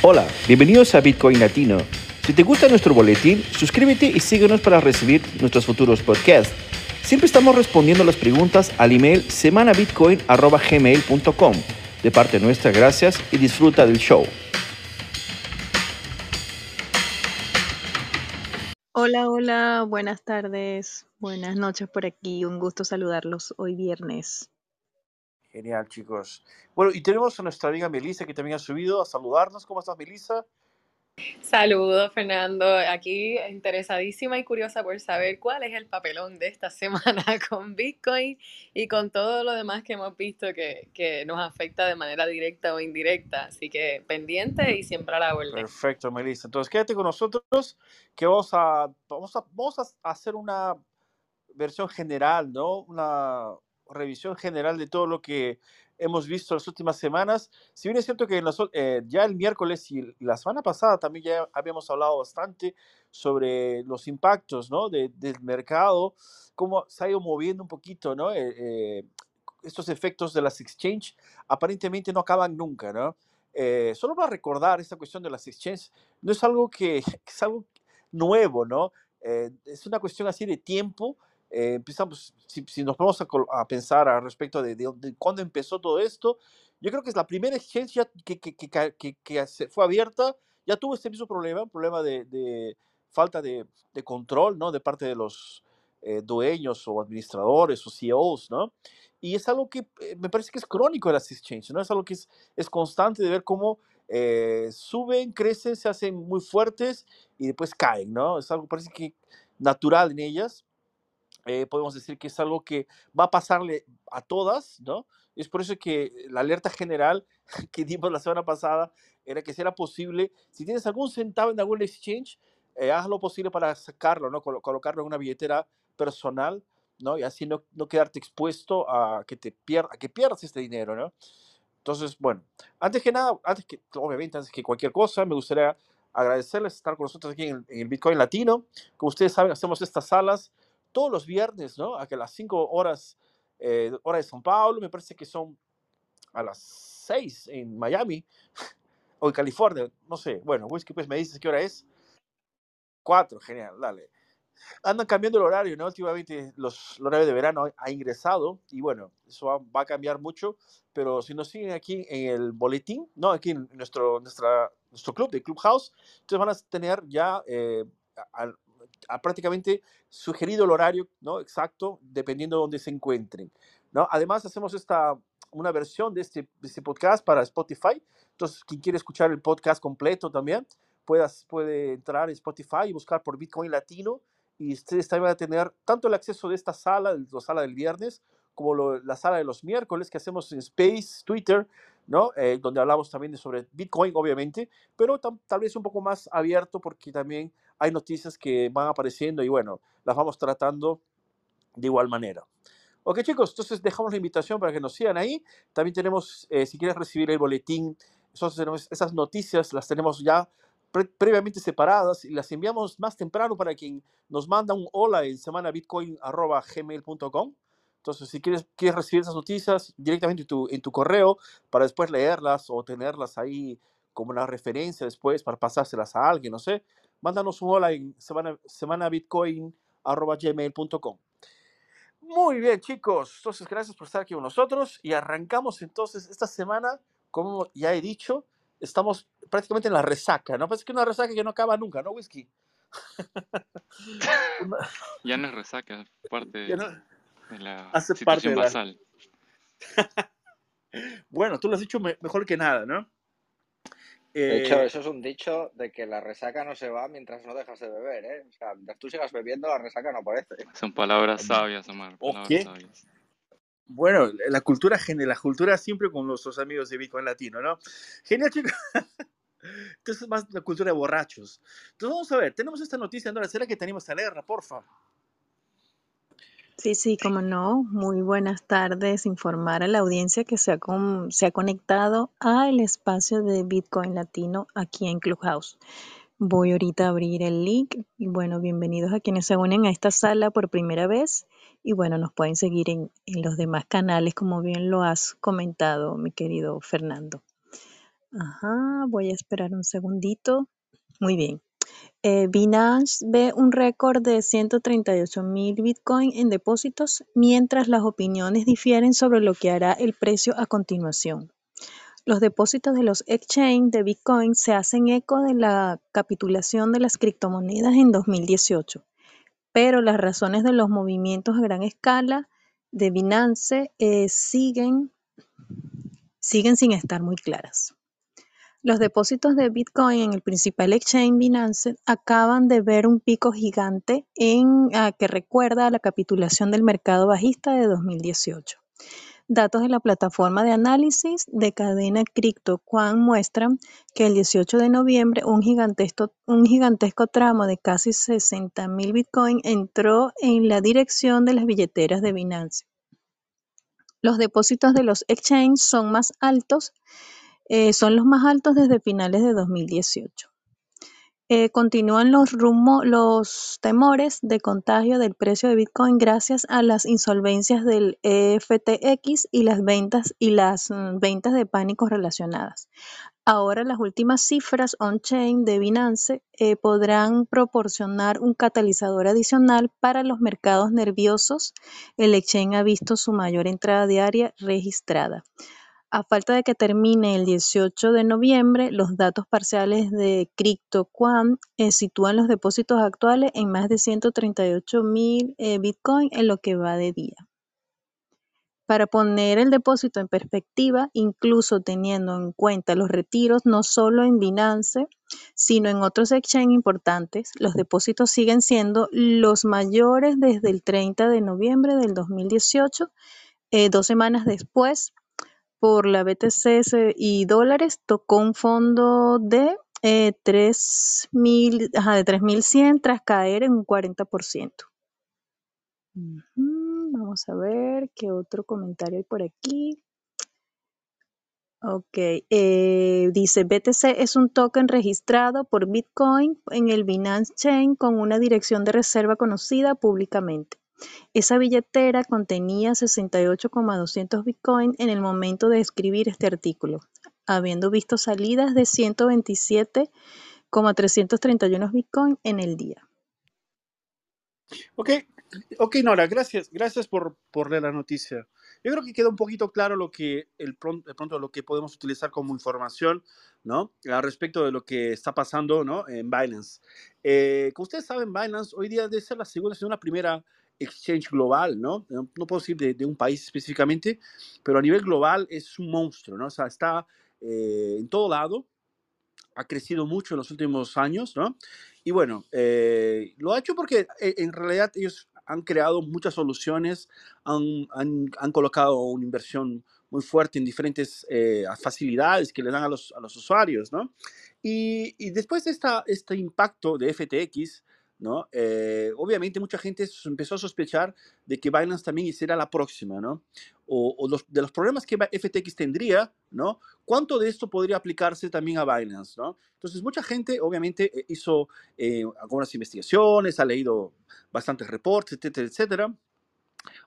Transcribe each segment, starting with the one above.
Hola, bienvenidos a Bitcoin Latino. Si te gusta nuestro boletín, suscríbete y síguenos para recibir nuestros futuros podcasts. Siempre estamos respondiendo las preguntas al email semanabitcoin.gmail.com. De parte nuestra, gracias y disfruta del show. Hola, hola, buenas tardes, buenas noches por aquí. Un gusto saludarlos hoy viernes. Genial, chicos. Bueno, y tenemos a nuestra amiga Melissa que también ha subido a saludarnos. ¿Cómo estás, Melissa? Saludos, Fernando. Aquí interesadísima y curiosa por saber cuál es el papelón de esta semana con Bitcoin y con todo lo demás que hemos visto que, que nos afecta de manera directa o indirecta. Así que pendiente y siempre a la orden. Perfecto, Melissa. Entonces, quédate con nosotros que vamos a, vamos a, vamos a hacer una versión general, ¿no? Una revisión general de todo lo que hemos visto las últimas semanas. Si bien es cierto que eh, ya el miércoles y la semana pasada también ya habíamos hablado bastante sobre los impactos ¿no? del mercado, cómo se ha ido moviendo un poquito, ¿no? Eh, eh, estos efectos de las exchange aparentemente no acaban nunca, ¿no? solo para recordar esta cuestión de las exchanges, no es algo que, es algo nuevo, ¿no? es una cuestión así de tiempo eh, empezamos, si, nos vamos a, pensar al respecto de, de, cuándo empezó todo esto, yo creo que es la primera exchange que, que, que, que, se fue abierta, ya tuvo este mismo problema, un problema de, de falta de, control, ¿no? De parte de los eh, dueños o administradores o CEOs, ¿no? Y es algo que eh, me parece que es crónico de las exchanges, ¿no? Es algo que es, es constante de ver cómo suben, crecen, se hacen muy fuertes y después caen, ¿no? Es algo parece que natural en ellas eh, podemos decir que es algo que va a pasarle a todas, ¿no? Es por eso que la alerta general que dimos la semana pasada era que si era posible, si tienes algún centavo en algún exchange, eh, haz lo posible para sacarlo, ¿no? colocarlo en una billetera personal, ¿no? Y así no, no quedarte expuesto a que, te pierda, a que pierdas este dinero, ¿no? Entonces, bueno, antes que nada, antes que, obviamente, antes que cualquier cosa, me gustaría agradecerles estar con nosotros aquí en, en el Bitcoin Latino. Como ustedes saben, hacemos estas salas todos los viernes, ¿no? A que las 5 horas, eh, hora de São Paulo, me parece que son a las 6 en Miami o en California, no sé. Bueno, Whisky, pues me dices qué hora es. 4, genial, dale. Andan cambiando el horario, ¿no? Últimamente los, el horario de verano ha ingresado y bueno, eso va, a cambiar mucho, pero si nos siguen aquí en el boletín, ¿no? Aquí en nuestro, nuestra, nuestro club de Clubhouse, entonces van a tener ya eh, prácticamente sugerido el horario ¿no? exacto dependiendo de dónde se encuentren. ¿no? Además, hacemos esta, una versión de este, este podcast para Spotify. Entonces, quien quiere escuchar el podcast completo también, puedas, puede entrar en Spotify y buscar por Bitcoin Latino y ustedes también van a tener tanto el acceso de esta sala, la sala del viernes, como la sala de los miércoles que hacemos en Space, Twitter, ¿no? Eh, donde hablamos también de sobre Bitcoin, obviamente, pero tal vez un poco más abierto porque también hay noticias que van apareciendo y bueno, las vamos tratando de igual manera. Ok chicos, entonces dejamos la invitación para que nos sigan ahí. También tenemos, eh, si quieres recibir el boletín, esas noticias las tenemos ya previamente separadas y las enviamos más temprano para quien nos manda un hola en semanabitcoin.gmail.com. Entonces, si quieres, quieres recibir esas noticias directamente en tu correo para después leerlas o tenerlas ahí como una referencia después para pasárselas a alguien, no sé, mándanos un hola en semana, semanabitcoin.gmail.com. Muy bien, chicos. Entonces, gracias por estar aquí con nosotros y arrancamos entonces esta semana, como ya he dicho, estamos prácticamente en la resaca, ¿no? Parece que una resaca que no acaba nunca, ¿no, Whisky? ya no es resaca, parte de la hace parte de basal. bueno, tú lo has dicho mejor que nada, ¿no? De hecho, eh, eso es un dicho de que la resaca no se va mientras no dejas de beber, ¿eh? O sea, mientras tú sigas bebiendo, la resaca no aparece. Son palabras sabias, Omar. Palabras sabias. Bueno, la cultura, la cultura siempre con nuestros amigos de Bitcoin Latino, ¿no? Genial, chicos. Entonces es más la cultura de borrachos. Entonces vamos a ver, tenemos esta noticia, ¿no? ¿Será que tenemos que leerla, porfa? Sí, sí, como no. Muy buenas tardes. Informar a la audiencia que se ha, se ha conectado al espacio de Bitcoin Latino aquí en Clubhouse. Voy ahorita a abrir el link y bueno, bienvenidos a quienes se unen a esta sala por primera vez y bueno, nos pueden seguir en, en los demás canales como bien lo has comentado, mi querido Fernando. Ajá, voy a esperar un segundito. Muy bien. Eh, Binance ve un récord de 138 mil Bitcoin en depósitos, mientras las opiniones difieren sobre lo que hará el precio a continuación. Los depósitos de los exchange de Bitcoin se hacen eco de la capitulación de las criptomonedas en 2018, pero las razones de los movimientos a gran escala de Binance eh, siguen, siguen sin estar muy claras. Los depósitos de Bitcoin en el principal exchange Binance acaban de ver un pico gigante ah, que recuerda a la capitulación del mercado bajista de 2018. Datos de la plataforma de análisis de cadena CryptoQuant muestran que el 18 de noviembre un gigantesco, un gigantesco tramo de casi 60.000 Bitcoin entró en la dirección de las billeteras de Binance. Los depósitos de los exchanges son más altos eh, son los más altos desde finales de 2018. Eh, continúan los, los temores de contagio del precio de Bitcoin gracias a las insolvencias del FTX y las ventas y las mm, ventas de pánico relacionadas. Ahora las últimas cifras on-chain de Binance eh, podrán proporcionar un catalizador adicional para los mercados nerviosos. El exchange ha visto su mayor entrada diaria registrada. A falta de que termine el 18 de noviembre, los datos parciales de CryptoQuant eh, sitúan los depósitos actuales en más de 138 mil eh, Bitcoin en lo que va de día. Para poner el depósito en perspectiva, incluso teniendo en cuenta los retiros no solo en Binance, sino en otros exchanges importantes, los depósitos siguen siendo los mayores desde el 30 de noviembre del 2018, eh, dos semanas después por la BTC y dólares tocó un fondo de eh, 3.000, ajá, de 3.100 tras caer en un 40%. Vamos a ver qué otro comentario hay por aquí. Ok, eh, dice BTC es un token registrado por Bitcoin en el Binance Chain con una dirección de reserva conocida públicamente. Esa billetera contenía 68,200 Bitcoin en el momento de escribir este artículo, habiendo visto salidas de 127,331 Bitcoin en el día. Ok, ok, Nora, gracias, gracias por, por leer la noticia. Yo creo que queda un poquito claro lo que el pronto, pronto lo que podemos utilizar como información, ¿no? Al respecto de lo que está pasando, ¿no? En Binance. Eh, como ustedes saben, Binance hoy día debe ser la segunda, es una primera exchange global, ¿no? No, puedo decir de, un país específicamente, pero a nivel global es un monstruo, ¿no? O está eh, en todo lado, ha crecido mucho en los últimos años, ¿no? Y bueno, eh, lo ha hecho porque eh, en realidad ellos han creado muchas soluciones, han, han, colocado una inversión muy fuerte en diferentes facilidades que le dan a los, a los usuarios, ¿no? Y, y después de esta, este impacto de FTX, ¿no? Eh, obviamente mucha gente empezó a sospechar de que Binance también hiciera la próxima. O, de los problemas que FTX tendría, ¿no? ¿Cuánto de esto podría aplicarse también a Binance. Entonces mucha gente obviamente eh, hizo eh, algunas investigaciones, ha leído bastantes reportes, etcétera, etcétera.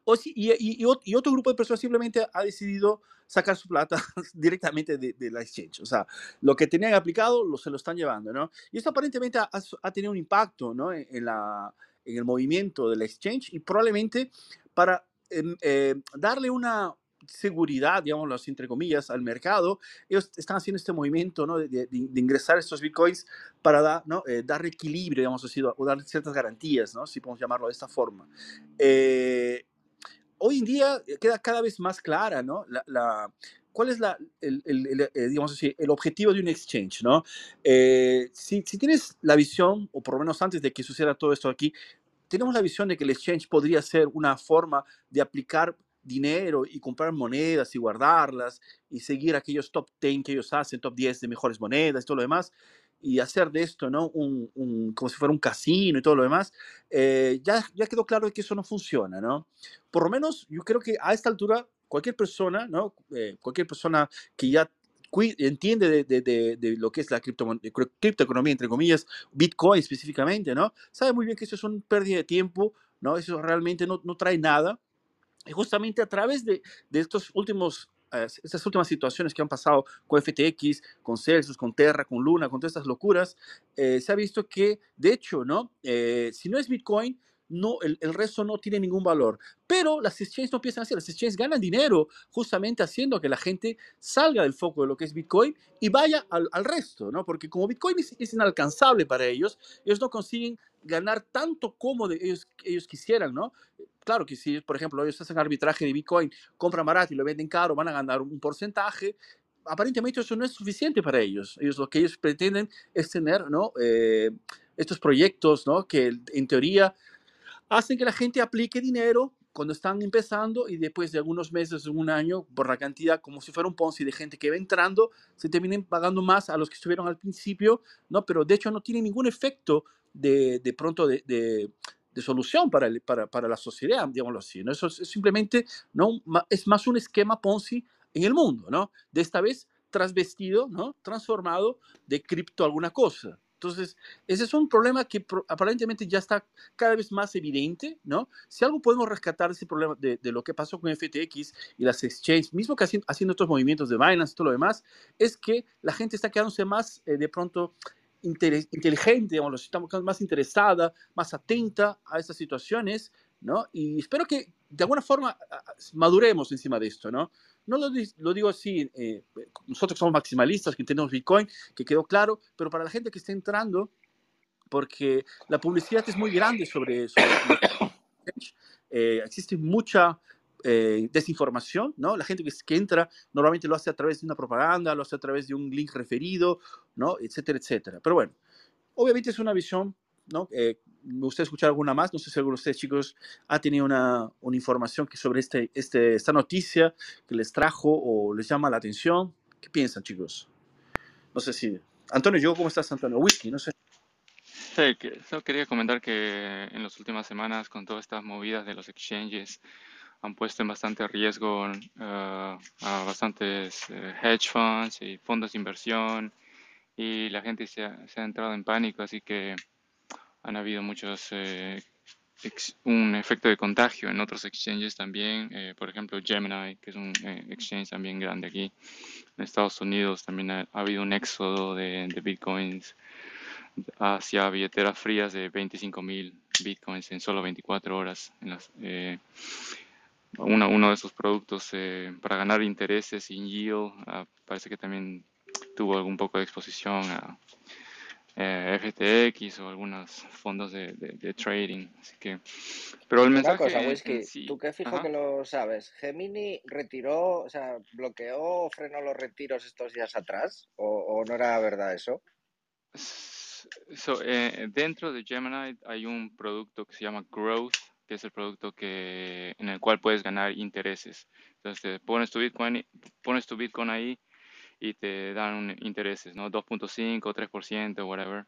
O y, otro grupo de personas simplemente ha decidido sacar su plata directamente de, la exchange. O sea, lo que tenían aplicado lo, se lo están llevando, ¿no? Y esto aparentemente ha, tenido un impacto, ¿no? En, la, en el movimiento de la exchange y probablemente para em, eh, darle una seguridad, digamos, entre comillas, al mercado, ellos están haciendo este movimiento, ¿no? De, ingresar estos bitcoins para dar, ¿no? Eh, dar equilibrio, digamos así, o dar ciertas garantías, ¿no? Si podemos llamarlo de esta forma. Eh, hoy en día eh, queda cada vez más clara, ¿no? ¿Cuál es eh, el objetivo de un exchange, ¿no? Eh, si, si, tienes la visión, o por lo menos antes de que suceda todo esto aquí, tenemos la visión de que el exchange podría ser una forma de aplicar dinero y comprar monedas y guardarlas y seguir aquellos top 10 que ellos hacen, top 10 de mejores monedas y todo lo demás y hacer de esto, ¿no? Un, como si fuera un casino y todo lo demás, eh, ya, ya quedó claro que eso no funciona, ¿no? Por lo menos yo creo que a esta altura cualquier persona, ¿no? Eh, cualquier persona que ya entiende de, de, de, lo que es la criptoeconomía, entre comillas, Bitcoin específicamente, ¿no? Sabe muy bien que eso es una pérdida de tiempo, ¿no? Eso realmente no, no trae nada. Y justamente a través de, estos últimos estas últimas situaciones que han pasado con FTX, con Celsius, con Terra, con Luna, con todas estas locuras, se ha visto que, de hecho, ¿no? si no es Bitcoin, no, el, resto no tiene ningún valor. Pero las exchanges no empiezan así, las exchanges ganan dinero justamente haciendo que la gente salga del foco de lo que es Bitcoin y vaya al, resto, ¿no? Porque como Bitcoin es, inalcanzable para ellos, ellos no consiguen ganar tanto como ellos, ellos quisieran, ¿no? Claro que si, por ejemplo, ellos hacen arbitraje de Bitcoin, compran barato y lo venden caro, van a ganar un porcentaje, aparentemente eso no es suficiente para ellos. Ellos lo que ellos pretenden es tener. Eh, estos proyectos que en teoría hacen que la gente aplique dinero cuando están empezando y después de algunos meses, un año, por la cantidad, como si fuera un Ponzi de gente que va entrando, se terminen pagando más a los que estuvieron al principio, ¿no? Pero de hecho no tiene ningún efecto de, de pronto de, solución para, el, para, para, la sociedad, digámoslo así, ¿no? Eso es simplemente, ¿no? Es más un esquema Ponzi en el mundo, ¿no? De esta vez transvestido, ¿no? Transformado de cripto alguna cosa. Entonces, ese es un problema que aparentemente ya está cada vez más evidente, ¿no? Si algo podemos rescatar ese problema de, lo que pasó con FTX y las exchanges, mismo que haciendo, haciendo estos movimientos de Binance y todo lo demás, es que la gente está quedándose más eh, de pronto inteligente, digamos, está más interesada, más atenta a estas situaciones, ¿no? Y espero que de alguna forma maduremos encima de esto, ¿no? No lo, lo digo así, eh, nosotros somos maximalistas, que tenemos Bitcoin, que quedó claro, pero para la gente que está entrando, porque la publicidad es muy grande sobre eso. Eh, existe mucha eh, desinformación, ¿no? La gente que, que, entra normalmente lo hace a través de una propaganda, lo hace a través de un link referido, ¿no? Etcétera, etcétera. Pero bueno, obviamente es una visión ¿no? Eh, me gustaría escuchar alguna más. No sé si alguno de ustedes, chicos, ha tenido una, una información que sobre este, este, esta noticia que les trajo o les llama la atención. ¿Qué piensan, chicos? No sé si. Antonio, yo, ¿cómo estás, Antonio? Whisky, no sé. Sí, que, solo quería comentar que en las últimas semanas, con todas estas movidas de los exchanges, han puesto en bastante riesgo uh, a bastantes uh, hedge funds y fondos de inversión y la gente se ha, entrado en pánico, así que han habido muchos, eh, un efecto de contagio en otros exchanges también, eh, por ejemplo Gemini, que es un eh, exchange también grande aquí. En Estados Unidos también ha, habido un éxodo de, bitcoins hacia billeteras frías de 25 mil bitcoins en solo 24 horas. En las, uno, uno, de esos productos para ganar intereses y yield ah, parece que también tuvo algún poco de exposición a eh, FTX o algunos fondos de, de, trading. Así que, pero el mensaje. Cosa, tú que fijo que lo sabes, ¿Gemini retiró, o sea, bloqueó o frenó los retiros estos días atrás? ¿O, no era verdad eso? Eh, dentro de Gemini hay un producto que se llama Growth, que es el producto que, en el cual puedes ganar intereses. Entonces, pones tu Bitcoin, pones tu Bitcoin ahí y te dan intereses, ¿no? 2.5, 3%, whatever.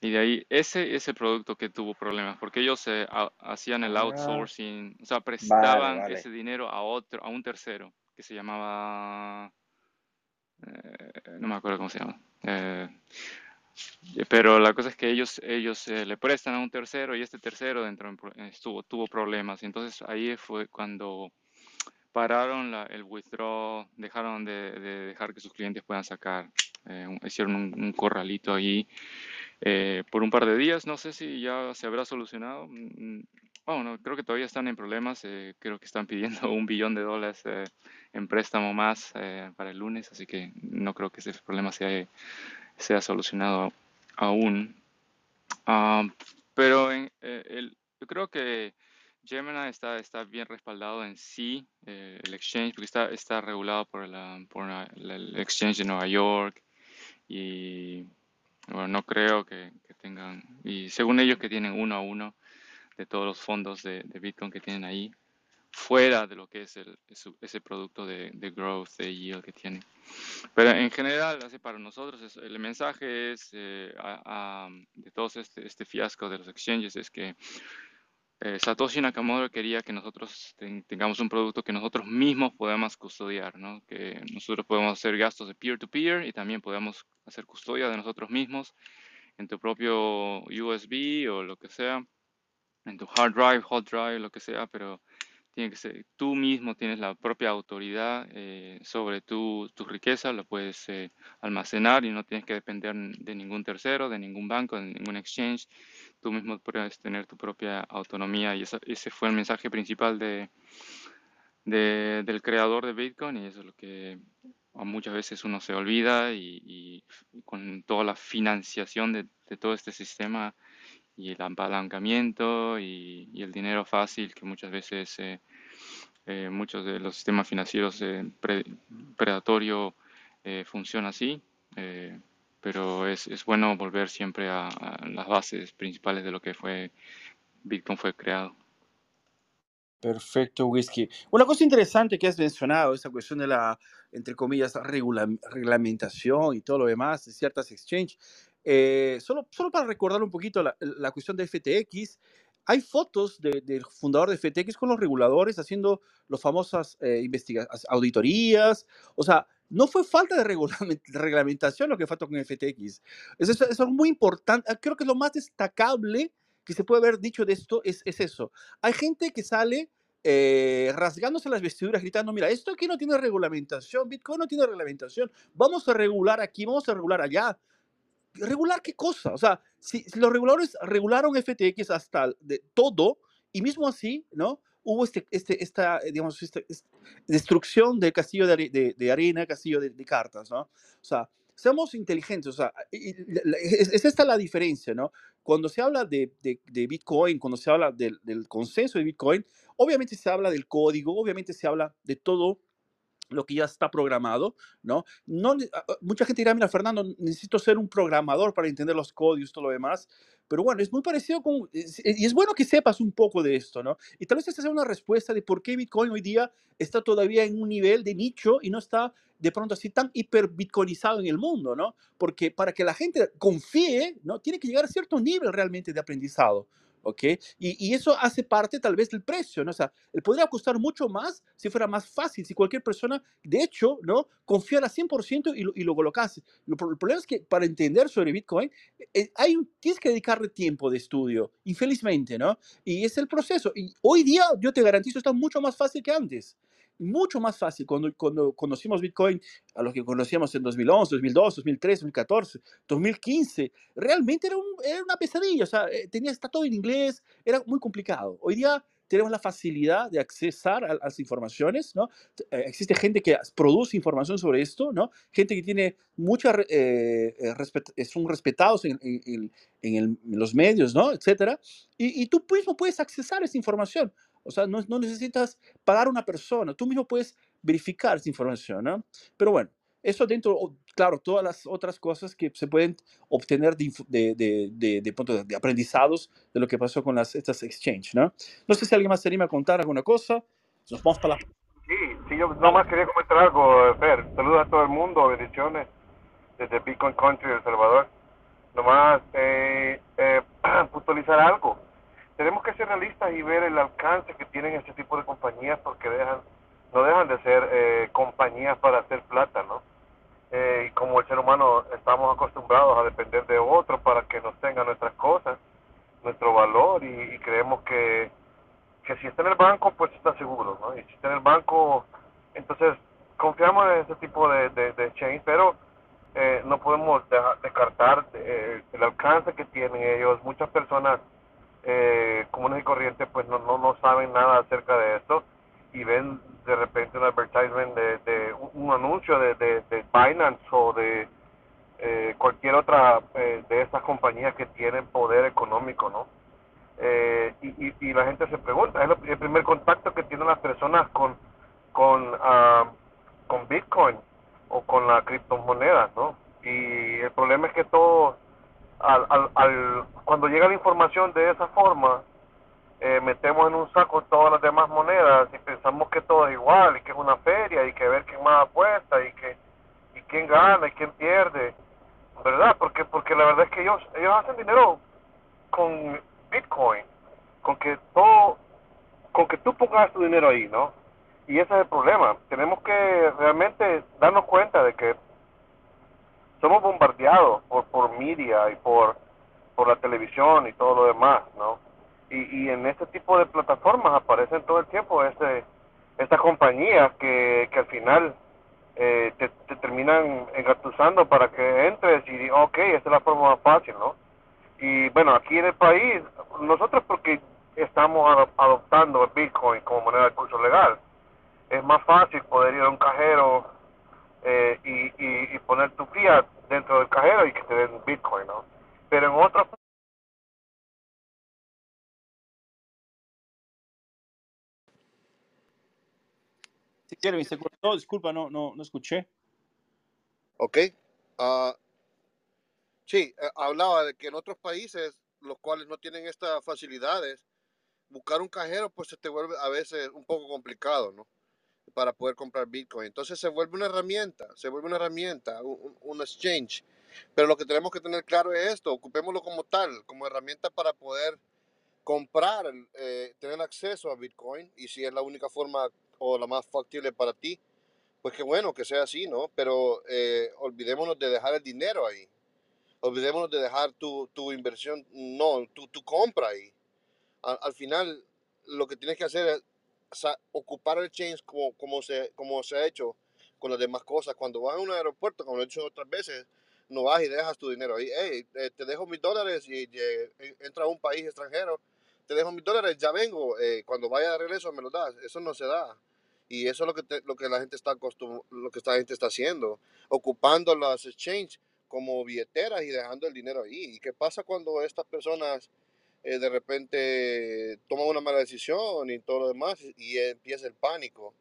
Y de ahí, ese es el producto que tuvo problemas, porque ellos se hacían el ah. outsourcing, o sea, prestaban ese dinero a otro, a un tercero, que se llamaba, eh, no me acuerdo cómo se llama. Eh, pero la cosa es que ellos, ellos eh, le prestan a un tercero y este tercero dentro estuvo, tuvo problemas. Entonces ahí fue cuando pararon el withdraw, dejaron de, dejar que sus clientes puedan sacar, eh, hicieron un, corralito ahí eh, por un par de días, no sé si ya se habrá solucionado. Mm, bueno, creo que todavía están en problemas, eh, creo que están pidiendo un billón de dólares en préstamo más para el lunes, así que no creo que ese problema sea, sea solucionado aún. Ah, pero yo creo que Gemini está, está bien respaldado en sí, eh, el exchange, porque está, está regulado por, la, por el exchange de Nueva York y bueno, no creo que, tengan, y según ellos que tienen uno a uno de todos los fondos de, Bitcoin que tienen ahí, fuera de lo que es el, ese producto de, growth, de yield que tienen. Pero en general, así para nosotros, el mensaje es eh, de todo este, este fiasco de los exchanges es que eh, Satoshi Nakamoto quería que nosotros tengamos un producto que nosotros mismos podamos custodiar, ¿no? que nosotros podemos hacer gastos de peer-to-peer y también podemos hacer custodia de nosotros mismos en tu propio USB o lo que sea, en tu hard drive, hot drive, lo que sea, pero tiene tú mismo tienes la propia autoridad eh, sobre tu, tu, riqueza, la puedes eh, almacenar y no tienes que depender de ningún tercero, de ningún banco, de ningún exchange. Tú mismo puedes tener tu propia autonomía y ese fue el mensaje principal de, de, del creador de Bitcoin y eso es lo que muchas veces uno se olvida y, con toda la financiación de, de todo este sistema y el apalancamiento y, el dinero fácil que muchas veces eh, eh, muchos de los sistemas financieros eh, predatorio eh, funciona así, pero es, es, bueno volver siempre a, las bases principales de lo que fue Bitcoin fue creado. Perfecto, Whisky. Una cosa interesante que has mencionado, esa cuestión de la, entre comillas, reglamentación y todo lo demás de ciertas exchanges, eh, solo, solo para recordar un poquito la, la cuestión de FTX, hay fotos del fundador de FTX con los reguladores haciendo las famosas eh, auditorías. O sea, no fue falta de reglamentación lo que faltó con FTX. Eso, eso, es muy importante. Creo que lo más destacable que se puede haber dicho de esto es, es eso. Hay gente que sale eh, rasgándose las vestiduras, gritando, mira, esto aquí no tiene reglamentación, Bitcoin no tiene reglamentación, vamos a regular aquí, vamos a regular allá. ¿Regular qué cosa? O sea, si, los reguladores regularon FTX hasta de todo, y mismo así, ¿no? Hubo este, este, esta, eh, digamos, esta, destrucción del castillo de, de, arena, castillo de, cartas, ¿no? O sea, seamos inteligentes, o sea, es, esta la diferencia, ¿no? Cuando se habla de, de Bitcoin, cuando se habla del, del, consenso de Bitcoin, obviamente se habla del código, obviamente se habla de todo lo que ya está programado, ¿no? no mucha gente dirá, mira, Fernando, necesito ser un programador para entender los códigos todo lo demás, pero bueno, es muy parecido con, y es bueno que sepas un poco de esto, ¿no? Y tal vez esta sea una respuesta de por qué Bitcoin hoy día está todavía en un nivel de nicho y no está de pronto así tan hiper bitcoinizado en el mundo, ¿no? Porque para que la gente confíe, ¿no? Tiene que llegar a cierto nivel realmente de aprendizado. ¿Ok? Y, eso hace parte tal vez del precio, ¿no? O sea, podría costar mucho más si fuera más fácil, si cualquier persona, de hecho, ¿no? Confiara 100% y lo, y lo colocase. el problema es que para entender sobre Bitcoin, eh, hay tienes que dedicarle tiempo de estudio, infelizmente, ¿no? Y es el proceso. Y hoy día, yo te garantizo, está mucho más fácil que antes mucho más fácil. Cuando, cuando conocimos Bitcoin, a los que conocíamos en 2011, 2012, 2013, 2014, 2015, realmente era, era una pesadilla. O sea, eh, tenía, está todo en inglés, era muy complicado. Hoy día tenemos la facilidad de accesar a, las informaciones, ¿no? Eh, existe gente que produce información sobre esto, ¿no? Gente que tiene mucha, eh, eh son respetados en, en, en, los medios, ¿no? Etcétera. Y, y, tú mismo puedes accesar a esa información. O sea, no, no, necesitas pagar a una persona, tú mismo puedes verificar esa información, ¿no? Pero bueno, eso dentro, claro, todas las otras cosas que se pueden obtener de, de, de, de, de aprendizados de lo que pasó con las, estas exchanges, ¿no? No sé si alguien más se anima a contar alguna cosa. Nos vamos para la... Sí, sí, yo nomás quería comentar algo, Fer. Saludos a todo el mundo, bendiciones desde Bitcoin Country El Salvador. Nomás eh, eh, puntualizar algo tenemos que ser realistas y ver el alcance que tienen este tipo de compañías porque dejan no dejan de ser eh, compañías para hacer plata, ¿no? Eh, y como el ser humano estamos acostumbrados a depender de otro para que nos tenga nuestras cosas, nuestro valor y, creemos que, que si está en el banco pues está seguro, ¿no? Y si está en el banco, entonces confiamos en ese tipo de, de, de pero eh, no podemos descartar el alcance que tienen ellos. Muchas personas eh, comunes y corrientes pues no, no, no saben nada acerca de esto y ven de repente un advertisement de, de un anuncio de, de, de Binance o de eh, cualquier otra eh, de estas compañías que tienen poder económico, ¿no? Eh, y, y, la gente se pregunta, es el primer contacto que tienen las personas con, con, uh, con Bitcoin o con la criptomoneda, ¿no? Y el problema es que todo al, al, al, cuando llega la información de esa forma, eh, metemos en un saco todas las demás monedas y pensamos que todo es igual y que es una feria y que ver quién más apuesta y que y quién gana y quién pierde, ¿verdad? Porque porque la verdad es que ellos ellos hacen dinero con Bitcoin, con que todo con que tú pongas tu dinero ahí, ¿no? Y ese es el problema. Tenemos que realmente darnos cuenta de que somos bombardeados por, por media y por, por la televisión y todo lo demás, ¿no? Y, y en este tipo de plataformas aparecen todo el tiempo este, estas compañías que, que al final eh, te, te, terminan engatusando para que entres y ok, esta es la forma más fácil, ¿no? Y bueno, aquí en el país, nosotros porque estamos adoptando el Bitcoin como moneda de curso legal, es más fácil poder ir a un cajero eh, y, y, y, poner tu fiat dentro del cajero y que te den Bitcoin, ¿no? Pero en otros Si quiere, se cortó, disculpa, no, no, no escuché. Ok. Uh, sí, eh, hablaba de que en otros países, los cuales no tienen estas facilidades, buscar un cajero pues se te vuelve a veces un poco complicado, ¿no? Para poder comprar Bitcoin. Entonces se vuelve una herramienta, se vuelve una herramienta, un, exchange. Pero lo que tenemos que tener claro es esto, ocupémoslo como tal, como herramienta para poder comprar, eh, tener acceso a Bitcoin y si es la única forma o la más factible para ti, pues qué bueno que sea así, ¿no? Pero eh, olvidémonos de dejar el dinero ahí. Olvidémonos de dejar tu, tu inversión, no, tu, tu compra ahí. Al, al, final, lo que tienes que hacer es ocupar el change como, como, se, como se ha hecho con las demás cosas. Cuando vas a un aeropuerto, como lo he hecho otras veces, no vas y dejas tu dinero ahí. Hey, eh, te dejo mis dólares y, y entra a un país extranjero, te dejo mis dólares, ya vengo. Eh, cuando vaya de regreso me los das. Eso no se da. Y eso es lo que, te, lo que la gente está lo que esta gente está haciendo, ocupando las exchanges como billeteras y dejando el dinero ahí. ¿Y qué pasa cuando estas personas eh, de repente toman una mala decisión y todo lo demás y empieza el pánico?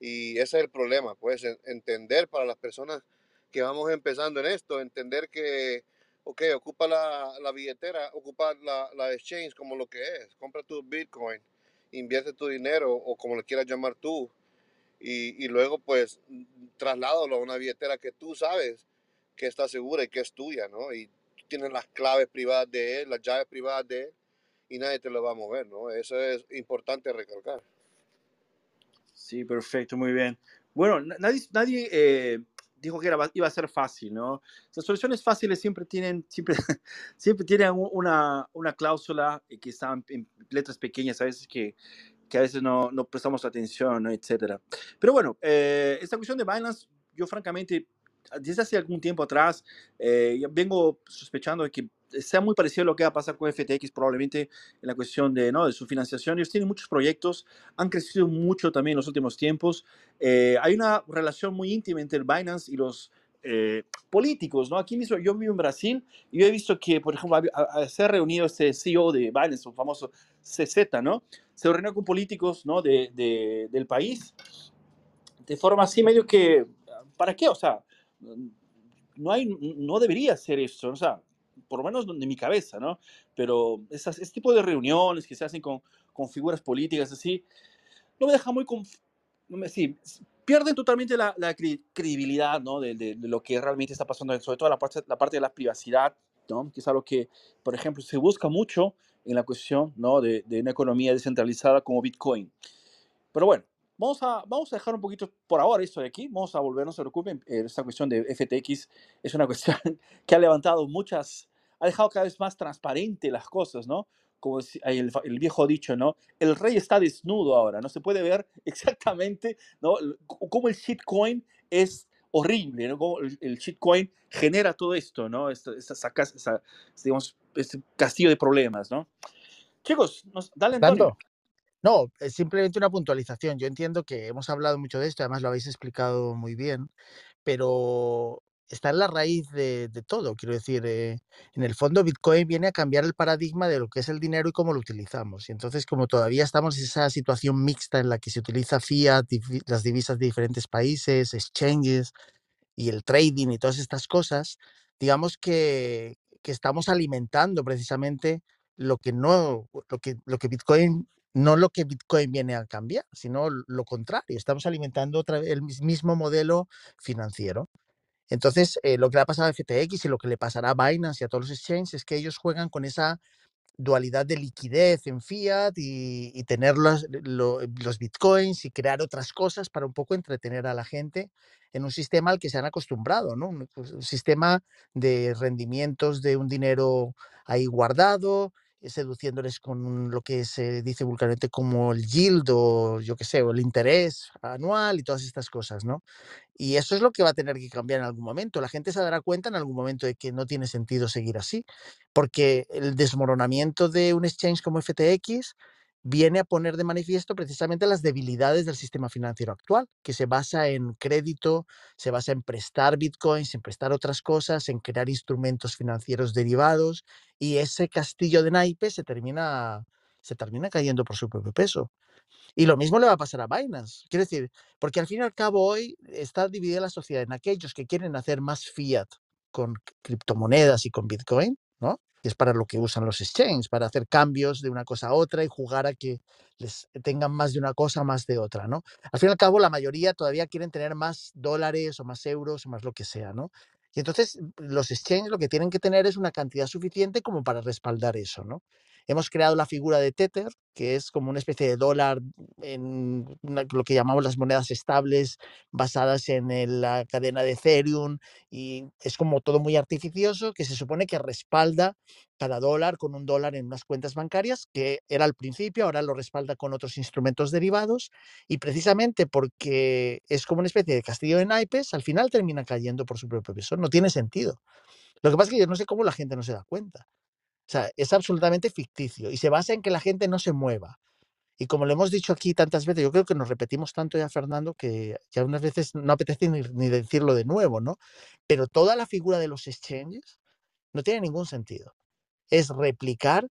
Y ese es el problema, pues entender para las personas que vamos empezando en esto, entender que, ok, ocupa la, la billetera, ocupa la, la exchange como lo que es, compra tu Bitcoin invierte tu dinero o como le quieras llamar tú y, y luego pues trasládalo a una billetera que tú sabes que está segura y que es tuya, ¿no? Tienes las claves privadas de él, las llaves privadas de él y nadie te lo va a mover, ¿no? Eso es importante recalcar. Sí, perfecto, muy bien. Bueno, nadie, nadie eh, dijo que era, iba a ser fácil, ¿no? Las soluciones fáciles siempre tienen, siempre, siempre tienen una, una cláusula que está en letras pequeñas a veces que, que a veces no, no prestamos atención, ¿no? etcétera. Pero bueno, eh, esta cuestión de Binance, yo francamente, desde hace algún tiempo atrás, eh, vengo sospechando de que sea muy parecido a lo que va a pasar con FTX probablemente en la cuestión de, ¿no? de su financiación. Ellos tienen muchos proyectos, han crecido mucho también en los últimos tiempos. Eh, hay una relación muy íntima entre el Binance y los eh, políticos, ¿no? Aquí mismo yo vivo en Brasil y yo he visto que, por ejemplo, se ha reunido este CEO de Binance, un famoso CZ, ¿no? Se reunió con políticos, ¿no? De, de, del país de forma así medio que, ¿para qué? O sea, no, hay, no debería ser eso, o sea, por lo menos de mi cabeza, ¿no? Pero esas, ese tipo de reuniones que se hacen con, con figuras políticas así, no me deja muy... No pierden totalmente la, credibilidad, ¿no? De, lo que realmente está pasando, sobre todo la parte, la parte de la privacidad, ¿no? Que es algo que, por ejemplo, se busca mucho en la cuestión, ¿no? De, de una economía descentralizada como Bitcoin. Pero bueno, Vamos a, vamos a dejar un poquito por ahora esto de aquí, vamos a volver, no se preocupen, esta cuestión de FTX es una cuestión que ha levantado muchas, ha dejado cada vez más transparente las cosas, ¿no? Como el, el viejo dicho, ¿no? El rey está desnudo ahora, ¿no? Se puede ver exactamente, ¿no? Cómo el shitcoin es horrible, ¿no? Cómo el, shitcoin genera todo esto, ¿no? Esta, esta, esta, digamos, este castillo de problemas, ¿no? Chicos, nos, dale Antonio. No, es simplemente una puntualización. Yo entiendo que hemos hablado mucho de esto, además lo habéis explicado muy bien, pero está en la raíz de, de todo. Quiero decir, eh, en el fondo Bitcoin viene a cambiar el paradigma de lo que es el dinero y cómo lo utilizamos. Y entonces, como todavía estamos en esa situación mixta en la que se utiliza fiat, las divisas de diferentes países, exchanges y el trading y todas estas cosas, digamos que, que estamos alimentando precisamente lo que no, lo que, lo que Bitcoin no lo que Bitcoin viene a cambiar, sino lo contrario. Estamos alimentando otra el mismo modelo financiero. Entonces, eh, lo que le ha pasado a FTX y lo que le pasará a Binance y a todos los exchanges es que ellos juegan con esa dualidad de liquidez en fiat y, tener los, lo, los, bitcoins y crear otras cosas para un poco entretener a la gente en un sistema al que se han acostumbrado, ¿no? Un, un sistema de rendimientos de un dinero ahí guardado, seduciéndoles con lo que se dice vulgarmente como el yield o yo qué sé, el interés anual y todas estas cosas, ¿no? Y eso es lo que va a tener que cambiar en algún momento. La gente se dará cuenta en algún momento de que no tiene sentido seguir así, porque el desmoronamiento de un exchange como FTX viene a poner de manifiesto precisamente las debilidades del sistema financiero actual, que se basa en crédito, se basa en prestar bitcoins, en prestar otras cosas, en crear instrumentos financieros derivados, y ese castillo de naipes se termina, se termina cayendo por su propio peso. Y lo mismo le va a pasar a Binance. Quiero decir, porque al fin y al cabo hoy está dividida la sociedad en aquellos que quieren hacer más fiat con criptomonedas y con Bitcoin. Que es para lo que usan los exchanges, para hacer cambios de una cosa a otra y jugar a que les tengan más de una cosa, más de otra, ¿no? Al fin y al cabo, la mayoría todavía quieren tener más dólares o más euros o más lo que sea, ¿no? Y entonces los exchanges lo que tienen que tener es una cantidad suficiente como para respaldar eso, ¿no? Hemos creado la figura de Tether, que es como una especie de dólar en lo que llamamos las monedas estables basadas en la cadena de Ethereum y es como todo muy artificioso que se supone que respalda cada dólar con un dólar en unas cuentas bancarias, que era al principio, ahora lo respalda con otros instrumentos derivados y precisamente porque es como una especie de castillo de naipes, al final termina cayendo por su propio peso. No tiene sentido. Lo que pasa es que yo no sé cómo la gente no se da cuenta. O sea, es absolutamente ficticio y se basa en que la gente no se mueva. Y como lo hemos dicho aquí tantas veces, yo creo que nos repetimos tanto ya, Fernando, que ya unas veces no apetece ni, ni decirlo de nuevo, ¿no? Pero toda la figura de los exchanges no tiene ningún sentido. Es replicar,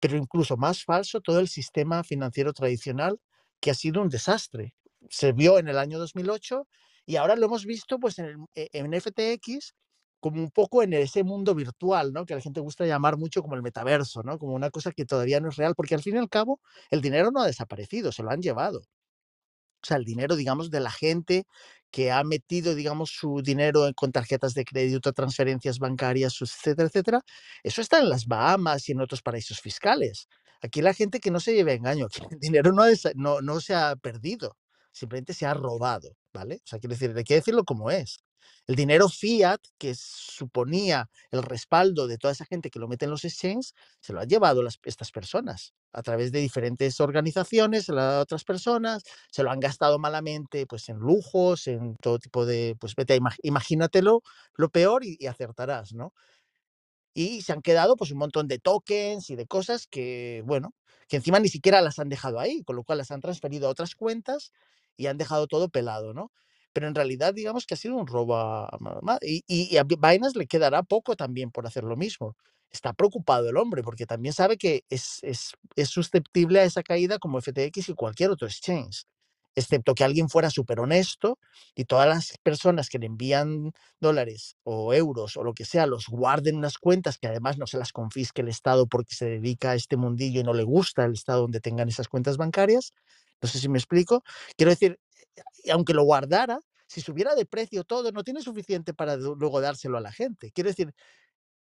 pero incluso más falso, todo el sistema financiero tradicional que ha sido un desastre. Se vio en el año 2008 y ahora lo hemos visto pues en, el, e, en FTX como un poco en ese mundo virtual, ¿no? Que a la gente gusta llamar mucho como el metaverso, ¿no? Como una cosa que todavía no es real, porque al fin y al cabo el dinero no ha desaparecido, se lo han llevado. O sea, el dinero, digamos, de la gente que ha metido, digamos, su dinero con tarjetas de crédito, transferencias bancarias, etcétera, etcétera, eso está en las Bahamas y en otros paraísos fiscales. Aquí la gente que no se lleve engaño, el dinero no, no, no se ha perdido, simplemente se ha robado, ¿vale? O sea, quiero decir, hay que decirlo como es. El dinero fiat, que suponía el respaldo de toda esa gente que lo mete en los exchanges, se lo han llevado las, estas personas a través de diferentes organizaciones, se lo han dado a otras personas, se lo han gastado malamente pues en lujos, en todo tipo de, pues vete, imagínatelo lo peor y, y acertarás, ¿no? y se han quedado pues un montón de tokens y de cosas que, bueno, que encima ni siquiera las han dejado ahí, con lo cual las han transferido a otras cuentas y han dejado todo pelado, ¿no? Pero en realidad digamos que ha sido un robo a, y, a Binance le quedará poco también por hacer lo mismo. Está preocupado el hombre porque también sabe que es, es, es susceptible a esa caída como FTX y cualquier otro exchange excepto que alguien fuera súper honesto y todas las personas que le envían dólares o euros o lo que sea, los guarden en unas cuentas que además no se las confisque el Estado porque se dedica a este mundillo y no le gusta el Estado donde tengan esas cuentas bancarias. No sé si me explico. Quiero decir, aunque lo guardara, si subiera de precio todo, no tiene suficiente para luego dárselo a la gente. Quiero decir,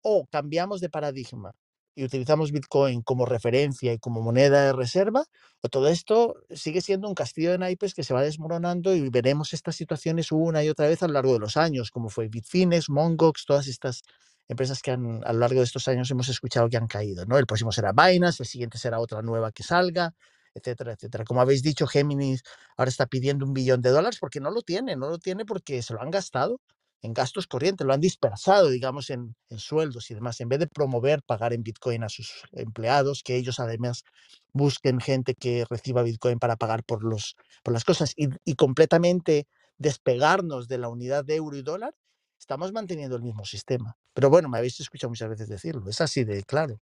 o cambiamos de paradigma y utilizamos Bitcoin como referencia y como moneda de reserva, o todo esto sigue siendo un castillo de naipes que se va desmoronando y veremos estas situaciones una y otra vez a lo largo de los años, como fue Bitfinex, Mongox, todas estas empresas que han, a lo largo de estos años hemos escuchado que han caído. ¿no? El próximo será Binance, el siguiente será otra nueva que salga, etcétera, etcétera. Como habéis dicho, Géminis ahora está pidiendo un billón de dólares porque no lo tiene, no lo tiene porque se lo han gastado en gastos corrientes, lo han dispersado, digamos, en, en, sueldos y demás, en vez de promover pagar en Bitcoin a sus empleados, que ellos además busquen gente que reciba Bitcoin para pagar por, los, por las cosas y, y completamente despegarnos de la unidad de euro y dólar, estamos manteniendo el mismo sistema. Pero bueno, me habéis escuchado muchas veces decirlo, es así de claro.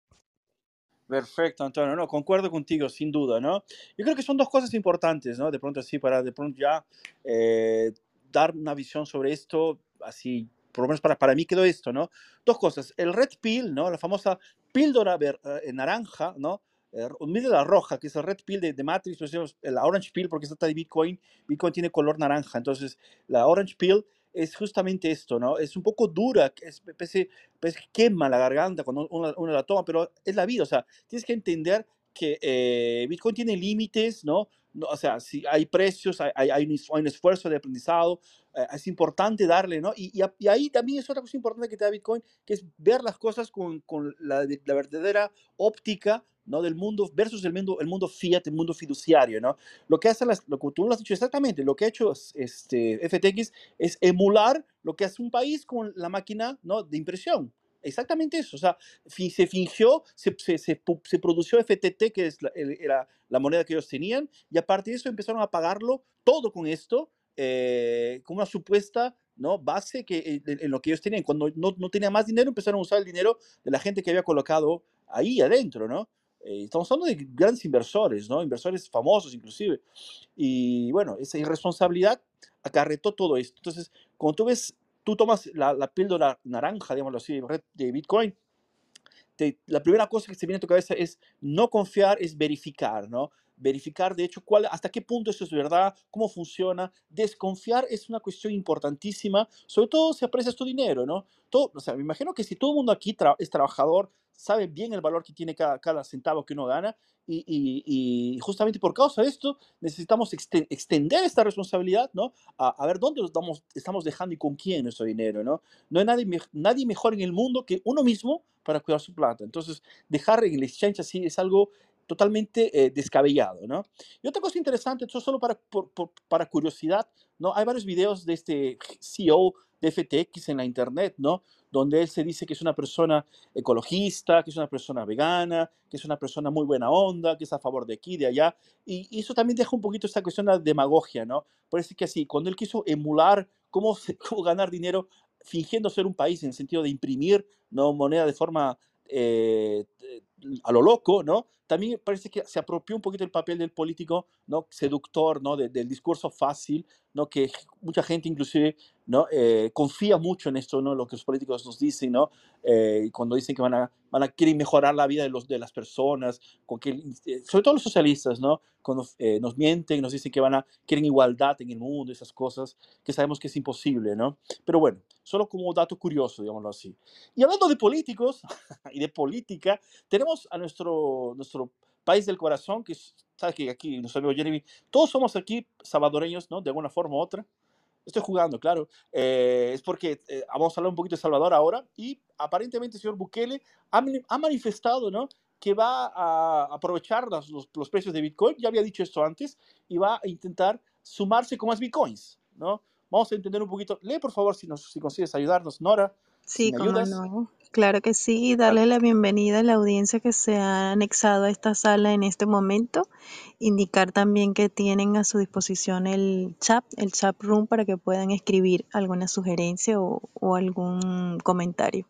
Perfecto, Antonio, no, concuerdo contigo, sin duda, ¿no? Yo creo que son dos cosas importantes, ¿no? De pronto así, para de pronto ya eh, dar una visión sobre esto, así, por lo menos para, para mí quedó esto, ¿no? Dos cosas, el red pill, ¿no? La famosa píldora ver, eh, naranja, ¿no? Eh, la roja, que es el red pill de, de Matrix, pues, la orange pill, porque se de Bitcoin, Bitcoin tiene color naranja, entonces la orange pill es justamente esto, ¿no? Es un poco dura, es, parece que quema la garganta cuando uno, uno, la toma, pero es la vida, o sea, tienes que entender que eh, Bitcoin tiene límites, ¿no? ¿no? O sea, si hay precios, hay, hay, hay, un, esfuerzo de aprendizado, eh, es importante darle, ¿no? Y, y, ahí también es otra cosa importante que te da Bitcoin, que es ver las cosas con, con la, la, verdadera óptica, ¿no? Del mundo versus el mundo, el mundo fiat, el mundo fiduciario, ¿no? Lo que hace, las, lo que tú lo has dicho exactamente, lo que ha hecho este, FTX es emular lo que hace un país con la máquina, ¿no? De impresión. Exactamente eso, o sea, se fingió, se, se, se, se produjo FTT, que es la, era la moneda que ellos tenían, y a partir de eso empezaron a pagarlo todo con esto, eh, con una supuesta ¿no? base que, eh, en, lo que ellos tenían. Cuando no, no tenían más dinero, empezaron a usar el dinero de la gente que había colocado ahí adentro, ¿no? Eh, estamos hablando de grandes inversores, ¿no? Inversores famosos inclusive. Y bueno, esa irresponsabilidad acarretó todo esto. Entonces, cuando tú ves, tú tomas la, la píldora naranja, digamos así, de Bitcoin, la primera cosa que se viene a tu cabeza es no confiar, es verificar, ¿no? Verificar de hecho cuál, hasta qué punto eso es verdad, cómo funciona. Desconfiar es una cuestión importantísima, sobre todo si aprecias tu dinero, ¿no? Todo, o sea, me imagino que si todo el mundo aquí es trabajador, sabe bien el valor que tiene cada, cada centavo que uno gana y, y, justamente por causa de esto necesitamos extender esta responsabilidad, ¿no? A, a ver dónde estamos, estamos dejando y con quién nuestro dinero, ¿no? No hay nadie, nadie mejor en el mundo que uno mismo para cuidar su plata. Entonces, dejar en el exchange así es algo totalmente eh, descabellado, ¿no? Y otra cosa interesante, esto solo para, para curiosidad, ¿no? Hay varios videos de este CEO de FTX en la internet, ¿no? Donde él se dice que es una persona ecologista, que es una persona vegana, que es una persona muy buena onda, que es a favor de aquí, de allá. Y, eso también deja un poquito esta cuestión de demagogia, ¿no? Parece que así, cuando él quiso emular cómo, cómo ganar dinero fingiendo ser un país en el sentido de imprimir ¿no? moneda de forma eh, a lo loco, ¿no? También parece que se apropió un poquito el papel del político, ¿no? Seductor, ¿no? del discurso fácil, ¿no? Que mucha gente inclusive, ¿no? Eh, confía mucho en esto, ¿no? Lo que los políticos nos dicen, ¿no? Eh, cuando dicen que van a, van a quieren mejorar la vida de, los, de las personas, con que, eh, sobre todo los socialistas, ¿no? Cuando nos mienten, nos dicen que van a, quieren igualdad en el mundo, esas cosas, que sabemos que es imposible, ¿no? Pero bueno, solo como dato curioso, digámoslo así. Y hablando de políticos y de política, tenemos a nuestro, nuestro país del corazón, que sabes que aquí, nuestro amigo Jeremy, todos somos aquí salvadoreños, ¿no? De alguna forma u otra. Estoy jugando, claro. Eh, es porque eh, vamos a hablar un poquito de Salvador ahora y aparentemente el señor Bukele ha, ha manifestado, ¿no? Que va a aprovechar los, los, precios de Bitcoin, ya había dicho esto antes, y va a intentar sumarse con más Bitcoins, ¿no? Vamos a entender un poquito. Lee, por favor, si, nos, si consigues ayudarnos, Nora. Sí, cómo no. Claro que sí, y darle la bienvenida a la audiencia que se ha anexado a esta sala en este momento. Indicar también que tienen a su disposición el chat, el chat room, para que puedan escribir alguna sugerencia o, o algún comentario.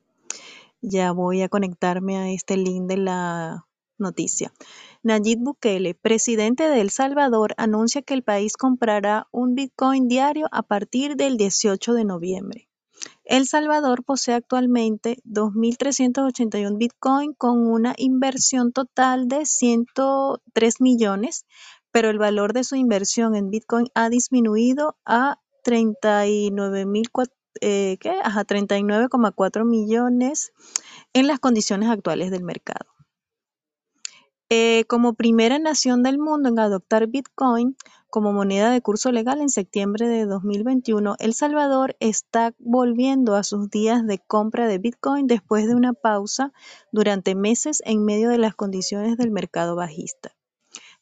Ya voy a conectarme a este link de la noticia. Nayib Bukele, presidente de El Salvador, anuncia que el país comprará un Bitcoin diario a partir del 18 de noviembre. El Salvador posee actualmente 2.381 Bitcoin con una inversión total de 103 millones, pero el valor de su inversión en Bitcoin ha disminuido a 39,4 eh, millones en las condiciones actuales del mercado. Eh, como primera nación del mundo en adoptar Bitcoin, como moneda de curso legal en septiembre de 2021, El Salvador está volviendo a sus días de compra de Bitcoin después de una pausa durante meses en medio de las condiciones del mercado bajista.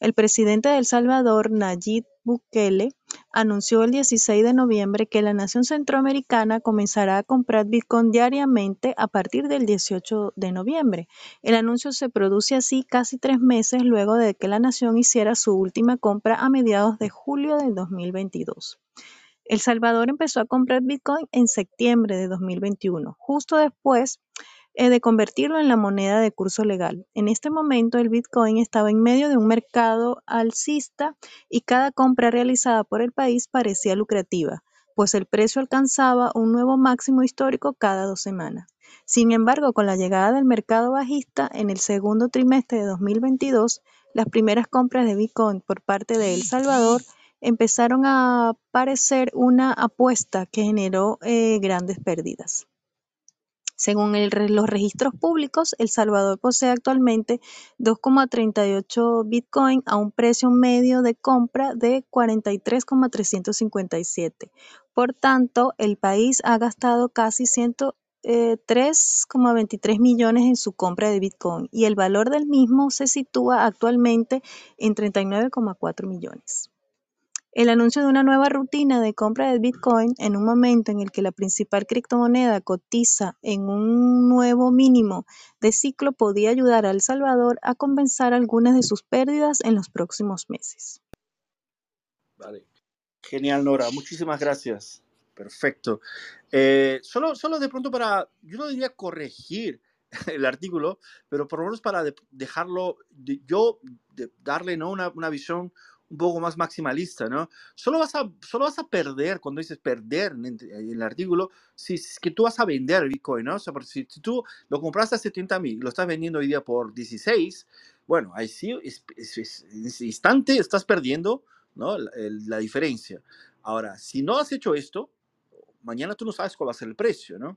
El presidente de El Salvador, Nayib Bukele, anunció el 16 de noviembre que la nación centroamericana comenzará a comprar Bitcoin diariamente a partir del 18 de noviembre. El anuncio se produce así casi tres meses luego de que la nación hiciera su última compra a mediados de julio del 2022. El Salvador empezó a comprar Bitcoin en septiembre de 2021, justo después de convertirlo en la moneda de curso legal. En este momento el Bitcoin estaba en medio de un mercado alcista y cada compra realizada por el país parecía lucrativa, pues el precio alcanzaba un nuevo máximo histórico cada dos semanas. Sin embargo, con la llegada del mercado bajista en el segundo trimestre de 2022, las primeras compras de Bitcoin por parte de El Salvador empezaron a parecer una apuesta que generó eh, grandes pérdidas. Según los registros públicos, El Salvador posee actualmente 2,38 Bitcoin a un precio medio de compra de 43,357 Por tanto, el país ha gastado casi 103,23 millones en su compra de Bitcoin y el valor del mismo se sitúa actualmente en 39,4 millones. El anuncio de una nueva rutina de compra de Bitcoin en un momento en el que la principal criptomoneda cotiza en un nuevo mínimo de ciclo podía ayudar a El Salvador a compensar algunas de sus pérdidas en los próximos meses. Vale. Genial, Nora. Muchísimas gracias. Perfecto. Eh, solo, solo de pronto para, yo no diría corregir el artículo, pero por lo menos para dejarlo, yo darle ¿no? una, una visión un poco más maximalista, ¿no? Solo vas a, solo vas a perder, cuando dices perder en, el artículo, si es que tú vas a vender Bitcoin, ¿no? O sea, si, si tú lo compraste a 70 mil lo estás vendiendo hoy día por 16, bueno, ahí sí, es, en ese instante estás perdiendo, ¿no? La, la diferencia. Ahora, si no has hecho esto, mañana tú no sabes cuál va a ser el precio, ¿no?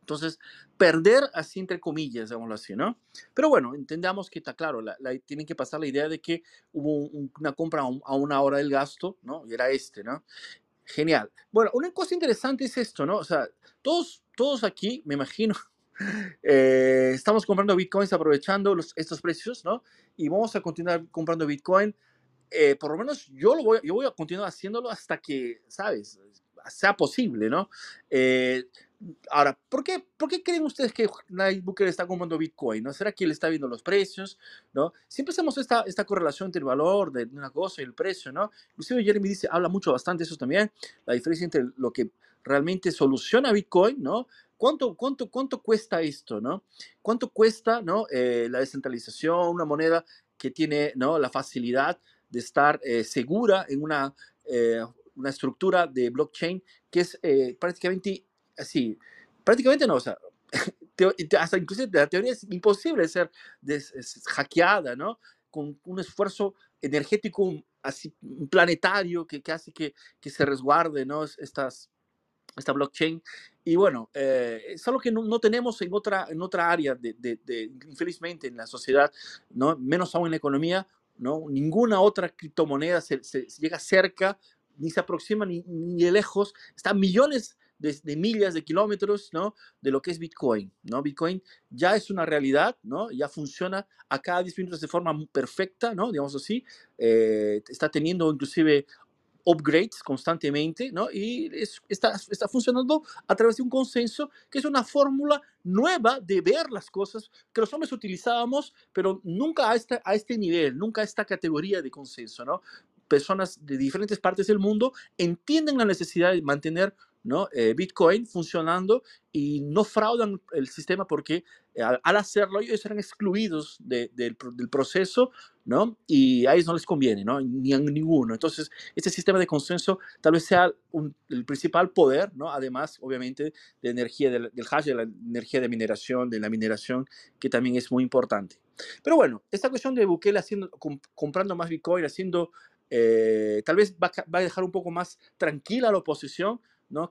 Entonces, perder así entre comillas, digámoslo así, ¿no? Pero bueno, entendamos que está claro, la, tienen que pasar la idea de que hubo una compra a, una hora del gasto, ¿no? Y era este, ¿no? Genial. Bueno, una cosa interesante es esto, ¿no? O sea, todos, todos aquí, me imagino, eh, estamos comprando bitcoins aprovechando estos precios, ¿no? Y vamos a continuar comprando bitcoin. Eh, por lo menos yo, lo voy, yo voy a continuar haciéndolo hasta que, ¿sabes? Sea posible, ¿no? Eh, Ahora, ¿por qué, ¿por qué creen ustedes que Nayib Bukele está comprando Bitcoin? ¿no? ¿Será que él está viendo los precios? ¿no? Siempre hacemos esta, esta correlación entre el valor de una cosa y el precio, ¿no? Inclusive Jeremy dice, habla mucho, bastante eso también, la diferencia entre lo que realmente soluciona Bitcoin, ¿no? ¿Cuánto, cuánto, cuánto cuesta esto, no? ¿Cuánto cuesta, no? Eh, la descentralización, una moneda que tiene, ¿no? La facilidad de estar eh, segura en una, eh, una estructura de blockchain que es prácticamente así, prácticamente no, o sea, hasta incluso la teoría es imposible ser hackeada, ¿no? Con un esfuerzo energético así planetario que, que hace que, que, se resguarde, ¿no? Estas, esta blockchain. Y bueno, eh, es algo que no, no, tenemos en otra, en otra área, de, de, infelizmente, en la sociedad, ¿no? Menos aún en la economía, ¿no? Ninguna otra criptomoneda se, se, llega cerca, ni se aproxima ni, ni de lejos. Está millones de, millas, de kilómetros, ¿no? De lo que es Bitcoin, ¿no? Bitcoin ya es una realidad, ¿no? Ya funciona a cada 10 minutos de forma perfecta, ¿no? Digamos así. Eh, está teniendo inclusive upgrades constantemente, ¿no? Y está, está funcionando a través de un consenso que es una fórmula nueva de ver las cosas que los hombres utilizábamos, pero nunca a este, a este nivel, nunca a esta categoría de consenso, ¿no? Personas de diferentes partes del mundo entienden la necesidad de mantener ¿no? Eh, Bitcoin funcionando y no fraudan el sistema porque eh, al, hacerlo ellos eran excluidos del, del, proceso, ¿no? Y a ellos no les conviene, ¿no? Ni a ninguno. Entonces, este sistema de consenso tal vez sea el principal poder, ¿no? Además, obviamente, de energía del, hash, de la energía de mineración, de la mineración, que también es muy importante. Pero bueno, esta cuestión de Bukele haciendo, comprando más Bitcoin, haciendo, eh, tal vez va, a dejar un poco más tranquila la oposición,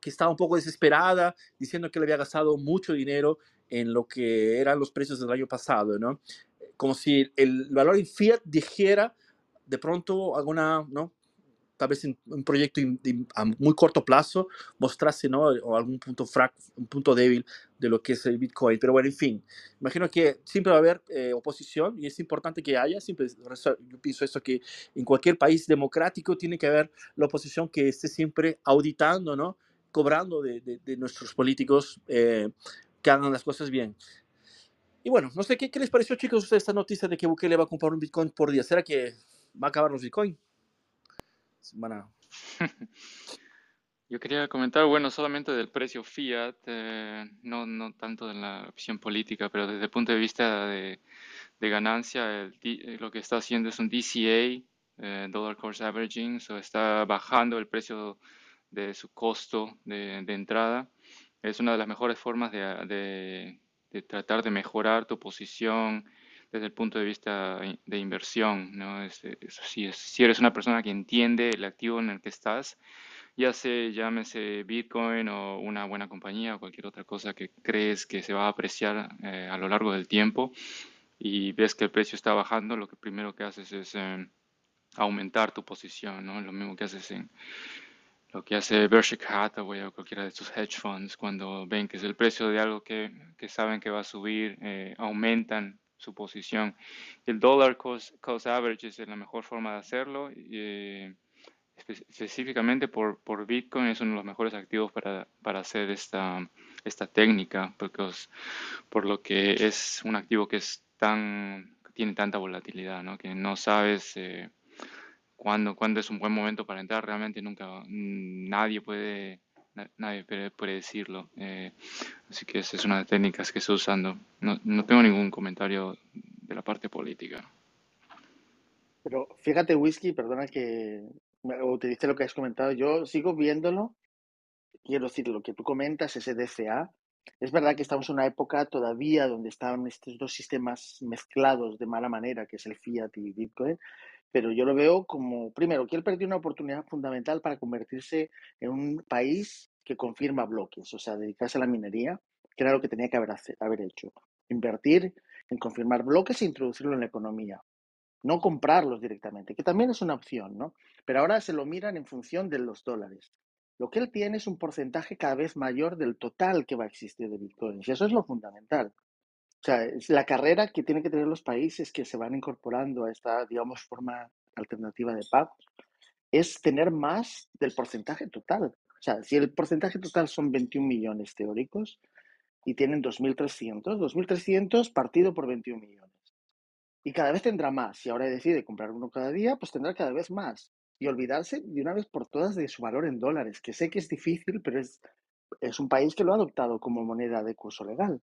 que estaba un poco desesperada, diciendo que le había gastado mucho dinero en lo que eran los precios del año pasado, ¿no? Como si el valor en fiat dijera de pronto alguna, ¿no? tal vez un proyecto a muy corto plazo mostrase ¿no? o algún punto frac, un punto débil de lo que es el Bitcoin. Pero bueno, en fin, imagino que siempre va a haber eh, oposición y es importante que haya. Siempre, yo pienso esto que en cualquier país democrático tiene que haber la oposición que esté siempre auditando, ¿no? Cobrando de, de, nuestros políticos eh, que hagan las cosas bien. Y bueno, no sé ¿qué, qué les pareció, chicos, esta noticia de que Bukele va a comprar un Bitcoin por día. ¿Será que va a acabar los Bitcoin? Yo quería comentar, bueno, solamente del precio fiat, eh, no, no tanto de la opción política, pero desde el punto de vista de, de ganancia, el, eh, lo que está haciendo es un DCA, Dollar Cost Averaging, o está bajando el precio de su costo de, entrada. Es una de las mejores formas de, tratar de mejorar tu posición desde el punto de vista de inversión. ¿no? si, si, eres una persona que entiende el activo en el que estás, ya se llámese Bitcoin o una buena compañía o cualquier otra cosa que crees que se va a apreciar eh, a lo largo del tiempo y ves que el precio está bajando, lo que primero que haces es eh, aumentar tu posición, ¿no? Lo mismo que haces en, lo que hace Berkshire Hathaway o cualquiera de sus hedge funds cuando ven que es el precio de algo que, que saben que va a subir, eh, aumentan su posición. El dollar cost, cost, average es la mejor forma de hacerlo. Eh, específicamente por, por, Bitcoin es uno de los mejores activos para, para hacer esta, esta técnica, porque por lo que es un activo que es tan, tiene tanta volatilidad, ¿no? que no sabes eh, cuándo, cuándo es un buen momento para entrar, realmente nunca nadie puede nadie puede decirlo. Eh, así que esa es una de las técnicas que estoy usando. No, no tengo ningún comentario de la parte política. Pero fíjate, Whisky, perdona que utilice lo que has comentado. Yo sigo viéndolo. Quiero decir, lo que tú comentas, ese DCA, es verdad que estamos en una época todavía donde están estos dos sistemas mezclados de mala manera, que es el fiat y Bitcoin, pero yo lo veo como, primero, que él perdió una oportunidad fundamental para convertirse en un país que confirma bloques, o sea, dedicarse a la minería, que era lo que tenía que haber, haber hecho. Invertir en confirmar bloques e introducirlo en la economía. No comprarlos directamente, que también es una opción, ¿no? Pero ahora se lo miran en función de los dólares. Lo que él tiene es un porcentaje cada vez mayor del total que va a existir de Bitcoin. Y eso es lo fundamental. O sea, la carrera que tienen que tener los países que se van incorporando a esta, digamos, forma alternativa de pagos, es tener más del porcentaje total. O sea, si el porcentaje total son 21 millones teóricos y tienen 2.300, 2.300 partido por 21 millones. Y cada vez tendrá más. Si ahora decide comprar uno cada día, pues tendrá cada vez más. Y olvidarse de una vez por todas de su valor en dólares, que sé que es difícil, pero es, es un país que lo ha adoptado como moneda de curso legal.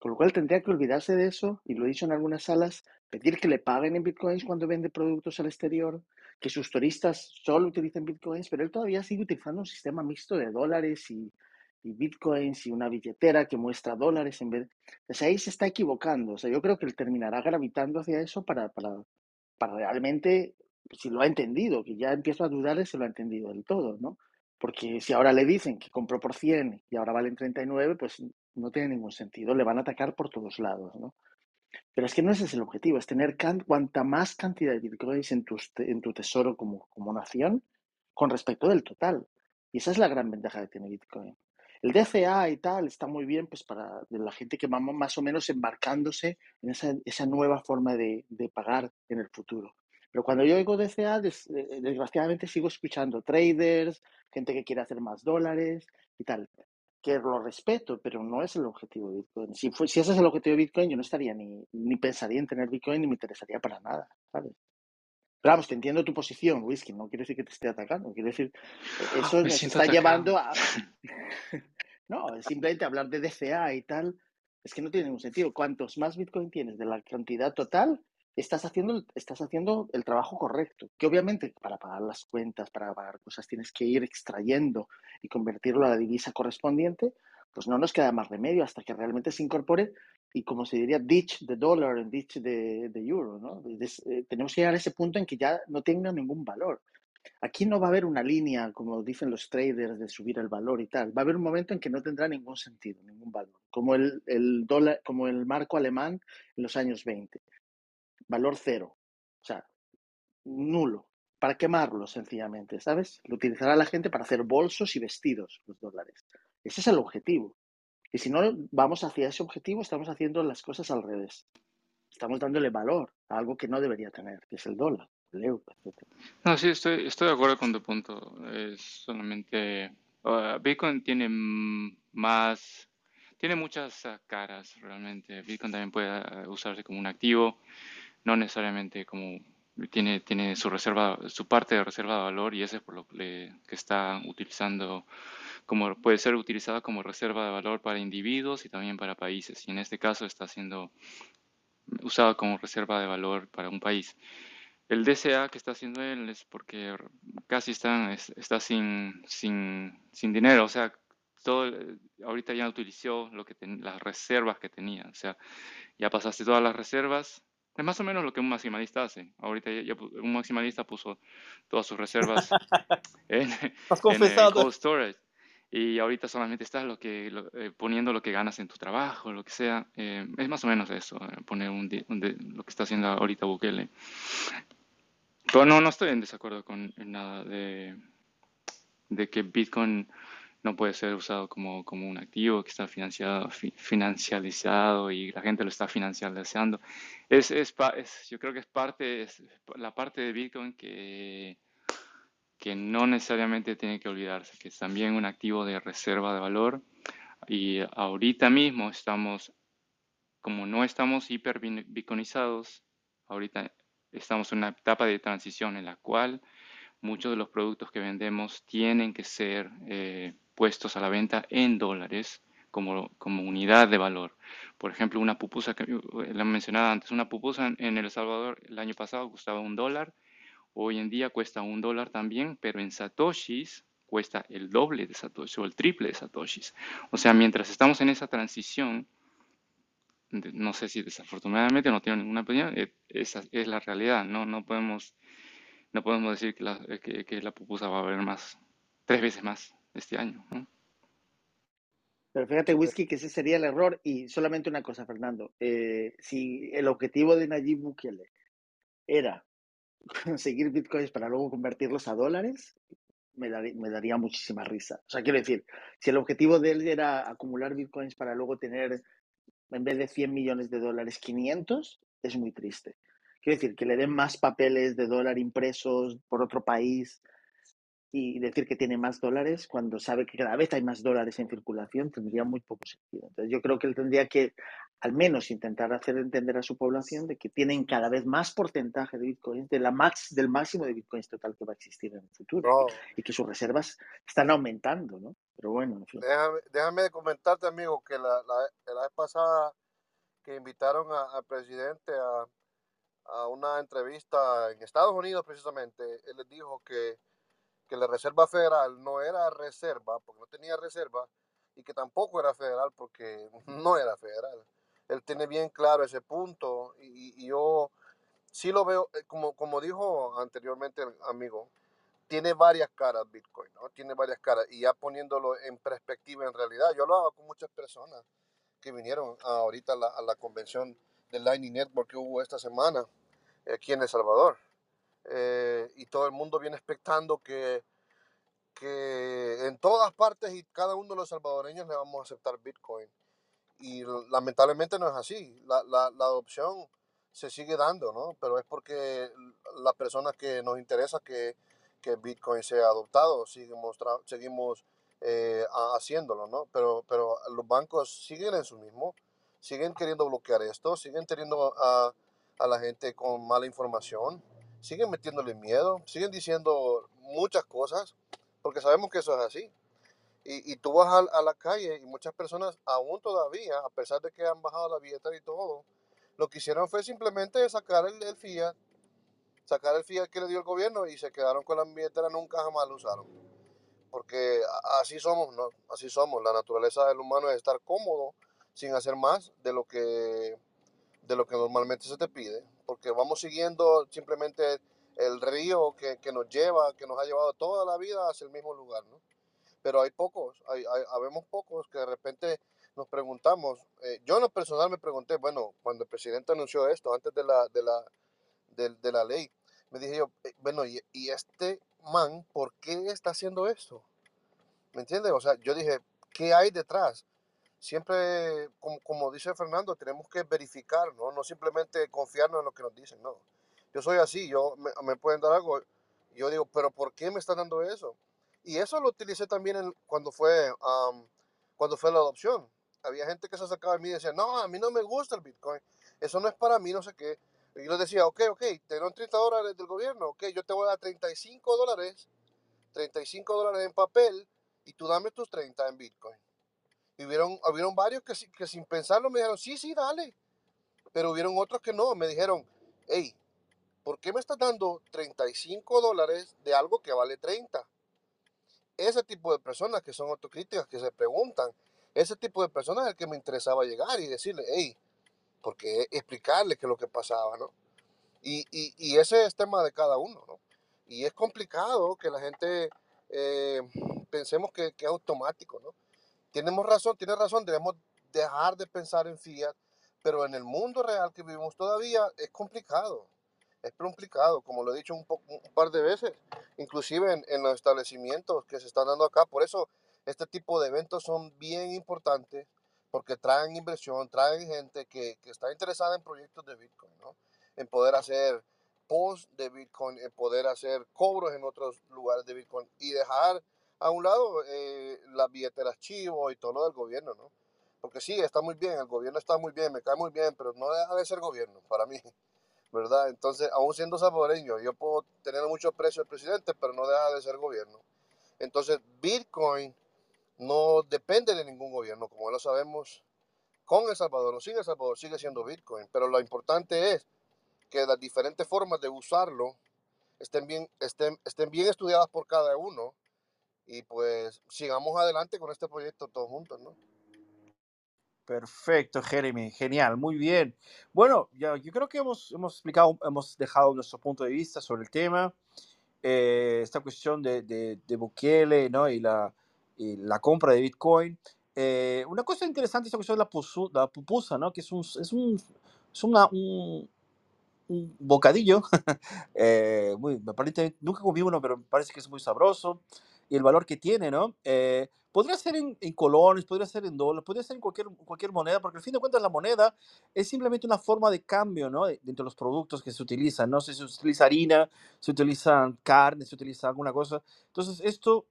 Con lo cual tendría que olvidarse de eso, y lo he dicho en algunas salas, pedir que le paguen en bitcoins cuando vende productos al exterior, que sus turistas solo utilicen bitcoins, pero él todavía sigue utilizando un sistema mixto de dólares y, bitcoins y una billetera que muestra dólares en vez. O sea, ahí se está equivocando. O sea, yo creo que él terminará gravitando hacia eso para, para, para realmente, si lo ha entendido, que ya empiezo a dudar si lo ha entendido del todo, ¿no? Porque si ahora le dicen que compró por 100 y ahora valen 39, pues no tiene ningún sentido. Le van a atacar por todos lados, ¿no? Pero es que no ese es el objetivo, es tener cuanta más cantidad de bitcoins en tu, tesoro como, nación con respecto del total. Y esa es la gran ventaja de tener Bitcoin. El DCA y tal está muy bien pues para la gente que va más o menos embarcándose en esa, nueva forma de, pagar en el futuro. Pero cuando yo oigo DCA, eh, desgraciadamente sigo escuchando traders, gente que quiere hacer más dólares y tal. Que lo respeto, pero no es el objetivo de Bitcoin. Si, si ese es el objetivo de Bitcoin, yo no estaría ni, ni pensaría en tener Bitcoin ni me interesaría para nada, ¿sabes? Pero vamos, te entiendo tu posición, Whisky, no quiere decir que te esté atacando, quiere decir, e, eso nos está llevando a... no, simplemente hablar de DCA y tal, es que no tiene ningún sentido. Cuantos más Bitcoin tienes de la cantidad total, estás haciendo, estás haciendo el trabajo correcto, que obviamente para pagar las cuentas, para pagar cosas, tienes que ir extrayendo y convertirlo a la divisa correspondiente, pues no nos queda más remedio hasta que realmente se incorpore y como se diría, ditch the dollar ditch the, the euro, ¿no? Eh, tenemos que llegar a ese punto en que ya no tenga ningún valor. Aquí no va a haber una línea, como dicen los traders, de subir el valor y tal. Va a haber un momento en que no tendrá ningún sentido, ningún valor. Como el, el, dólar, como el marco alemán en los años 20 valor cero, o sea, nulo, para quemarlo sencillamente, ¿sabes? Lo utilizará la gente para hacer bolsos y vestidos, los dólares. Ese es el objetivo. Y si no vamos hacia ese objetivo, estamos haciendo las cosas al revés. Estamos dándole valor a algo que no debería tener, que es el dólar, el euro, etc. No, sí, estoy, estoy de acuerdo con tu punto. Es solamente. Bitcoin tiene más. Tiene muchas caras realmente. Bitcoin también puede usarse como un activo no necesariamente como tiene, tiene su reserva, su parte de reserva de valor y ese es por lo que, está utilizando, como puede ser utilizada como reserva de valor para individuos y también para países. Y en este caso está siendo usada como reserva de valor para un país. El DCA que está haciendo él es porque casi está, está sin, sin, sin dinero, o sea, todo, ahorita ya utilizó lo que las reservas que tenía, o sea, ya pasaste todas las reservas, es más o menos lo que un maximalista hace. Ahorita ya, un maximalista puso todas sus reservas en, en cold storage. Y ahorita solamente estás lo que, eh, poniendo lo que ganas en tu trabajo, lo que sea. Eh, es más o menos eso, eh, poner un, lo que está haciendo ahorita Bukele. Pero no, no estoy en desacuerdo con nada de, de que Bitcoin no puede ser usado como, como un activo que está financiado, financializado y la gente lo está financializando. Es, es, yo creo que es parte, es la parte de Bitcoin que, que no necesariamente tiene que olvidarse, que es también un activo de reserva de valor. Y ahorita mismo estamos, como no estamos hiper bitcoinizados, ahorita estamos en una etapa de transición en la cual muchos de los productos que vendemos tienen que ser eh, puestos a la venta en dólares como, como, unidad de valor. Por ejemplo, una pupusa que la mencionaba antes, una pupusa en, El Salvador el año pasado costaba un dólar, hoy en día cuesta un dólar también, pero en satoshis cuesta el doble de satoshis o el triple de satoshis. O sea, mientras estamos en esa transición, no sé si desafortunadamente no tengo ninguna opinión, eh, esa es la realidad, no, no podemos no podemos decir que la, que la pupusa va a haber más, tres veces más este año. Pero fíjate, Whisky, que ese sería el error. Y solamente una cosa, Fernando. Eh, si el objetivo de Nayib Bukele era conseguir bitcoins para luego convertirlos a dólares, me, me, daría muchísima risa. O sea, quiero decir, si el objetivo de él era acumular bitcoins para luego tener, en vez de 100 millones de dólares, 500, es muy triste. Quiero decir, que le den más papeles de dólar impresos por otro país y decir que tiene más dólares cuando sabe que cada vez hay más dólares en circulación tendría muy poco sentido. Entonces yo creo que él tendría que al menos intentar hacer entender a su población de que tienen cada vez más porcentaje de bitcoins, de la max, del máximo de bitcoins total que va a existir en el futuro y que sus reservas están aumentando, ¿no? Pero bueno, déjame, déjame comentarte, amigo, que la, la, vez pasada que invitaron al presidente a, a una entrevista en Estados Unidos precisamente, él les dijo que que la Reserva Federal no era reserva porque no tenía reserva y que tampoco era federal porque no era federal. Él tiene bien claro ese punto y, yo sí lo veo, eh, como, como dijo anteriormente el amigo, tiene varias caras Bitcoin, ¿no? Tiene varias caras y ya poniéndolo en perspectiva en realidad, yo lo hago con muchas personas que vinieron ahorita a la, a la convención del Lightning Network que hubo esta semana aquí en El Salvador eh, y todo el mundo viene expectando que, que en todas partes y cada uno de los salvadoreños le vamos a aceptar Bitcoin. Y lamentablemente no es así. La, la, la adopción se sigue dando, ¿no? Pero es porque las personas que nos interesa que, que Bitcoin sea adoptado, seguimos, seguimos eh, haciéndolo, ¿no? Pero, pero los bancos siguen en su mismo, siguen queriendo bloquear esto, siguen teniendo a, a la gente con mala información siguen metiéndole miedo, siguen diciendo muchas cosas, porque sabemos que eso es así. Y, y tú vas a, la calle y muchas personas aún todavía, a pesar de que han bajado la billetera y todo, lo que hicieron fue simplemente sacar el, el fiat, sacar el fiat que le dio el gobierno y se quedaron con la billetera, nunca jamás lo usaron. Porque así somos, ¿no? Así somos. La naturaleza del humano es estar cómodo sin hacer más de lo que, de lo que normalmente se te pide porque vamos siguiendo simplemente el río que, que, nos lleva, que nos ha llevado toda la vida hacia el mismo lugar, ¿no? Pero hay pocos, hay, hay habemos pocos que de repente nos preguntamos, eh, yo en lo personal me pregunté, bueno, cuando el presidente anunció esto, antes de la, de la, de, la ley, me dije yo, eh, bueno, ¿y, ¿y, este man por qué está haciendo esto? ¿Me entiendes? O sea, yo dije, ¿qué hay detrás? Siempre, como, como, dice Fernando, tenemos que verificar, ¿no? No simplemente confiarnos en lo que nos dicen, no. Yo soy así, yo me, pueden dar algo, yo digo, pero ¿por qué me están dando eso? Y eso lo utilicé también cuando, fue, cuando fue la adopción. Había gente que se acercaba a mí y decía, no, a mí no me gusta el Bitcoin, eso no es para mí, no sé qué. Y yo decía, ok, ok, te dan 30 dólares del gobierno, ok, yo te voy a dar 35 dólares, 35 dólares en papel y tú dame tus 30 en Bitcoin. Hubieron, hubieron varios que, que sin pensarlo me dijeron, sí, sí, dale. Pero hubieron otros que no, me dijeron, hey, ¿por qué me estás dando 35 dólares de algo que vale 30? Ese tipo de personas que son autocríticas, que se preguntan, ese tipo de personas es el que me interesaba llegar y decirle, hey, porque explicarle qué es lo que pasaba, ¿no? Y, y, ese es tema de cada uno, ¿no? Y es complicado que la gente eh, pensemos que, es automático, ¿no? Tenemos razón, tiene razón, debemos dejar de pensar en fiat, pero en el mundo real que vivimos todavía es complicado. es complicado, como lo he dicho un, un par de veces, inclusive en, en, los establecimientos que se están dando acá. Por eso este tipo de eventos son bien importantes, porque traen inversión, traen gente que, que está interesada en proyectos de Bitcoin, ¿no? en poder hacer post de Bitcoin, en poder hacer cobros en otros lugares de Bitcoin y dejar a un lado eh, las billeteras chivo y todo lo del gobierno, ¿no? Porque sí, está muy bien, el gobierno está muy bien, me cae muy bien, pero no deja de ser gobierno para mí. ¿verdad? Entonces, aún siendo salvadoreño, yo puedo tener mucho precio al presidente, pero no deja de ser gobierno. Entonces, Bitcoin no depende de ningún gobierno, como lo sabemos, con El Salvador o sin El Salvador sigue siendo Bitcoin, pero lo importante es que las diferentes formas de usarlo estén bien, estén, estén bien estudiadas por cada uno y pues sigamos adelante con este proyecto todos juntos, ¿no? Perfecto, Jeremy, genial, muy bien. Bueno, ya, yo creo que hemos, hemos explicado, hemos dejado nuestro punto de vista sobre el tema, eh, esta cuestión de, de, de, Bukele ¿no? y, la, y la compra de Bitcoin. Eh, una cosa interesante es esta cuestión de la, pusu, la pupusa, ¿no? que es un, es un, es una, un, un bocadillo, eh, muy, aparentemente nunca comí uno, pero me parece que es muy sabroso y el valor que tiene, ¿no? Eh, podría ser en, en, colones, podría ser en dólares, podría ser en cualquier, cualquier moneda, porque al fin de cuentas la moneda es simplemente una forma de cambio, ¿no? Entre los productos que se utilizan, no si se utiliza harina, se utiliza carne, se utiliza alguna cosa. Entonces, esto,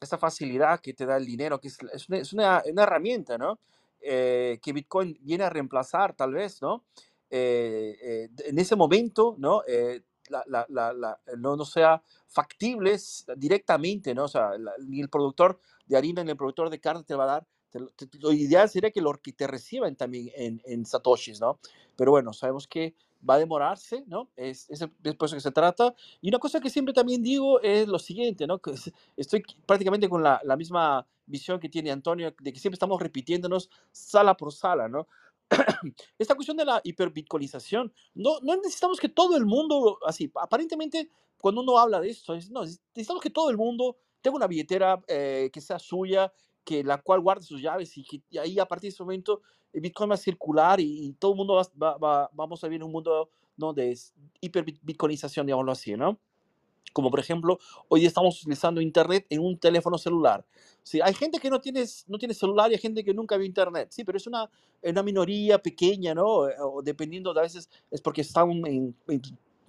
esta facilidad que te da el dinero, que es, es, una, es una, una, herramienta, ¿no? Eh, que Bitcoin viene a reemplazar, tal vez, ¿no? Eh, eh, en ese momento, ¿no? Eh, no, no, sea factible directamente, ¿no? O sea, ni el productor de harina ni el productor de carne te va a dar. Te, lo ideal sería que, lo, que te reciban también en, en, satoshis, ¿no? Pero bueno, sabemos que va a demorarse, ¿no? Es, es, por eso que se trata. Y una cosa que siempre también digo es lo siguiente, ¿no? Estoy prácticamente con la, la misma visión que tiene Antonio, de que siempre estamos repitiéndonos sala por sala, ¿no? esta cuestión de la hiperbitcoinización, no, no necesitamos que todo el mundo, así, aparentemente cuando uno habla de esto, es, no, necesitamos que todo el mundo tenga una billetera eh, que sea suya, que la cual guarde sus llaves y que y ahí a partir de ese momento el Bitcoin va a circular y, y todo el mundo va, va, va, vamos a vivir en un mundo ¿no? de hiperbitcoinización, digámoslo así, ¿no? Como por ejemplo, hoy estamos utilizando Internet en un teléfono celular. Sí, hay gente que no tiene, no tiene celular y hay gente que nunca vio Internet. Sí, pero es una, una minoría pequeña, ¿no? O dependiendo, de a veces es porque están en, en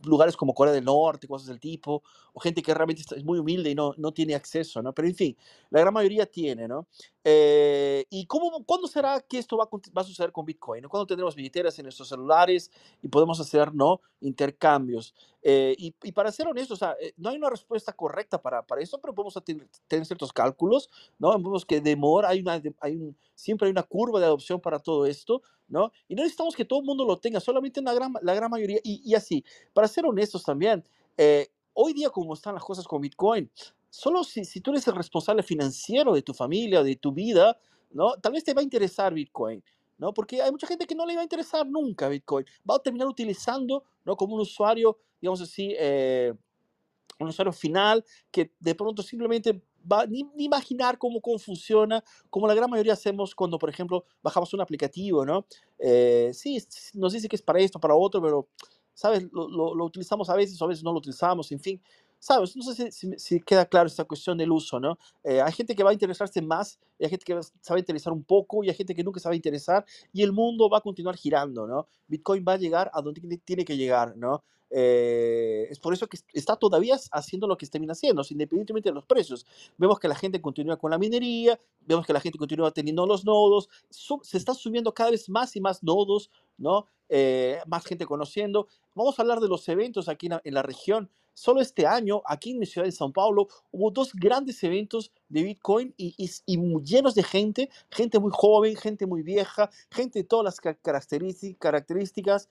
lugares como Corea del Norte, cosas del tipo, o gente que realmente es muy humilde y no, no tiene acceso, ¿no? Pero en fin, la gran mayoría tiene, ¿no? Eh, ¿Y cómo, cuándo será que esto va a, va a suceder con Bitcoin? ¿no? ¿Cuándo tendremos billeteras en nuestros celulares y podemos hacer, ¿no? Intercambios. Eh, y, y, para ser honestos, o sea, eh, no hay una respuesta correcta para, para eso, pero podemos tener, tener ciertos cálculos, ¿no? Vemos que demora, hay una, hay un, siempre hay una curva de adopción para todo esto, ¿no? Y no necesitamos que todo el mundo lo tenga, solamente la gran, la gran mayoría. Y, y así, para ser honestos también, eh, hoy día como están las cosas con Bitcoin, solo si, si, tú eres el responsable financiero de tu familia, de tu vida, ¿no? Tal vez te va a interesar Bitcoin, ¿no? Porque hay mucha gente que no le va a interesar nunca Bitcoin. Va a terminar utilizando, ¿no? Como un usuario, digamos así, eh, un usuario final que de pronto simplemente va ni, ni imaginar cómo, cómo funciona, como la gran mayoría hacemos cuando, por ejemplo, bajamos un aplicativo, ¿no? Eh, sí, nos dice que es para esto, para otro, pero, ¿sabes? Lo, lo, lo, utilizamos a veces a veces no lo utilizamos, en fin. ¿Sabes? No sé si, si, queda claro esta cuestión del uso, ¿no? Eh, hay gente que va a interesarse más, y hay gente que a interesar un poco, y hay gente que nunca a interesar, y el mundo va a continuar girando, ¿no? Bitcoin va a llegar a donde tiene que llegar, ¿no? Eh, es por eso que está todavía haciendo lo que termina haciendo, independientemente de los precios. Vemos que la gente continúa con la minería, vemos que la gente continúa teniendo los nodos, se está subiendo cada vez más y más nodos, ¿no? Eh, más gente conociendo. Vamos a hablar de los eventos aquí en la, en la región. Solo este año, aquí en mi ciudad de São Paulo, hubo dos grandes eventos de Bitcoin y, y, llenos de gente, gente muy joven, gente muy vieja, gente de todas las características.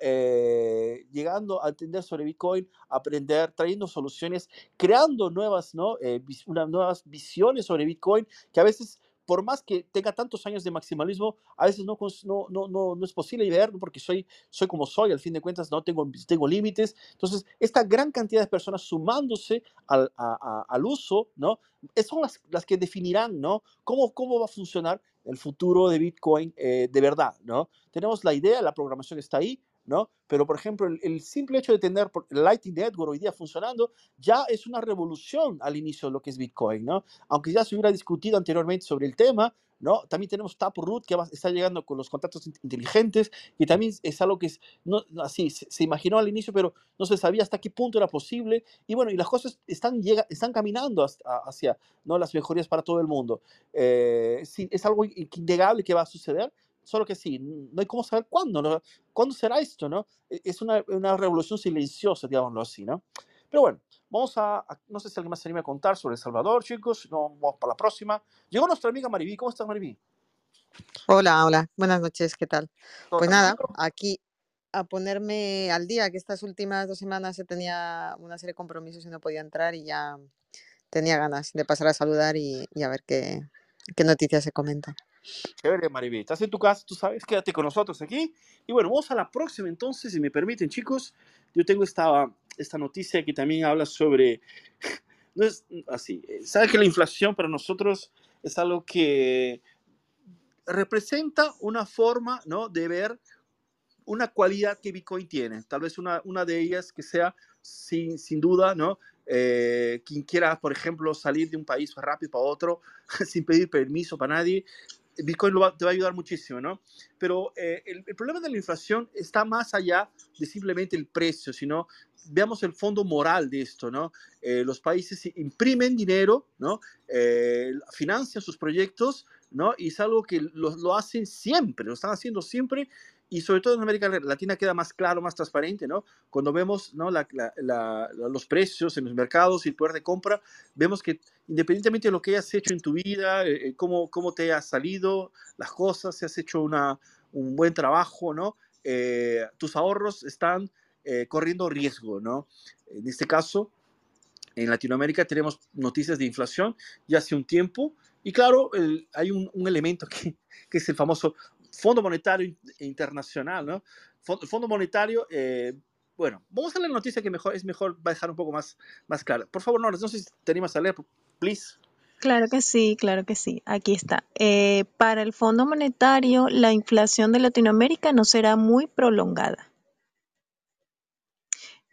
Eh, llegando a entender sobre Bitcoin, aprender, trayendo soluciones, creando nuevas. Eh, unas nuevas visiones sobre Bitcoin que a veces por más que tenga tantos años de maximalismo, a veces no, no, no, no, no es posible ver, porque soy, soy como soy, al fin de cuentas no tengo, tengo límites. Entonces, esta gran cantidad de personas sumándose al, a, a, al uso, ¿no? son las, las, que definirán, ¿no? Cómo, cómo va a funcionar el futuro de Bitcoin eh, de verdad, ¿no? Tenemos la idea, la programación está ahí, ¿no? Pero, por ejemplo, el, simple hecho de tener Lightning Network hoy día funcionando ya es una revolución al inicio de lo que es Bitcoin, ¿no? Aunque ya se hubiera discutido anteriormente sobre el tema, ¿no? También tenemos Taproot que está llegando con los contactos inteligentes, que también es algo que no, así, se, imaginó al inicio, pero no se sabía hasta qué punto era posible. Y bueno, y las cosas están, llega, están caminando hacia, ¿no? las mejorías para todo el mundo. Eh, sí, es algo innegable que va a suceder, solo que sí, no hay cómo saber cuándo, ¿no? ¿Cuándo será esto, no? E, es una, una revolución silenciosa, digámoslo así, ¿no? Pero bueno, vamos a, no sé si alguien más se anima a contar sobre El Salvador, chicos, no, vamos para la próxima. Llegó nuestra amiga Mariví, ¿cómo estás, Mariví? Hola, hola, buenas noches, ¿qué tal? Pues nada, aquí a ponerme al día, que estas últimas dos semanas se tenía una serie de compromisos y no podía entrar y ya tenía ganas de pasar a saludar y, a ver qué, qué noticias se comentan. Chévere, Mariví. Estás en tu casa, tú sabes, quédate con nosotros aquí. Y bueno, vamos a la próxima entonces, si me permiten, chicos. Yo tengo esta, esta noticia que también habla sobre... No es así. Eh, Sabes que la inflación para nosotros es algo que representa una forma ¿no? de ver una cualidad que Bitcoin tiene. Tal vez una, una de ellas que sea, sin, sin duda, ¿no? Eh, quien quiera, por ejemplo, salir de un país rápido para otro sin pedir permiso para nadie, Bitcoin te va a ayudar muchísimo, ¿no? Pero eh, el, problema de la inflación está más allá de simplemente el precio, sino veamos el fondo moral de esto, ¿no? Eh, los países imprimen dinero, ¿no? Eh, financian sus proyectos, ¿no? Y es algo que lo, lo, hacen siempre, lo están haciendo siempre y sobre todo en América Latina queda más claro, más transparente, ¿no? Cuando vemos ¿no? los precios en los mercados y el poder de compra, vemos que independientemente de lo que hayas hecho en tu vida, eh, eh, cómo, cómo te ha salido las cosas, si has hecho una, un buen trabajo, ¿no? Eh, tus ahorros están corriendo riesgo, ¿no? En este caso, en Latinoamérica tenemos noticias de inflación ya hace un tiempo y claro, hay un, un elemento que, que, es el famoso Fondo Monetario Internacional, ¿no? Fondo, Monetario, eh, bueno, vamos a la noticia que mejor, es mejor, va a dejar un poco más, más clara. Por favor, Nora, no sé si te animas a leer, please. Claro que sí, claro que sí. Aquí está. Eh, para el Fondo Monetario, la inflación de Latinoamérica no será muy prolongada.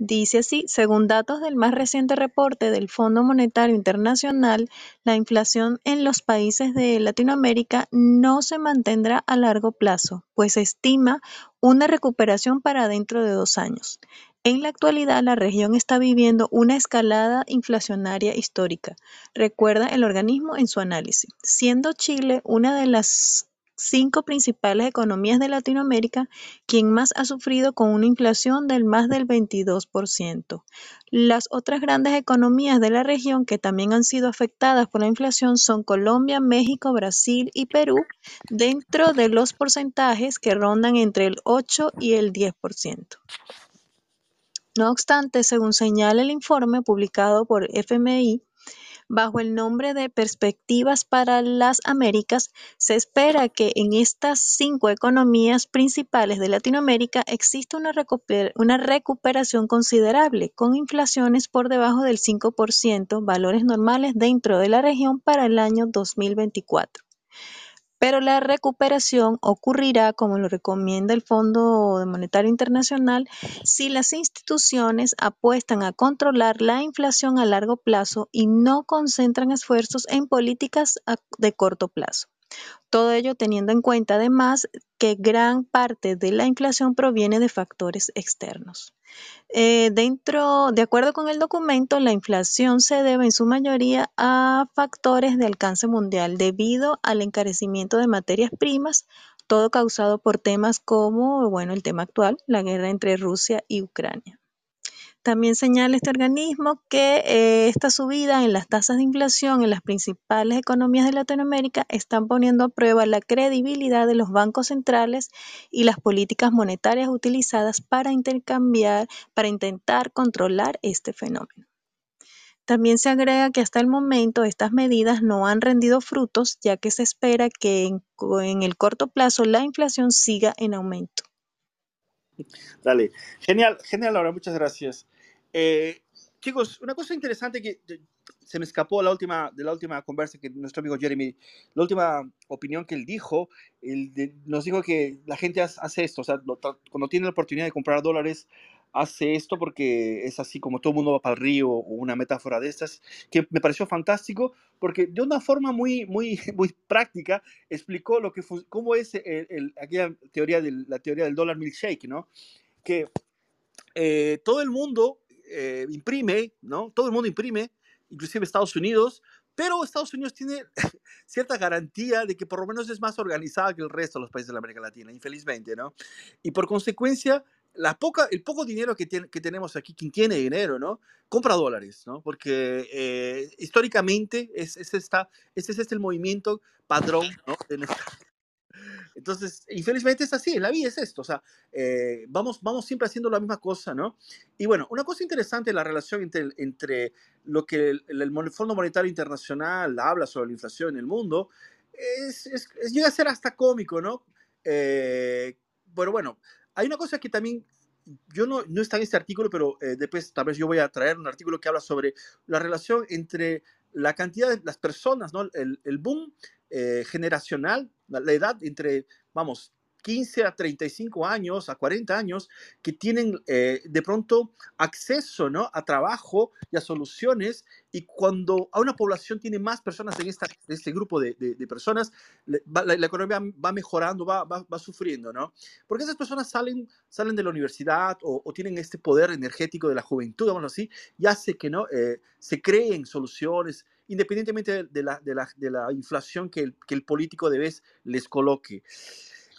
Dice así, según datos del más reciente reporte del Fondo Monetario Internacional, la inflación en los países de Latinoamérica no se mantendrá a largo plazo, pues se estima una recuperación para dentro de dos años. En la actualidad, la región está viviendo una escalada inflacionaria histórica, recuerda el organismo en su análisis, siendo Chile una de las cinco principales economías de Latinoamérica, quien más ha sufrido con una inflación del más del 22%. Las otras grandes economías de la región que también han sido afectadas por la inflación son Colombia, México, Brasil y Perú, dentro de los porcentajes que rondan entre el 8 y el 10%. No obstante, según señala el informe publicado por FMI, Bajo el nombre de Perspectivas para las Américas, se espera que en estas cinco economías principales de Latinoamérica exista una, recuperación considerable, con inflaciones por debajo del 5%, valores normales dentro de la región para el año 2024 pero la recuperación ocurrirá, como lo recomienda el Fondo Monetario Internacional, si las instituciones apuestan a controlar la inflación a largo plazo y no concentran esfuerzos en políticas de corto plazo. Todo ello teniendo en cuenta además que gran parte de la inflación proviene de factores externos. Eh, dentro, de acuerdo con el documento, la inflación se debe en su mayoría a factores de alcance mundial debido al encarecimiento de materias primas, todo causado por temas como, bueno, el tema actual, la guerra entre Rusia y Ucrania. También señala este organismo que eh, esta subida en las tasas de inflación en las principales economías de Latinoamérica están poniendo a prueba la credibilidad de los bancos centrales y las políticas monetarias utilizadas para intercambiar, para intentar controlar este fenómeno. También se agrega que hasta el momento estas medidas no han rendido frutos, ya que se espera que en el corto plazo la inflación siga en aumento. Dale, genial, genial Laura, muchas gracias. Eh, chicos, una cosa interesante que se me escapó la última, de la última conversa que nuestro amigo Jeremy, la última opinión que él dijo, él nos dijo que la gente hace esto, o sea, cuando tiene la oportunidad de comprar dólares, hace esto porque es así como todo el mundo va para el río o una metáfora de estas, que me pareció fantástico porque de una forma muy, muy, muy práctica explicó lo que cómo es el, aquella teoría del, la teoría del dólar milkshake, ¿no? Que eh, todo el mundo eh, imprime, ¿no? Todo el mundo imprime, inclusive Estados Unidos, pero Estados Unidos tiene cierta garantía de que por lo menos es más organizada que el resto de los países de la América Latina, infelizmente, ¿no? Y por consecuencia, la poca, el poco dinero que, tiene, que tenemos aquí, quien tiene dinero, ¿no? Compra dólares, ¿no? Porque eh, históricamente es, es, esta, ese es este el movimiento padrón, ¿no? De nuestra, entonces, infelizmente es así, la vida es esto, o sea, eh, vamos, vamos siempre haciendo la misma cosa, ¿no? Y bueno, una cosa interesante, la relación entre, entre lo que el, Fondo Monetario Internacional habla sobre la inflación en el mundo, es, es, llega a ser hasta cómico, ¿no? Eh, pero bueno, hay una cosa que también yo no, no está en este artículo, pero eh, después tal vez yo voy a traer un artículo que habla sobre la relación entre la cantidad de las personas, ¿no? el, el boom eh, generacional, la, edad entre, vamos, 15 a 35 años, a 40 años, que tienen eh, de pronto acceso ¿no? a trabajo y a soluciones. Y cuando a una población tiene más personas en, esta, este grupo de, de, personas, la, economía va mejorando, va, va, va, sufriendo, ¿no? Porque esas personas salen, salen de la universidad o, o, tienen este poder energético de la juventud, vamos así, y hace que ¿no? Eh, se creen soluciones independientemente de la, de la, de la inflación que el, que el, político de vez les coloque.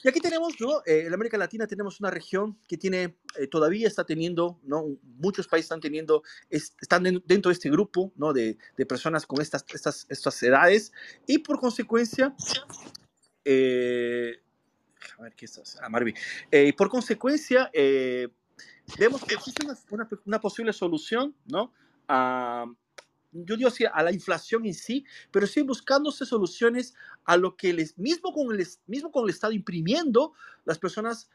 Y aquí tenemos, ¿no? Eh, en América Latina tenemos una región que tiene, eh, todavía está teniendo, ¿no? Muchos países están teniendo, están dentro de este grupo, ¿no? De, de, personas con estas, estas, estas edades y por consecuencia, eh, a ver qué estás, ah, Marvi, y por consecuencia, vemos que existe una, una, una posible solución, ¿no? A, yo digo así, a la inflación en sí, pero sí buscándose soluciones a lo que les, mismo con el, mismo con el Estado imprimiendo, las personas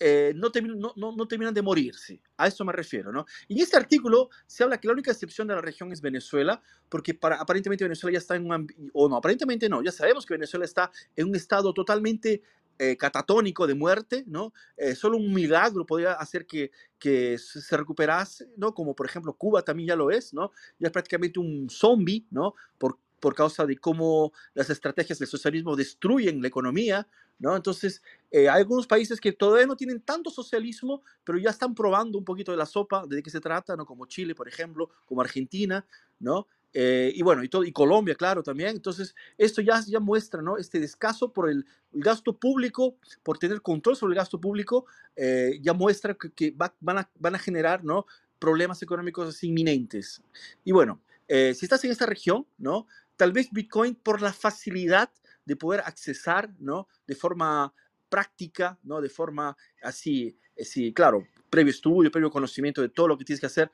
eh, no, no, no, terminan de morirse. A eso me refiero, ¿no? Y en este artículo se habla que la única excepción de la región es Venezuela, porque para, aparentemente Venezuela ya está en un... o no, aparentemente no, ya sabemos que Venezuela está en un estado totalmente eh, catatónico de muerte, ¿no? Eh, solo un milagro podría hacer que, que se recuperase, ¿no? Como por ejemplo Cuba también ya lo es, ¿no? Ya es prácticamente un zombie, ¿no? Por, por causa de cómo las estrategias del socialismo destruyen la economía, ¿no? Entonces, eh, hay algunos países que todavía no tienen tanto socialismo, pero ya están probando un poquito de la sopa, de qué se trata, ¿no? Como Chile, por ejemplo, como Argentina, ¿no? Eh, y bueno, y, todo, y Colombia, claro, también. Entonces, esto ya, ya muestra, ¿no? Este descaso por el, gasto público, por tener control sobre el gasto público, eh, ya muestra que, van, a, van a generar, ¿no? Problemas económicos inminentes. Y bueno, eh, si estás en esta región, ¿no? Tal vez Bitcoin, por la facilidad de poder accesar, ¿no? De forma práctica, ¿no? De forma así, así claro, previo estudio, previo conocimiento de todo lo que tienes que hacer,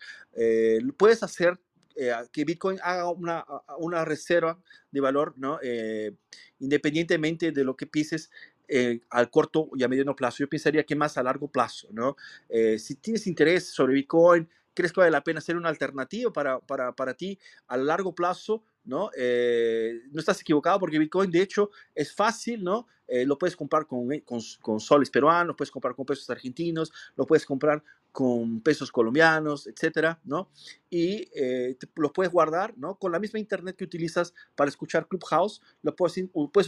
puedes hacer eh, que Bitcoin haga una, una, reserva de valor, ¿no? Eh, independientemente de lo que pises eh, al corto y a mediano plazo. Yo pensaría que más a largo plazo, ¿no? si tienes interés sobre Bitcoin, crees que vale la pena ser una alternativa para, para, para ti a largo plazo, ¿no? no estás equivocado porque Bitcoin, de hecho, es fácil, ¿no? lo puedes comprar con, con, con soles peruanos, puedes comprar con pesos argentinos, lo puedes comprar con pesos colombianos, etcétera, ¿no? Y eh, los puedes guardar, ¿no? Con la misma internet que utilizas para escuchar Clubhouse, lo puedes,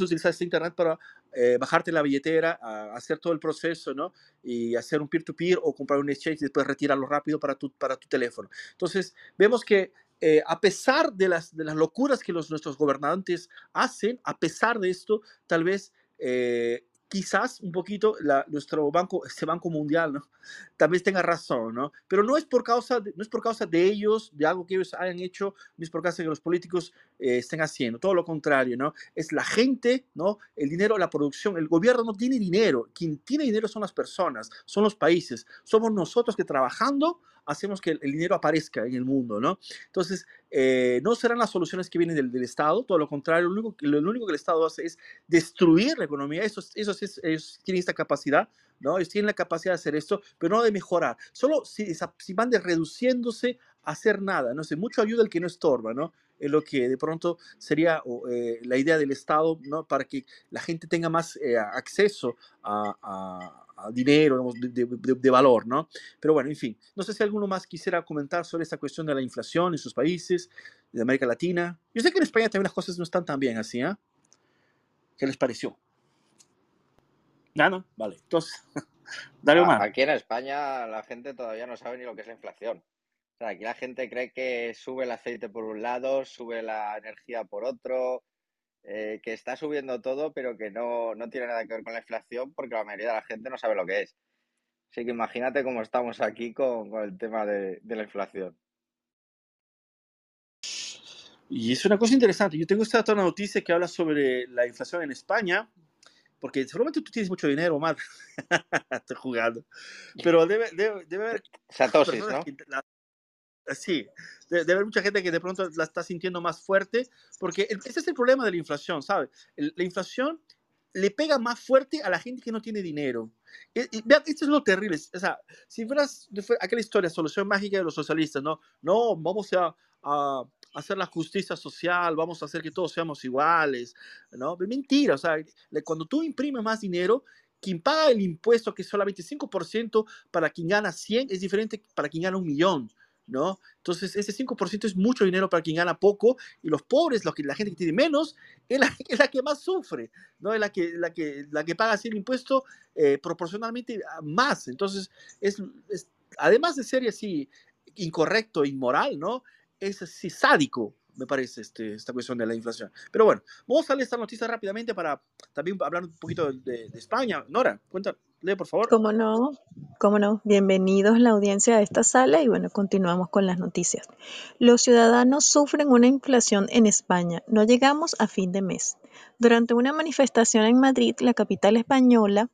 utilizar esta internet para eh, bajarte la billetera, hacer todo el proceso, ¿no? Y hacer un peer-to-peer o comprar un exchange y después retirarlo rápido para tu, para tu teléfono. Entonces, vemos que eh, a pesar de las, de las locuras que los, nuestros gobernantes hacen, a pesar de esto, tal vez quizás un poquito nuestro banco, este Banco Mundial, ¿no? También tenga razón, ¿no? Pero no es por causa de, no es por causa de ellos, de algo que ellos hayan hecho, no es por causa de que los políticos eh, estén haciendo, todo lo contrario, ¿no? Es la gente, ¿no? El dinero, la producción, el gobierno no tiene dinero, quien tiene dinero son las personas, son los países, somos nosotros que trabajando hacemos que el, dinero aparezca en el mundo, ¿no? Entonces, eh, no serán las soluciones que vienen del, Estado, todo lo contrario, lo único, que el Estado hace es destruir la economía, eso, eso, ellos tienen esta capacidad, ¿no? Ellos tienen la capacidad de hacer esto, pero no de mejorar, solo si, si van de reduciéndose hacer nada, no sé, mucho ayuda el que no estorba, ¿no? es lo que de pronto sería eh, la idea del Estado, ¿no? Para que la gente tenga más eh, acceso a, dinero de, valor, ¿no? Pero bueno, en fin, no sé si alguno más quisiera comentar sobre esta cuestión de la inflación en sus países, de América Latina. Yo sé que en España también las cosas no están tan bien así, ¿eh? ¿Qué les pareció? Nada, vale. Entonces, dale Omar. Aquí en España la gente todavía no sabe ni lo que es la inflación. O sea, aquí la gente cree que sube el aceite por un lado, sube la energía por otro, eh, que está subiendo todo, pero que no, tiene nada que ver con la inflación porque la mayoría de la gente no sabe lo que es. Así que imagínate cómo estamos aquí con, el tema de, de la inflación. Y es una cosa interesante. Yo tengo esta otra noticia que habla sobre la inflación en España, porque seguramente tú tienes mucho dinero, Omar. Estoy jugando. Pero debe, debe, debe haber... Satosis, ¿no? Sí, debe, haber mucha gente que de pronto la está sintiendo más fuerte, porque ese es el problema de la inflación, ¿sabes? La inflación le pega más fuerte a la gente que no tiene dinero. Y, vean, esto es lo terrible. O sea, si fueras aquella historia, solución mágica de los socialistas, ¿no? No, vamos a, a hacer la justicia social, vamos a hacer que todos seamos iguales, ¿no? Mentira, o sea, cuando tú imprimes más dinero, quien paga el impuesto, que es solamente 5% para quien gana 100, es diferente para quien gana un millón, Entonces, ese 5% es mucho dinero para quien gana poco y los pobres, los que, la gente que tiene menos, es la, es la que más sufre, ¿no? Es la que, la que, la que paga así el impuesto eh, proporcionalmente más. Entonces, es, es, además de ser así incorrecto, inmoral, ¿no? es así sádico, me parece, este, esta cuestión de la inflación. Pero bueno, vamos a leer esta noticia rápidamente para también hablar un poquito de, España. Nora, cuenta, lee por favor. Cómo no, cómo no. Bienvenidos la audiencia a esta sala y bueno, continuamos con las noticias. Los ciudadanos sufren una inflación en España. No llegamos a fin de mes. Durante una manifestación en Madrid, la capital española,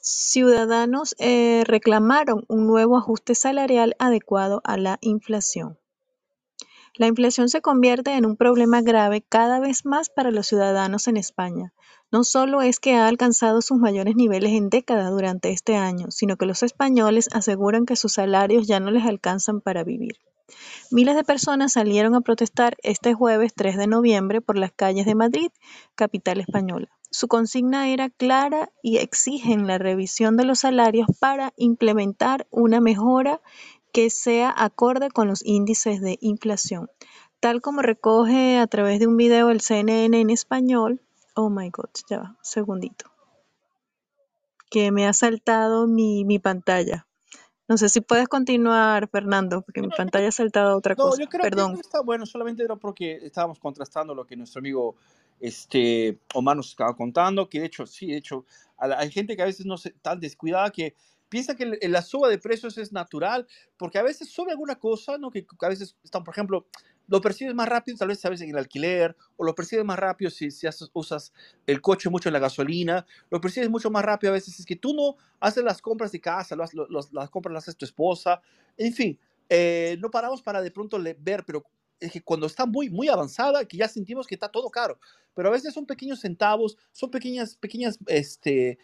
ciudadanos eh, reclamaron un nuevo ajuste salarial adecuado a la inflación. La inflación se convierte en un problema grave cada vez más para los ciudadanos en España. No solo es que ha alcanzado sus mayores niveles en décadas durante este año, sino que los españoles aseguran que sus salarios ya no les alcanzan para vivir. Miles de personas salieron a protestar este jueves 3 de noviembre por las calles de Madrid, capital española. Su consigna era clara y exigen la revisión de los salarios para implementar una mejora que sea acorde con los índices de inflación, tal como recoge a través de un video el CNN en español. Oh my god, ya va, segundito. Que me ha saltado mi, pantalla. No sé si puedes continuar, Fernando, porque mi pantalla ha saltado otra cosa. Yo creo Perdón. Que está bueno, solamente era porque estábamos contrastando lo que nuestro amigo este, Omar nos estaba contando, que de hecho, sí, de hecho, hay gente que a veces no se tan descuidada que piensa que la suba de precios es natural, porque a veces sube alguna cosa, ¿no? Que a veces están, por ejemplo, lo percibes más rápido, tal vez a veces en el alquiler, o lo percibes más rápido si, si usas el coche mucho en la gasolina, lo percibes mucho más rápido a veces es que tú no haces las compras de casa, las compras las hace tu esposa, en fin, eh, no paramos para de pronto ver, pero es que cuando está muy, muy avanzada, que ya sentimos que está todo caro, pero a veces son pequeños centavos, son pequeñas, pequeñas, este,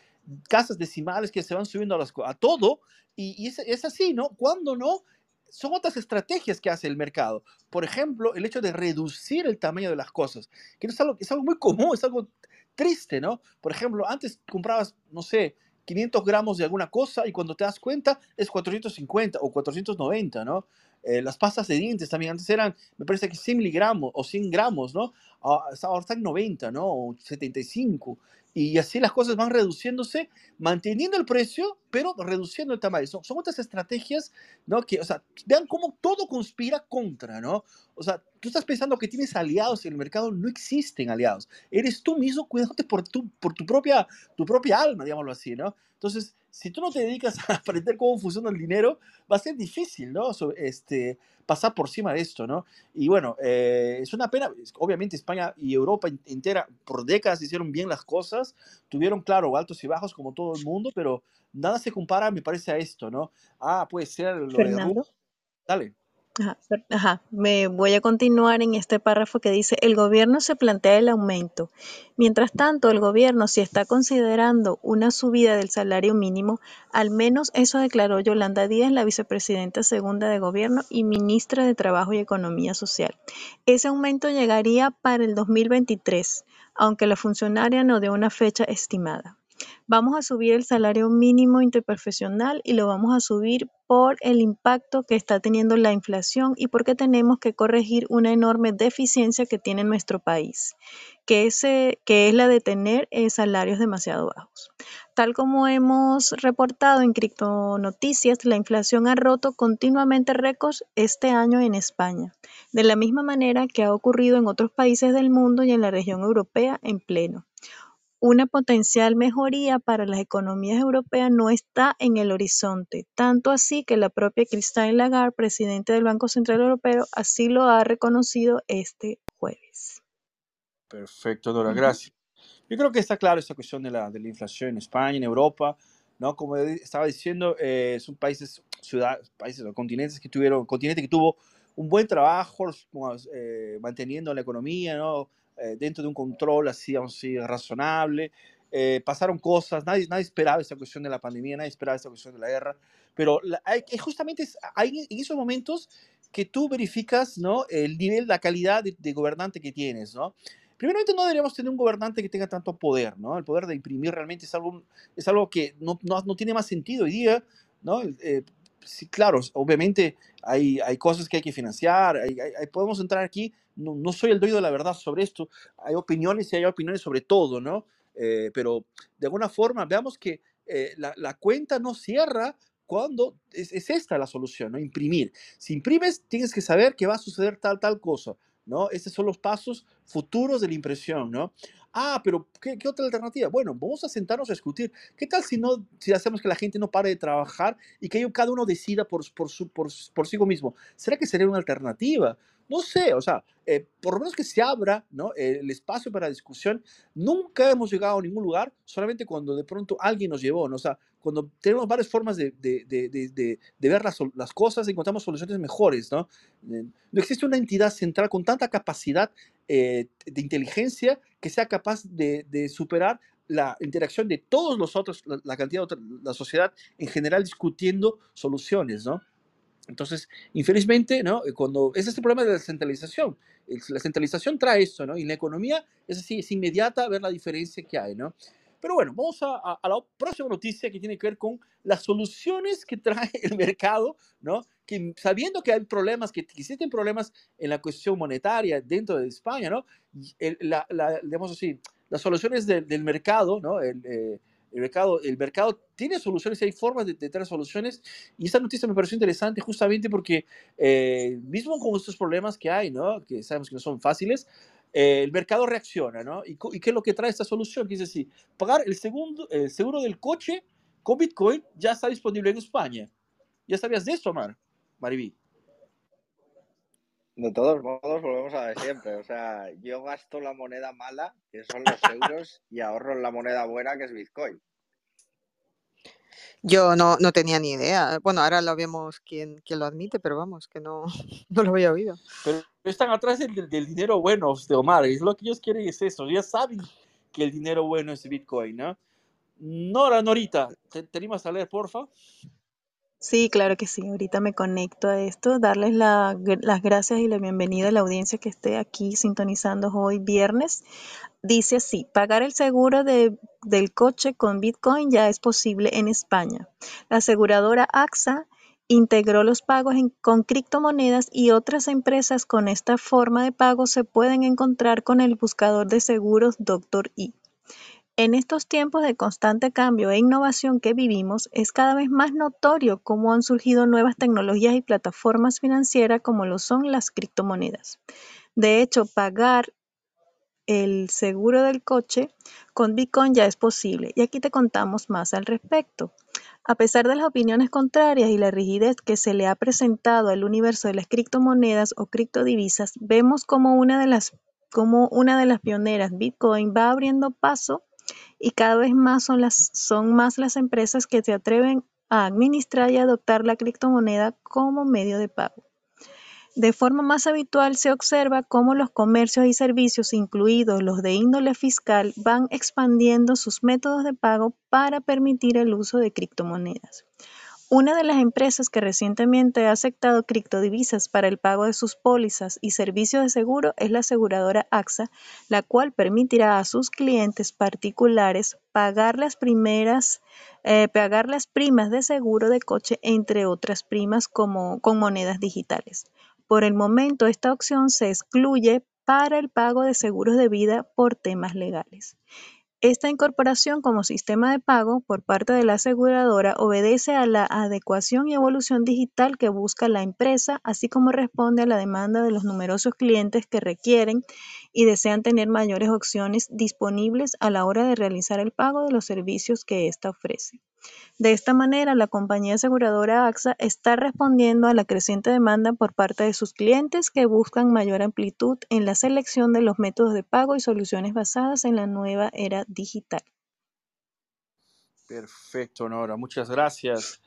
casas decimales que se van subiendo a, las, a todo, y, es, es, así, ¿no? Cuando no, son otras estrategias que hace el mercado. Por ejemplo, el hecho de reducir el tamaño de las cosas, que es algo, es algo muy común, es algo triste, ¿no? Por ejemplo, antes comprabas, no sé, 500 gramos de alguna cosa y cuando te das cuenta es 450 o 490, ¿no? Eh, las pastas de dientes también antes eran, me parece que 100 miligramos o 100 gramos, ¿no? Ah, ahora están 90, ¿no? O 75 y así las cosas van reduciéndose, manteniendo el precio, pero reduciendo el tamaño. Son, son, otras estrategias, ¿no? Que, o sea, vean cómo todo conspira contra, ¿no? O sea, tú estás pensando que tienes aliados en el mercado, no existen aliados. Eres tú mismo cuidándote por tu, por tu, propia, tu propia alma, digámoslo así, ¿no? Entonces, si tú no te dedicas a aprender cómo funciona el dinero, va a ser difícil, ¿no? este, pasar por encima de esto, ¿no? Y bueno, eh, es una pena, obviamente España y Europa entera por décadas hicieron bien las cosas, tuvieron, claro, altos y bajos como todo el mundo, pero nada se compara, me parece, a esto, ¿no? Ah, puede ser lo Fernando. Dale. Ajá, me voy a continuar en este párrafo que dice, el gobierno se plantea el aumento. Mientras tanto, el gobierno, si está considerando una subida del salario mínimo, al menos eso declaró Yolanda Díaz, la vicepresidenta segunda de gobierno y ministra de Trabajo y Economía Social. Ese aumento llegaría para el 2023, aunque la funcionaria no dio una fecha estimada. Vamos a subir el salario mínimo interprofesional y lo vamos a subir por el impacto que está teniendo la inflación y porque tenemos que corregir una enorme deficiencia que tiene nuestro país, que es, la de tener eh, salarios demasiado bajos. Tal como hemos reportado en Cripto Noticias, la inflación ha roto continuamente récords este año en España, de la misma manera que ha ocurrido en otros países del mundo y en la región europea en pleno una potencial mejoría para las economías europeas no está en el horizonte, tanto así que la propia Christine Lagarde, presidente del Banco Central Europeo, así lo ha reconocido este jueves. Perfecto, Dora, gracias. Yo creo que está claro esta cuestión de la, de la inflación en España, en Europa, ¿no? Como estaba diciendo, eh, son países, ciudades, países o continentes que tuvieron, continente que tuvo un buen trabajo eh, manteniendo la economía, ¿no? Eh, dentro de un control así, así razonable. Eh, pasaron cosas, nadie, nadie esperaba esta cuestión de la pandemia, nadie esperaba esta cuestión de la guerra, pero hay, justamente hay en esos momentos que tú verificas ¿no? el nivel, la calidad de, gobernante que tienes. ¿no? Primeramente, no deberíamos tener un gobernante que tenga tanto poder, ¿no? El poder de imprimir realmente es algo, es algo que no, no, no tiene más sentido hoy día, ¿no? Eh, sí, claro, obviamente hay, hay cosas que hay que financiar, podemos entrar aquí no, no, soy el dueño de la verdad sobre esto, hay opiniones y hay opiniones sobre todo, ¿no? Eh, pero de alguna forma veamos que eh, la, la, cuenta no cierra cuando es, es, esta la solución, ¿no? Imprimir. Si imprimes, tienes que saber que va a suceder tal, tal cosa, ¿no? Estos son los pasos futuros de la impresión, ¿no? Ah, pero ¿qué, ¿qué, otra alternativa? Bueno, vamos a sentarnos a discutir. ¿Qué tal si no, si hacemos que la gente no pare de trabajar y que cada uno decida por, por, su, por, por sí mismo? ¿Será que sería una alternativa? No sé, o sea, eh, por lo menos que se abra el espacio para discusión. Nunca hemos llegado a ningún lugar solamente cuando de pronto alguien nos llevó, ¿no? o sea, cuando tenemos varias formas de, ver las, las, cosas, encontramos soluciones mejores, ¿no? Eh, no existe una entidad central con tanta capacidad eh, de inteligencia que sea capaz de, superar la interacción de todos los otros, la, la cantidad de la sociedad en general discutiendo soluciones, ¿no? Entonces, infelizmente, ¿no? Eh, cuando ese es el problema de la centralización. La centralización trae eso, ¿no? Y la economía es así, es inmediata ver la diferencia que hay, ¿no? Pero bueno, vamos a, a, la próxima noticia que tiene que ver con las soluciones que trae el mercado, ¿no? Que sabiendo que hay problemas, que existen problemas en la cuestión monetaria dentro de España, ¿no? la, la, digamos así, las soluciones del mercado, ¿no? El, eh, el mercado, el mercado tiene soluciones, hay formas de, tener soluciones. Y esta noticia me pareció interesante justamente porque, eh, mismo con estos problemas que hay, ¿no? que sabemos que no son fáciles, eh, el mercado reacciona. ¿no? ¿Y, ¿Y, qué es lo que trae esta solución? Que dice así, pagar el, segundo, el seguro del coche con Bitcoin ya está disponible en España. ¿Ya sabías de esto, Mar? De todos modos, volvemos a de siempre. O sea, yo gasto la moneda mala, que son los euros, y ahorro en la moneda buena, que es Bitcoin. Yo no, no tenía ni idea. Bueno, ahora lo vemos quién, quién lo admite, pero vamos, que no, no lo había oído. Pero están atrás del, del, dinero bueno de Omar. Es lo que ellos quieren es eso. Ya saben que el dinero bueno es Bitcoin, ¿no? Nora, Norita, ¿te, te animas a leer, porfa? Sí, claro que sí. Ahorita me conecto a esto. Darles la, las gracias y la bienvenida a la audiencia que esté aquí sintonizando hoy viernes. Dice así, pagar el seguro de, del coche con Bitcoin ya es posible en España. La aseguradora AXA integró los pagos con criptomonedas y otras empresas con esta forma de pago se pueden encontrar con el buscador de seguros Dr. I. En estos tiempos de constante cambio e innovación que vivimos, es cada vez más notorio cómo han surgido nuevas tecnologías y plataformas financieras como lo son las criptomonedas. De hecho, pagar el seguro del coche con Bitcoin ya es posible y aquí te contamos más al respecto. A pesar de las opiniones contrarias y la rigidez que se le ha presentado al universo de las criptomonedas o criptodivisas, vemos como una de las, como una de las pioneras, Bitcoin, va abriendo paso y cada vez más son, las, más las empresas que se atreven a administrar y adoptar la criptomoneda como medio de pago. De forma más habitual se observa cómo los comercios y servicios, incluidos los de índole fiscal, van expandiendo sus métodos de pago para permitir el uso de criptomonedas. Una de las empresas que recientemente ha aceptado criptodivisas para el pago de sus pólizas y servicios de seguro es la aseguradora AXA, la cual permitirá a sus clientes particulares pagar las primeras, eh, pagar las primas de seguro de coche, entre otras primas con monedas digitales. Por el momento, esta opción se excluye para el pago de seguros de vida por temas legales. Esta incorporación como sistema de pago por parte de la aseguradora obedece a la adecuación y evolución digital que busca la empresa, así como responde a la demanda de los numerosos clientes que requieren y desean tener mayores opciones disponibles a la hora de realizar el pago de los servicios que ésta ofrece. De esta manera, la compañía aseguradora AXA está respondiendo a la creciente demanda por parte de sus clientes que buscan mayor amplitud en la selección de los métodos de pago y soluciones basadas en la nueva era digital. Perfecto, Nora, muchas gracias.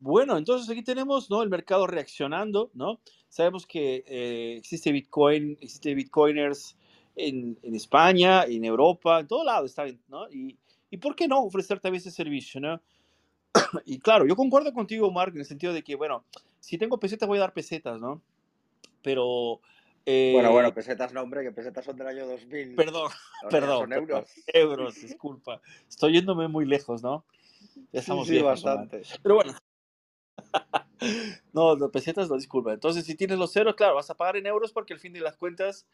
Bueno, entonces aquí tenemos ¿no? el mercado reaccionando, ¿no? Sabemos que eh, existe Bitcoin, existe Bitcoiners en, en, España, en Europa, en todo lado está, ¿no? Y, ¿Y por qué no ofrecer también ese servicio, no? y claro, yo concuerdo contigo, Mark, en el sentido de que, bueno, si tengo pesetas voy a dar pesetas, ¿no? Pero... Eh, bueno, bueno, pesetas no, hombre, que pesetas son del año 2000. Perdón, perdón. Son euros. Euros, disculpa. Estoy yéndome muy lejos, ¿no? Ya estamos sí, sí, bastante. Pero bueno. no, los pesetas no, disculpa. Entonces, si tienes los ceros, claro, vas a pagar en euros porque al fin de las cuentas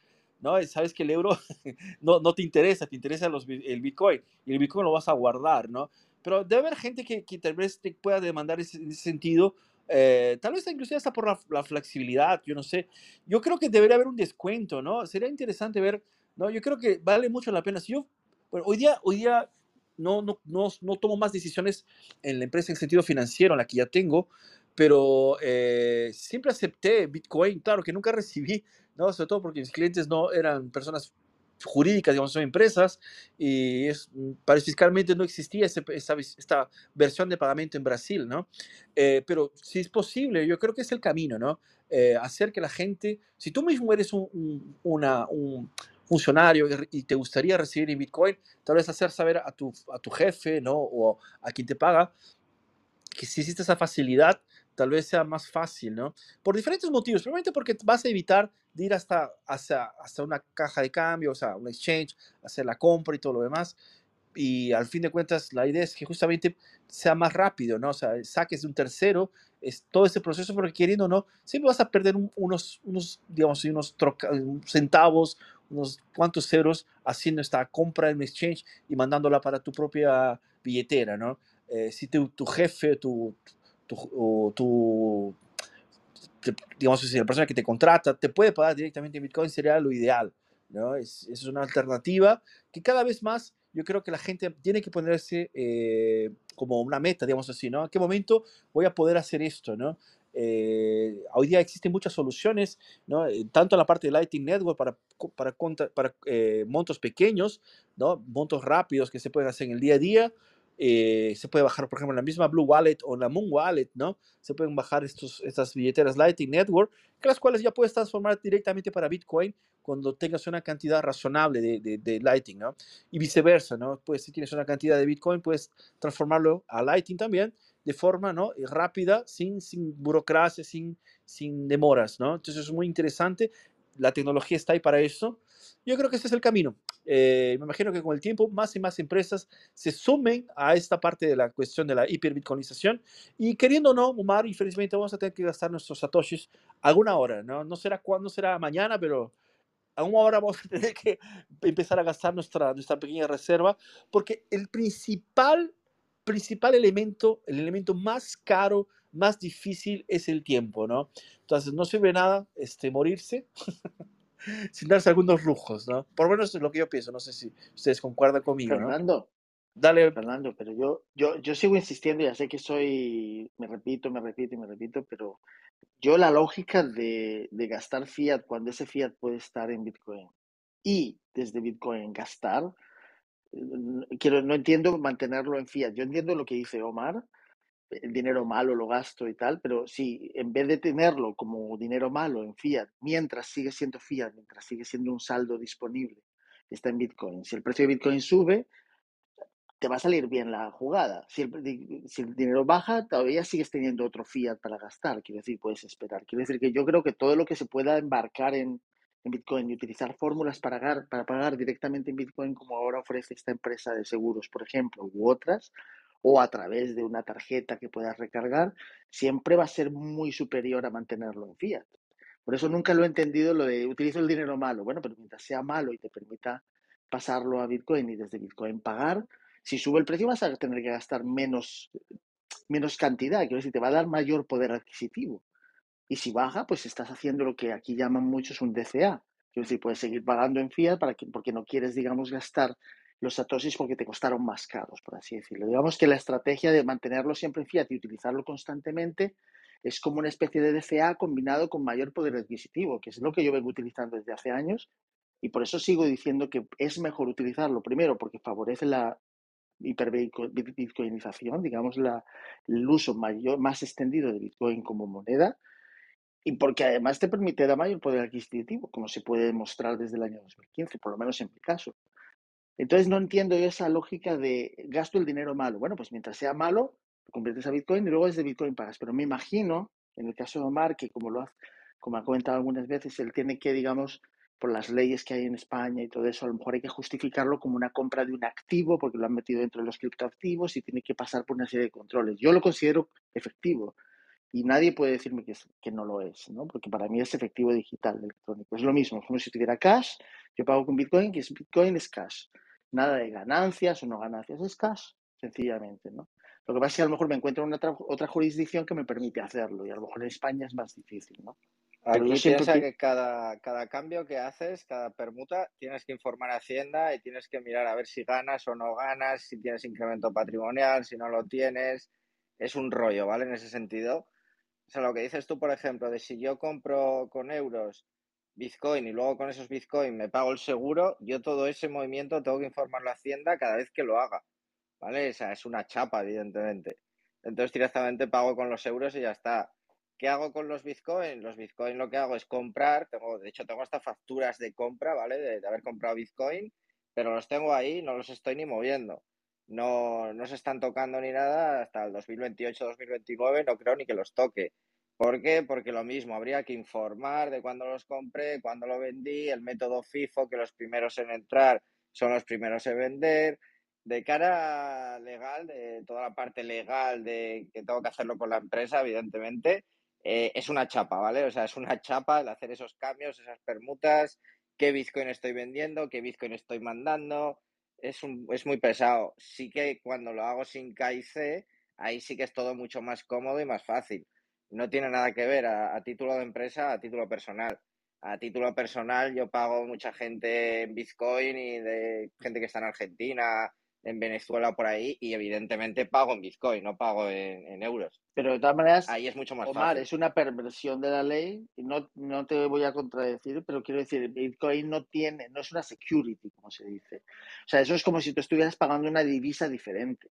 ¿no? Sabes que el euro no, no te interesa, te interesa los, el Bitcoin y el Bitcoin lo vas a guardar, ¿no? Pero debe haber gente que, que tal vez te pueda demandar ese, ese sentido, eh, tal vez inclusive hasta por la, la, flexibilidad, yo no sé. Yo creo que debería haber un descuento, ¿no? Sería interesante ver, ¿no? Yo creo que vale mucho la pena. Si yo, bueno, hoy día, hoy día no, no, no, no tomo más decisiones en la empresa en sentido financiero, en la que ya tengo, pero eh, siempre acepté Bitcoin, claro que nunca recibí ¿no? Sobre todo porque mis clientes no eran personas jurídicas, digamos, son empresas, y es, para fiscalmente no existía esa, esta versión de pagamento en Brasil, ¿no? Eh, pero si es posible, yo creo que es el camino, ¿no? Eh, hacer que la gente, si tú mismo eres un, una, un funcionario y te gustaría recibir en Bitcoin, tal vez hacer saber a tu, a tu jefe, ¿no? O a quien te paga, que si existe esa facilidad, tal vez sea más fácil, ¿no? Por diferentes motivos. Probablemente porque vas a evitar de ir hasta, hasta, hasta una caja de cambio, o sea, un exchange, hacer la compra y todo lo demás. Y al fin de cuentas, la idea es que justamente sea más rápido, ¿no? O sea, saques de un tercero es todo ese proceso, porque queriendo o no, siempre vas a perder unos, unos digamos, unos centavos, unos cuantos ceros haciendo esta compra en un exchange y mandándola para tu propia billetera, ¿no? Eh, si tu, tu jefe, tu, tu, tu digamos, si la persona que te contrata te puede pagar directamente en Bitcoin, sería lo ideal. ¿no? Es, es una alternativa que cada vez más yo creo que la gente tiene que ponerse eh, como una meta, digamos así, ¿no? ¿A qué momento voy a poder hacer esto, ¿no? Eh, hoy día existen muchas soluciones, ¿no? Eh, tanto en la parte de Lightning Network para, para, para montos pequeños, ¿no? montos rápidos que se pueden hacer en el día a día, eh, se puede bajar, por ejemplo, en la misma Blue Wallet o en la Moon Wallet, ¿no? Se pueden bajar estos, estas billeteras Lightning Network, que las cuales ya puedes transformar directamente para Bitcoin cuando tengas una cantidad razonable de, de, Lightning, ¿no? Y viceversa, ¿no? Pues si tienes una cantidad de Bitcoin, puedes transformarlo a Lightning también de forma ¿no? rápida, sin, sin burocracia, sin, sin demoras, ¿no? Entonces es muy interesante, la tecnología está ahí para eso. Yo creo que ese es el camino. Eh, me imagino que con el tiempo más y más empresas se sumen a esta parte de la cuestión de la hiperbitcoinización y queriendo o no, Omar, infelizmente vamos a tener que gastar nuestros satoshis alguna hora, ¿no? No será cuándo, será mañana, pero a una hora vamos a tener que empezar a gastar nuestra, nuestra pequeña reserva porque el principal, principal elemento, el elemento más caro, más difícil es el tiempo, ¿no? Entonces no sirve nada este, morirse. sin darse algunos rujos, ¿no? Por lo menos es lo que yo pienso, no sé si ustedes concuerdan conmigo, Fernando, Dale. Fernando, pero yo, yo, yo sigo insistiendo, ya sé que soy, me repito, me repito y me repito, pero yo la lógica de, de gastar fiat cuando ese fiat puede estar en Bitcoin y desde Bitcoin gastar, quiero, no entiendo mantenerlo en fiat. Yo entiendo lo que dice Omar, el dinero malo lo gasto y tal, pero si en vez de tenerlo como dinero malo en fiat, mientras sigue siendo fiat, mientras sigue siendo un saldo disponible, está en Bitcoin. Si el precio de Bitcoin sube, te va a salir bien la jugada. Si el, si el, dinero baja, todavía sigues teniendo otro fiat para gastar. Quiero decir, puedes esperar. Quiero decir que yo creo que todo lo que se pueda embarcar en, en Bitcoin y utilizar fórmulas para pagar, directamente en Bitcoin, como ahora ofrece esta empresa de seguros, por ejemplo, u otras, o a través de una tarjeta que puedas recargar, siempre va a ser muy superior a mantenerlo en fiat. Por eso nunca lo he entendido lo de utilizo el dinero malo. Bueno, pero mientras sea malo y te permita pasarlo a Bitcoin y desde Bitcoin pagar, si sube el precio vas a tener que gastar menos, menos cantidad, quiero decir, te va a dar mayor poder adquisitivo. Y si baja, pues estás haciendo lo que aquí llaman muchos un DCA. Quiero decir, puedes seguir pagando en fiat para que, porque no quieres, digamos, gastar los satoshis porque te costaron más caros, por así decirlo. Digamos que la estrategia de mantenerlo siempre en fiat y utilizarlo constantemente es como una especie de DCA combinado con mayor poder adquisitivo, que es lo que yo vengo utilizando desde hace años y por eso sigo diciendo que es mejor utilizarlo, primero porque favorece la hiperbitcoinización, digamos, la, el uso mayor, más extendido de Bitcoin como moneda, y porque además te permite dar mayor poder adquisitivo, como se puede demostrar desde el año 2015, por lo menos en mi caso. Entonces no entiendo esa lógica de gasto el dinero malo. Bueno, pues mientras sea malo, lo conviertes a Bitcoin y luego desde Bitcoin pagas. Pero me imagino, en el caso de Omar, que como lo ha, como ha comentado algunas veces, él tiene que, digamos, por las leyes que hay en España y todo eso, a lo mejor hay que justificarlo como una compra de un activo porque lo han metido dentro de los criptoactivos y tiene que pasar por una serie de controles. Yo lo considero efectivo y nadie puede decirme que, es, que no lo es, ¿no? porque para mí es efectivo digital, electrónico. Es lo mismo, como si tuviera cash, yo pago con Bitcoin, que es Bitcoin es cash. Nada de ganancias o no ganancias, es cash, sencillamente. ¿no? Lo que pasa es que a lo mejor me encuentro en otra, otra jurisdicción que me permite hacerlo y a lo mejor en España es más difícil. ¿no? Aquí piensa que cada, cada cambio que haces, cada permuta, tienes que informar a Hacienda y tienes que mirar a ver si ganas o no ganas, si tienes incremento patrimonial, si no lo tienes. Es un rollo, ¿vale? En ese sentido. Sea, lo que dices tú, por ejemplo, de si yo compro con euros Bitcoin y luego con esos Bitcoin me pago el seguro, yo todo ese movimiento tengo que informarlo a Hacienda cada vez que lo haga, ¿vale? O sea, es una chapa, evidentemente. Entonces directamente pago con los euros y ya está. ¿Qué hago con los Bitcoin? Los Bitcoin lo que hago es comprar, tengo, de hecho tengo hasta facturas de compra, ¿vale? De, haber comprado Bitcoin, pero los tengo ahí, no los estoy ni moviendo. No, no se están tocando ni nada hasta el 2028-2029, no creo ni que los toque. ¿Por qué? Porque lo mismo, habría que informar de cuándo los compré, cuándo lo vendí, el método FIFO, que los primeros en entrar son los primeros en vender. De cara legal, de toda la parte legal de que tengo que hacerlo con la empresa, evidentemente, eh, es una chapa, ¿vale? O sea, es una chapa el hacer esos cambios, esas permutas, qué Bitcoin estoy vendiendo, qué Bitcoin estoy mandando, es, un, es muy pesado. Sí que cuando lo hago sin KIC, ahí sí que es todo mucho más cómodo y más fácil. No tiene nada que ver a, a título de empresa, a título personal. A título personal yo pago mucha gente en Bitcoin y de gente que está en Argentina, en Venezuela por ahí y evidentemente pago en Bitcoin, no pago en, euros. Pero de todas maneras, ahí es mucho más Omar, es una perversión de la ley no, no te voy a contradecir, pero quiero decir, Bitcoin no tiene, no es una security, como se dice. O sea, eso es como si tú estuvieras pagando una divisa diferente.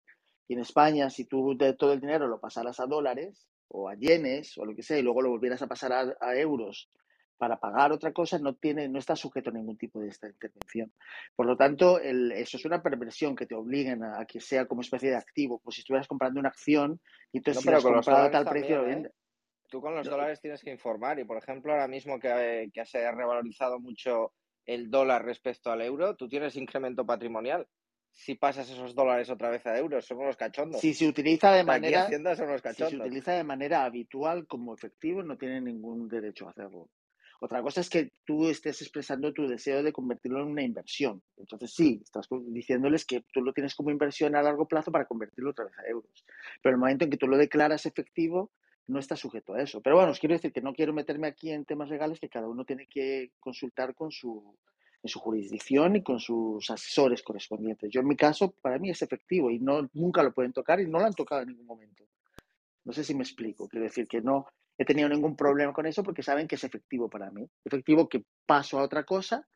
Y en España, si tú de todo el dinero lo pasaras a dólares o a yenes o lo que sea y luego lo volvieras a pasar a, a euros para pagar otra cosa no, tiene, no está sujeto a ningún tipo de esta intervención. Por lo tanto, el, eso es una perversión que te obliguen a, que sea como especie de activo, como si estuvieras comprando una acción y entonces no, si has comprado a tal precio lo ¿eh? Tú con los dólares tienes que informar y, por ejemplo, ahora mismo que, que se ha revalorizado mucho el dólar respecto al euro, tú tienes incremento patrimonial si pasas esos dólares otra vez a euros, somos los cachondos. Si se utiliza de manera, son si se utiliza de manera habitual como efectivo, no tiene ningún derecho a hacerlo. Otra cosa es que tú estés expresando tu deseo de convertirlo en una inversión. Entonces sí, estás diciéndoles que tú lo tienes como inversión a largo plazo para convertirlo otra vez a euros. Pero el momento en que tú lo declaras efectivo, no está sujeto a eso. Pero bueno, os quiero decir que no quiero meterme aquí en temas legales que cada uno tiene que consultar con su, en su jurisdicción y con sus asesores correspondientes. Yo en mi caso, para mí es efectivo y no, nunca lo pueden tocar y no lo han tocado en ningún momento. No sé si me explico. Quiero decir que no, he tenido ningún problema con eso porque saben que es efectivo para mí. Efectivo que paso a otra cosa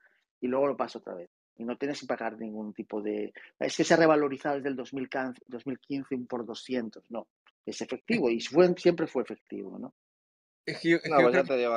y luego lo paso otra vez. Y no tienes que pagar ningún tipo de... Es que se ha revalorizado desde el 2015 por 200. No. es efectivo y fue, siempre fue efectivo, ¿no? no, pues ya te digo,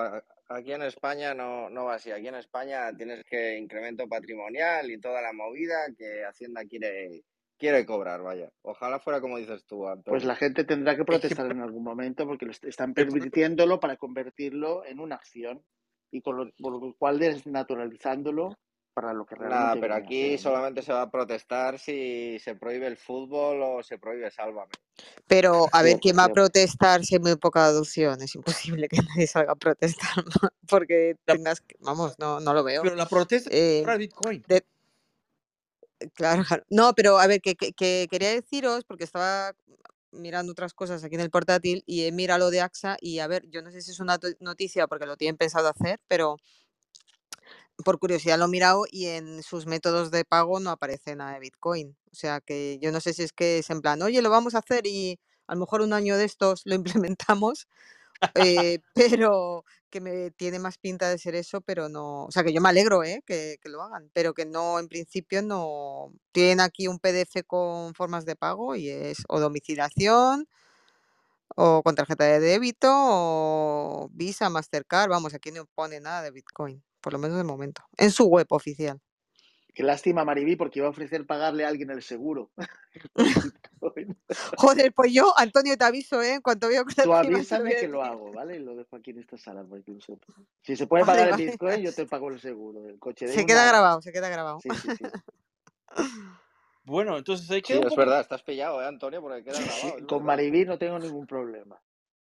aquí en España no, no va así. Aquí en España tienes que incremento patrimonial y toda la movida que Hacienda quiere, quiere cobrar, vaya. Ojalá fuera como dices tú, Antonio. Pues la gente tendrá que protestar en algún momento porque están permitiéndolo para convertirlo en una acción y con lo, por lo cual desnaturalizándolo para lo que realmente. Nada, pero aquí solamente se va a protestar si se prohíbe el fútbol o se prohíbe Sálvame. Pero a ver, ¿quién va a protestar si hay muy poca adopción? Es imposible que nadie salga a protestar porque tengas que, vamos, no, no lo veo. Pero la protesta es para Bitcoin. Claro, no, pero a ver, que, que, quería deciros, porque estaba mirando otras cosas aquí en el portátil y mira lo de AXA y a ver, yo no sé si es una noticia porque lo tienen pensado hacer, pero por curiosidad lo he mirado y en sus métodos de pago no aparece nada de Bitcoin. O sea que yo no sé si es que es en plan, oye, lo vamos a hacer y a lo mejor un año de estos lo implementamos, eh, pero que me tiene más pinta de ser eso, pero no, o sea que yo me alegro, ¿eh? Que, que, lo hagan, pero que no, en principio no, tienen aquí un PDF con formas de pago y es o domiciliación o con tarjeta de débito o Visa, Mastercard, vamos, aquí no pone nada de Bitcoin por lo menos de momento, en su web oficial. Qué lástima, Maribí, porque iba a ofrecer pagarle a alguien el seguro. Joder, pues yo, Antonio, te aviso, ¿eh? En cuanto veo que Tú avísame que lo hago, ¿vale? Y lo dejo aquí en esta sala Si se puede pagar el Bitcoin, yo te pago el seguro del coche. se queda grabado, se queda grabado. Sí, sí, sí. bueno, entonces hay que... Sí, es verdad, estás pillado, ¿eh, Antonio? Porque queda grabado. con Maribí no tengo ningún problema.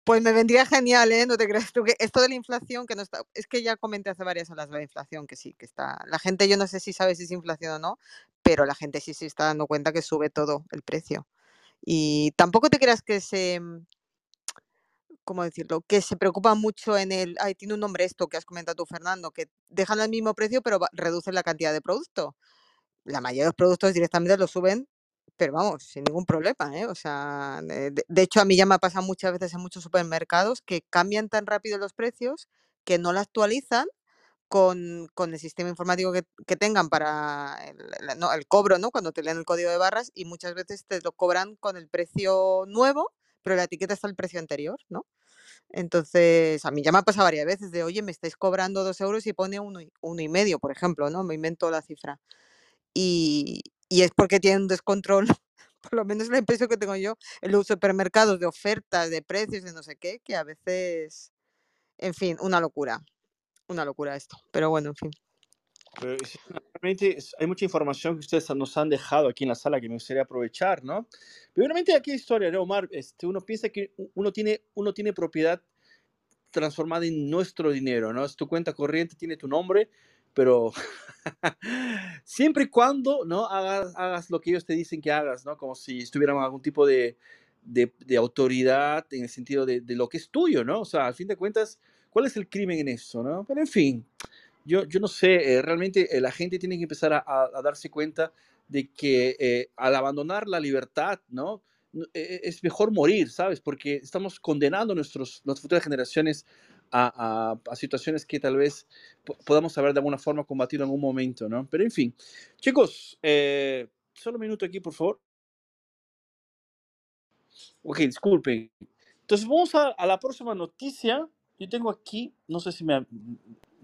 Pues me vendría genial, ¿eh? No te creas tú que esto de la inflación que no está, es que ya comenté hace varias horas la inflación que sí, que está, la gente yo no sé si sabe si es inflación o no, pero la gente sí se está dando cuenta que sube todo el precio. Y tampoco te creas que se, mm, ¿cómo decirlo? Que se preocupa mucho en el, ay, tiene un nombre esto que has comentado tú, Fernando, que dejan el mismo precio pero reducen la cantidad de producto. La mayoría de los productos directamente lo suben pero vamos, sin ningún problema, ¿eh? O sea, de, hecho a mí ya me ha pasado muchas veces en muchos supermercados que cambian tan rápido los precios que no la actualizan con, el sistema informático que, tengan para el, cobro, ¿no? Cuando te leen el código de barras y muchas veces te lo cobran con el precio nuevo, pero la etiqueta está el precio anterior, ¿no? Entonces, a mí ya me ha pasado varias veces de, oye, me estáis cobrando dos euros y pone uno y, uno y medio, por ejemplo, ¿no? Me invento la cifra. Y, y es porque tienen un descontrol, por lo menos la impresión que tengo yo, en los supermercados de ofertas, de precios, de no sé qué, que a veces, en fin, una locura, una locura esto, pero bueno, en fin. Realmente hay mucha información que ustedes nos han dejado aquí en la sala que me gustaría aprovechar, ¿no? Pero realmente aquí historia, ¿no, Omar? Este, uno piensa que uno tiene, uno tiene propiedad transformada en nuestro dinero, ¿no? Es tu cuenta corriente, tiene tu nombre, pero siempre y cuando no hagas, hagas lo que ellos te dicen que hagas, ¿no? Como si estuvieran algún tipo de, de, autoridad en el sentido de, de, lo que es tuyo, ¿no? O sea, al fin de cuentas, ¿cuál es el crimen en eso, ¿no? Pero en fin, yo, yo no sé, eh, realmente eh, la gente tiene que empezar a, darse cuenta de que eh, al abandonar la libertad, ¿no? Es mejor morir, ¿sabes? Porque estamos condenando a nuestras futuras generaciones a, situaciones que tal vez podamos saber de alguna forma combatir en algún momento, ¿no? Pero en fin, chicos, eh, solo un minuto aquí, por favor. Ok, disculpen. Entonces vamos a, la próxima noticia. Yo tengo aquí, no sé si mi,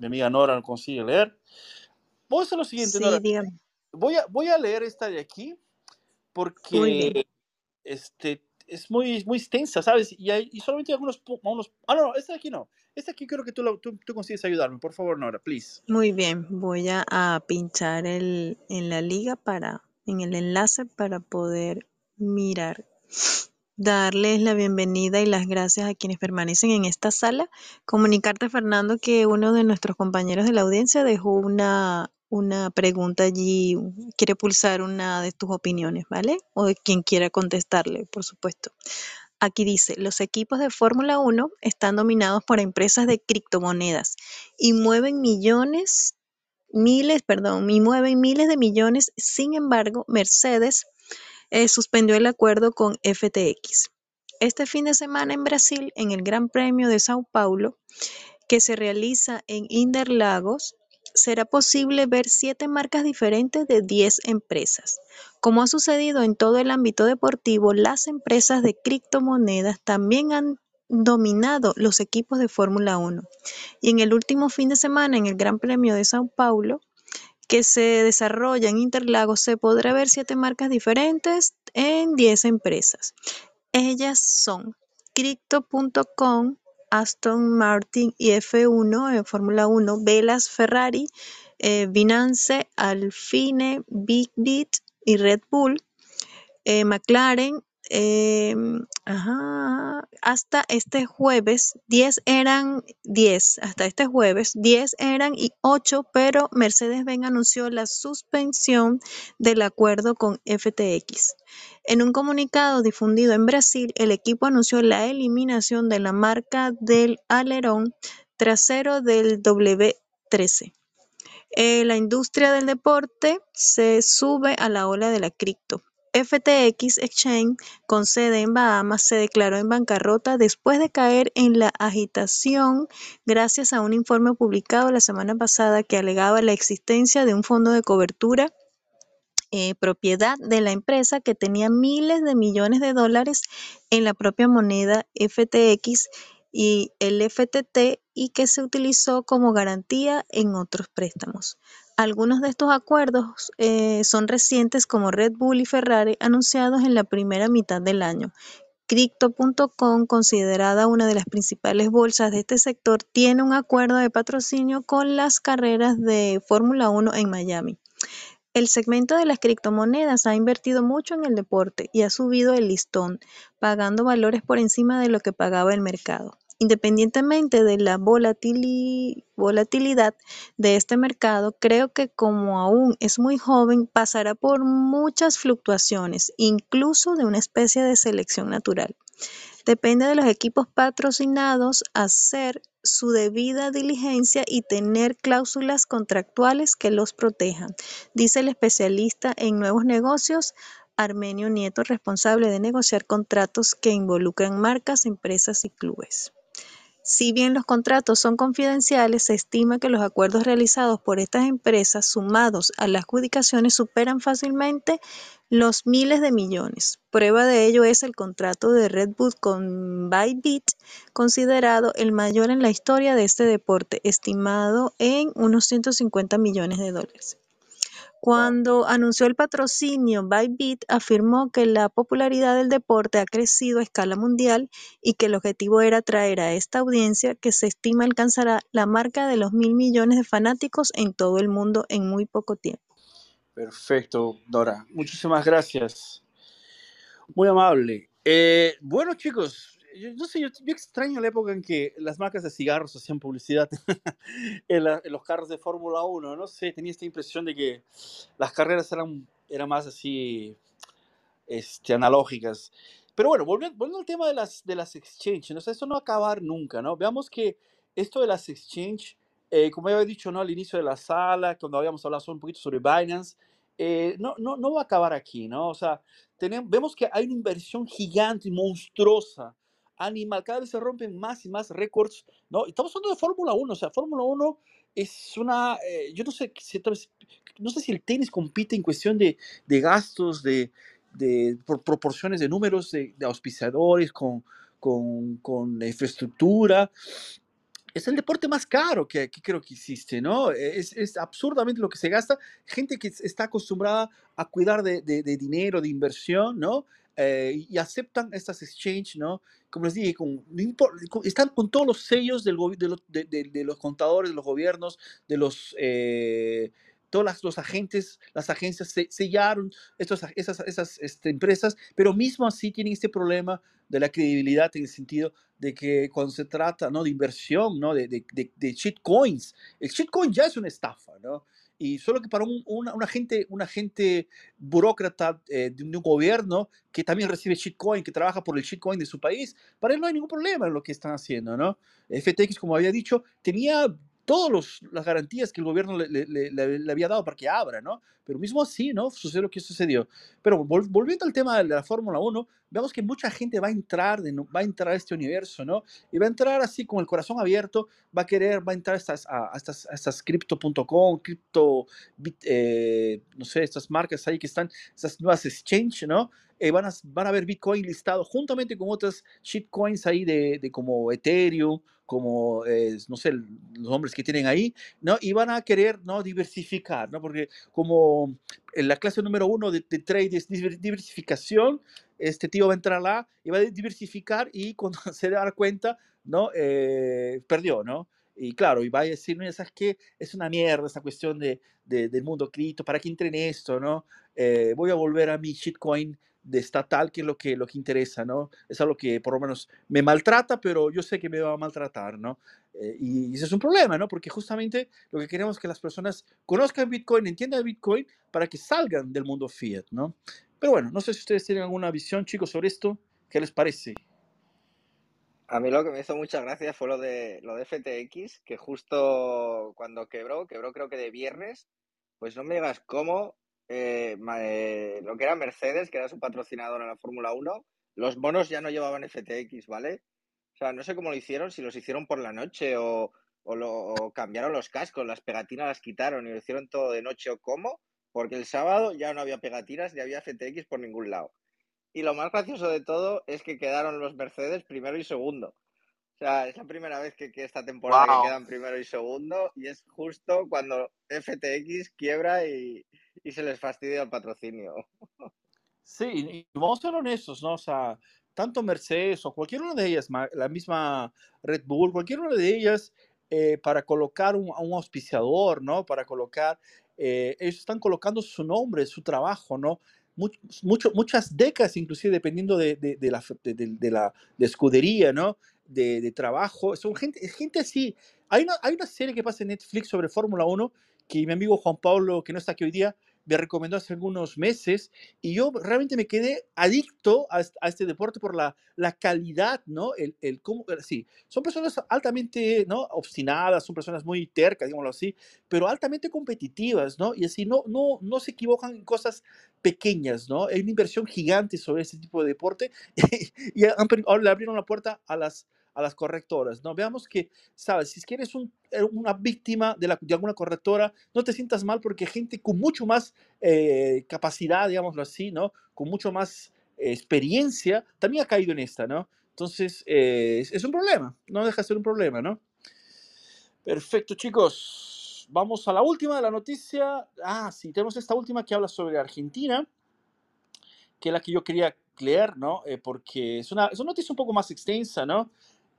amiga Nora lo consigue leer. Voy a hacer lo siguiente, Nora. Voy a, voy a leer esta de aquí porque este, es muy, muy extensa, ¿sabes? Y, hay, y solamente algunos, algunos... Ah, no, esta de aquí no. Esta aquí creo que tú, tú, tú, consigues ayudarme. Por favor, Nora, please. Muy bien. Voy a, pinchar el, en la liga para, en el enlace para poder mirar. Darles la bienvenida y las gracias a quienes permanecen en esta sala. Comunicarte, Fernando, que uno de nuestros compañeros de la audiencia dejó una, una pregunta allí, quiere pulsar una de tus opiniones, ¿vale? O de quien quiera contestarle, por supuesto. Aquí dice, los equipos de Fórmula 1 están dominados por empresas de criptomonedas y mueven millones, miles, perdón, y mueven miles de millones. Sin embargo, Mercedes eh, suspendió el acuerdo con FTX. Este fin de semana en Brasil, en el Gran Premio de Sao Paulo, que se realiza en Interlagos, será posible ver siete marcas diferentes de 10 empresas. Como ha sucedido en todo el ámbito deportivo, las empresas de criptomonedas también han dominado los equipos de Fórmula 1. Y en el último fin de semana, en el Gran Premio de Sao Paulo, que se desarrolla en Interlagos, se podrá ver siete marcas diferentes en 10 empresas. Ellas son Crypto.com, Aston Martin y F1 en Fórmula 1, Velas Ferrari, eh, Binance, Alfine, Big Beat y Red Bull, eh, McLaren, em, hasta este jueves 10 eran 10, hasta este jueves 10 eran y 8, pero Mercedes-Benz anunció la suspensión del acuerdo con FTX. En un comunicado difundido en Brasil, el equipo anunció la eliminación de la marca del alerón trasero del W13. Eh, la industria del deporte se sube a la ola de la cripto. FTX Exchange, con sede en Bahamas, se declaró en bancarrota después de caer en la agitación gracias a un informe publicado la semana pasada que alegaba la existencia de un fondo de cobertura eh, propiedad de la empresa que tenía miles de millones de dólares en la propia moneda FTX y el FTT y que se utilizó como garantía en otros préstamos. Algunos de estos acuerdos eh, son recientes como Red Bull y Ferrari anunciados en la primera mitad del año. Crypto.com, considerada una de las principales bolsas de este sector, tiene un acuerdo de patrocinio con las carreras de Fórmula 1 en Miami. El segmento de las criptomonedas ha invertido mucho en el deporte y ha subido el listón, pagando valores por encima de lo que pagaba el mercado. Independientemente de la volatilidad de este mercado, creo que como aún es muy joven, pasará por muchas fluctuaciones, incluso de una especie de selección natural. Depende de los equipos patrocinados hacer su debida diligencia y tener cláusulas contractuales que los protejan, dice el especialista en nuevos negocios Armenio Nieto, responsable de negociar contratos que involucran marcas, empresas y clubes. Si bien los contratos son confidenciales, se estima que los acuerdos realizados por estas empresas sumados a las adjudicaciones superan fácilmente los miles de millones. Prueba de ello es el contrato de Red Bull con Bybit, considerado el mayor en la historia de este deporte, estimado en unos 150 millones de dólares. Cuando anunció el patrocinio, Bybit afirmó que la popularidad del deporte ha crecido a escala mundial y que el objetivo era atraer a esta audiencia que se estima alcanzará la marca de los mil millones de fanáticos en todo el mundo en muy poco tiempo. Perfecto, Dora. Muchísimas gracias. Muy amable. Eh, bueno, chicos, yo, sé, yo, extraño la época en que las marcas de cigarros hacían publicidad en, los carros de Fórmula 1. No sé, tenía esta impresión de que las carreras eran, eran más así este, analógicas. Pero bueno, volviendo, al tema de las, de las exchanges, ¿no? esto no va a acabar nunca, ¿no? Veamos que esto de las exchanges, eh, como había dicho ¿no? al inicio de la sala, cuando habíamos hablado un poquito sobre Binance, eh, no, no, no va a acabar aquí, ¿no? O sea, tenemos, vemos que hay una inversión gigante y monstruosa animal, cada vez se rompen más y más récords, ¿no? Estamos hablando de Fórmula 1, o sea, Fórmula 1 es una, eh, yo no sé, no sé si el tenis compite en cuestión de, de gastos, de, de por proporciones de números de, de auspiciadores con, con, con infraestructura, es el deporte más caro que, que, creo que existe, ¿no? Es, es, absurdamente lo que se gasta. Gente que está acostumbrada a cuidar de, de dinero, de inversión, ¿no? Eh, y aceptan estas exchanges, ¿no? Como les dije, con, están con todos los sellos del, de, de, de, los contadores, de los gobiernos, de los... Eh, todos los agentes, las agencias sellaron estos, esas, esas este, empresas, pero mismo así tienen este problema de la credibilidad en el sentido de que cuando se trata ¿no? de inversión, ¿no? de, de, de, de shitcoins, el shitcoin ya es una estafa, ¿no? Y solo que para un, una, un, agente, un agente burócrata eh, de, un, gobierno que también recibe shitcoin, que trabaja por el shitcoin de su país, para él no hay ningún problema en lo que están haciendo, ¿no? FTX, como había dicho, tenía todas las garantías que el gobierno le, le, le, había dado para que abra, ¿no? Pero mismo así, ¿no? Sucedió lo que sucedió. Pero volviendo al tema de la Fórmula 1, vemos que mucha gente va a entrar, de, va a entrar a este universo, ¿no? Y va a entrar así con el corazón abierto, va a querer, va a entrar a estas, a, estas, a estas crypto.com, crypto, eh, no sé, estas marcas ahí que están, estas nuevas exchange, ¿no? Eh, van, a, van a ver Bitcoin listado juntamente con otras shitcoins ahí de, de como Ethereum, como, eh, no sé, los nombres que tienen ahí, ¿no? Y van a querer, ¿no? Diversificar, ¿no? Porque como en la clase número uno de, de trade es diversificación, este tío va a entrar lá y va a diversificar y cuando se da cuenta, ¿no? Eh, perdió, ¿no? Y claro, y va a decir, no, ¿sabes qué? Es una mierda esta cuestión de, de, del mundo cripto, ¿para qué entré en esto, no? Eh, voy a volver a mi shitcoin de estatal, que es lo que, lo que interesa, ¿no? Es algo que por lo menos me maltrata, pero yo sé que me va a maltratar, ¿no? Eh, y, ese es un problema, ¿no? Porque justamente lo que queremos es que las personas conozcan Bitcoin, entiendan Bitcoin, para que salgan del mundo fiat, ¿no? Pero bueno, no sé si ustedes tienen alguna visión, chicos, sobre esto. ¿Qué les parece? A mí lo que me hizo mucha gracia fue lo de lo de FTX, que justo cuando quebró, quebró creo que de viernes, pues no me digas cómo eh, eh, lo que era Mercedes, que era su patrocinador en la Fórmula 1, los bonos ya no llevaban FTX, ¿vale? O sea, no sé cómo lo hicieron, si los hicieron por la noche o, o, lo, o cambiaron los cascos, las pegatinas las quitaron y lo hicieron todo de noche o cómo, porque el sábado ya no había pegatinas ni había FTX por ningún lado. Y lo más gracioso de todo es que quedaron los Mercedes primero y segundo. O sea, es la primera vez que, que esta temporada Wow. que quedan primero y segundo y es justo cuando FTX quiebra y, y se les fastidia el patrocinio. Sí, y vamos a ser honestos, ¿no? O sea, tanto Mercedes o cualquier una de ellas, la misma Red Bull, cualquier una de ellas, eh, para colocar un, a un auspiciador, ¿no? Para colocar, eh, ellos están colocando su nombre, su trabajo, ¿no? Much- mucho, muchas décadas, inclusive, dependiendo de, de- de la, de, la de escudería, ¿no? De, trabajo. Son gente, gente así. Hay una, hay una serie que pasa en Netflix sobre Fórmula 1 que mi amigo Juan Pablo, que no está aquí hoy día, me recomendó hace algunos meses y yo realmente me quedé adicto a, a este deporte por la, la calidad, ¿no? El, el cómo, eh, sí, son personas altamente, ¿no? Obstinadas, son personas muy tercas, digámoslo así, pero altamente competitivas, ¿no? Y así no, no, no se equivocan en cosas pequeñas, ¿no? Hay una inversión gigante sobre este tipo de deporte y han per- ahora le abrieron la puerta a las, a las correctoras, ¿no? Veamos que, ¿sabes? Si es que eres eh, una víctima de, la- de alguna correctora, no te sientas mal porque gente con mucho más eh, capacidad, digámoslo así, ¿no? Con mucho más eh, experiencia, también ha caído en esta, ¿no? Entonces, es, un problema, no deja de ser un problema, ¿no? Perfecto, chicos. Vamos a la última de la noticia. Ah, sí, tenemos esta última que habla sobre Argentina que es la que yo quería leer, ¿no? Porque es una, es una noticia un poco más extensa, ¿no?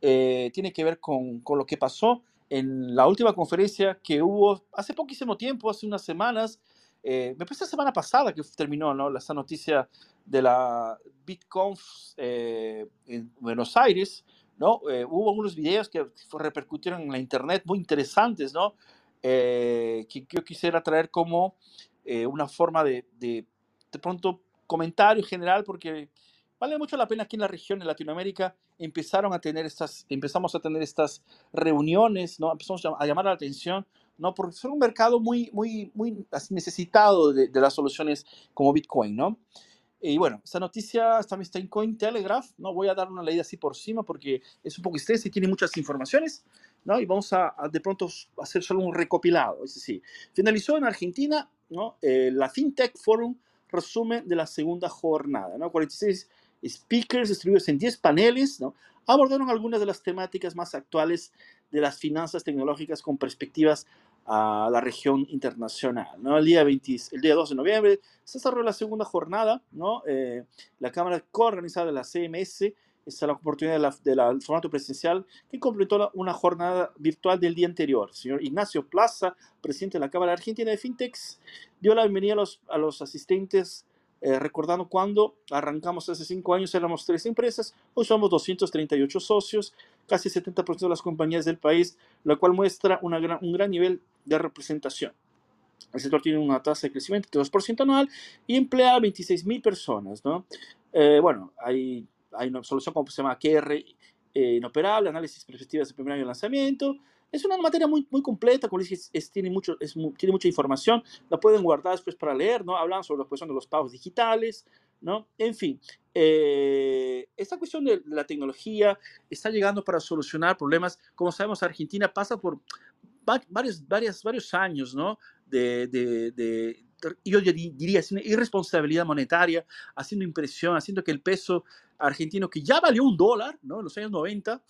Eh, tiene que ver con, con lo que pasó en la última conferencia que hubo hace poquísimo tiempo, hace unas semanas, eh, me parece la semana pasada que terminó, ¿no? Esa noticia de la BitConf eh, en Buenos Aires, ¿no? Eh, hubo algunos videos que repercutieron en la internet muy interesantes, ¿no? Eh, que, que yo quisiera traer como eh, una forma de, de, de pronto comentario general, porque vale mucho la pena aquí en la región, en Latinoamérica, empezaron a tener estas, empezamos a tener estas reuniones, ¿no? Empezamos a llamar la atención, ¿no? Porque es un mercado muy, muy, muy necesitado de, de las soluciones como Bitcoin, ¿no? Y bueno, esta noticia también está en Cointelegraph, ¿no? Voy a dar una leída así por encima porque es un poco extensa y tiene muchas informaciones, ¿no? Y vamos a, a de pronto hacer solo un recopilado, es decir, finalizó en Argentina, ¿no? Eh, la FinTech Forum resumen de la segunda jornada, ¿no? 46 speakers distribuidos en 10 paneles, ¿no? Abordaron algunas de las temáticas más actuales de las finanzas tecnológicas con perspectivas a la región internacional, ¿no? El día, 20, el día 2 de noviembre se desarrolló la segunda jornada, ¿no? Eh, la Cámara coorganizada de la CMS, esta es la oportunidad del de la, del formato presencial, que completó la- una jornada virtual del día anterior. El señor Ignacio Plaza, presidente de la Cámara Argentina de Fintechs, dio la bienvenida a los, a los asistentes, eh, recordando cuando arrancamos hace cinco años éramos tres empresas, hoy somos 238 socios, casi 70% de las compañías del país, lo cual muestra una gran, un gran nivel de representación. El sector tiene una tasa de crecimiento de 2% anual y emplea a 26 mil personas, ¿no? Eh, bueno, hay, hay una solución como se llama QR eh, inoperable, análisis perspectivas de primer año de lanzamiento. Es una materia muy, muy completa, como es- tiene, mucho, es tiene mucha información, la pueden guardar después para leer, ¿no? Hablan sobre la cuestión de los pagos digitales, ¿no? En fin, eh, esta cuestión de la tecnología está llegando para solucionar problemas. Como sabemos, Argentina pasa por varios, varios, varios años, ¿no? De, de, de, yo diría, una irresponsabilidad monetaria, haciendo impresión, haciendo que el peso argentino, que ya valió un dólar, ¿no? En los años 90,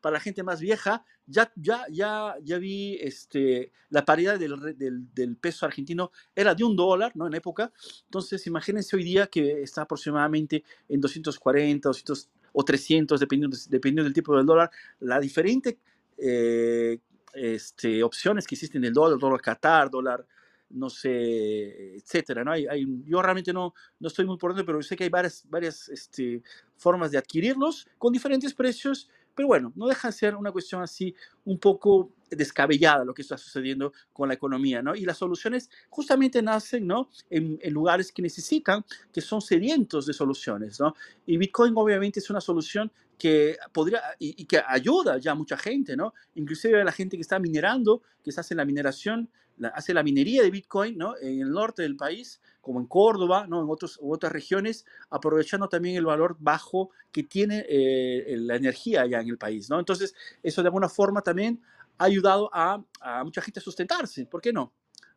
para la gente más vieja, ya, ya, ya, ya vi este, la paridad del, del, del, peso argentino era de un dólar, ¿no? En época. Entonces, imagínense hoy día que está aproximadamente en 240, 200 o 300, dependiendo, dependiendo del tipo del dólar. La diferente eh, este, opciones que existen del dólar, dólar Qatar, dólar no sé, etcétera, ¿no? Hay, hay, yo realmente no, no estoy muy por dentro, pero sé que hay varias, varias este, formas de adquirirlos con diferentes precios pero bueno, no deja de ser una cuestión así un poco descabellada lo que está sucediendo con la economía, ¿no? Y las soluciones justamente nacen, ¿no? En, lugares que necesitan, que son sedientos de soluciones, ¿no? Y Bitcoin obviamente es una solución que podría y, que ayuda ya a mucha gente, ¿no? Inclusive a la gente que está minerando, que se hace la mineración, hace la minería de Bitcoin, ¿no? En el norte del país, como en Córdoba, ¿no? en otros, otras regiones, aprovechando también el valor bajo que tiene eh, la energía allá en el país. ¿no? Entonces, eso de alguna forma también ha ayudado a, a, mucha gente a sustentarse, ¿por qué no?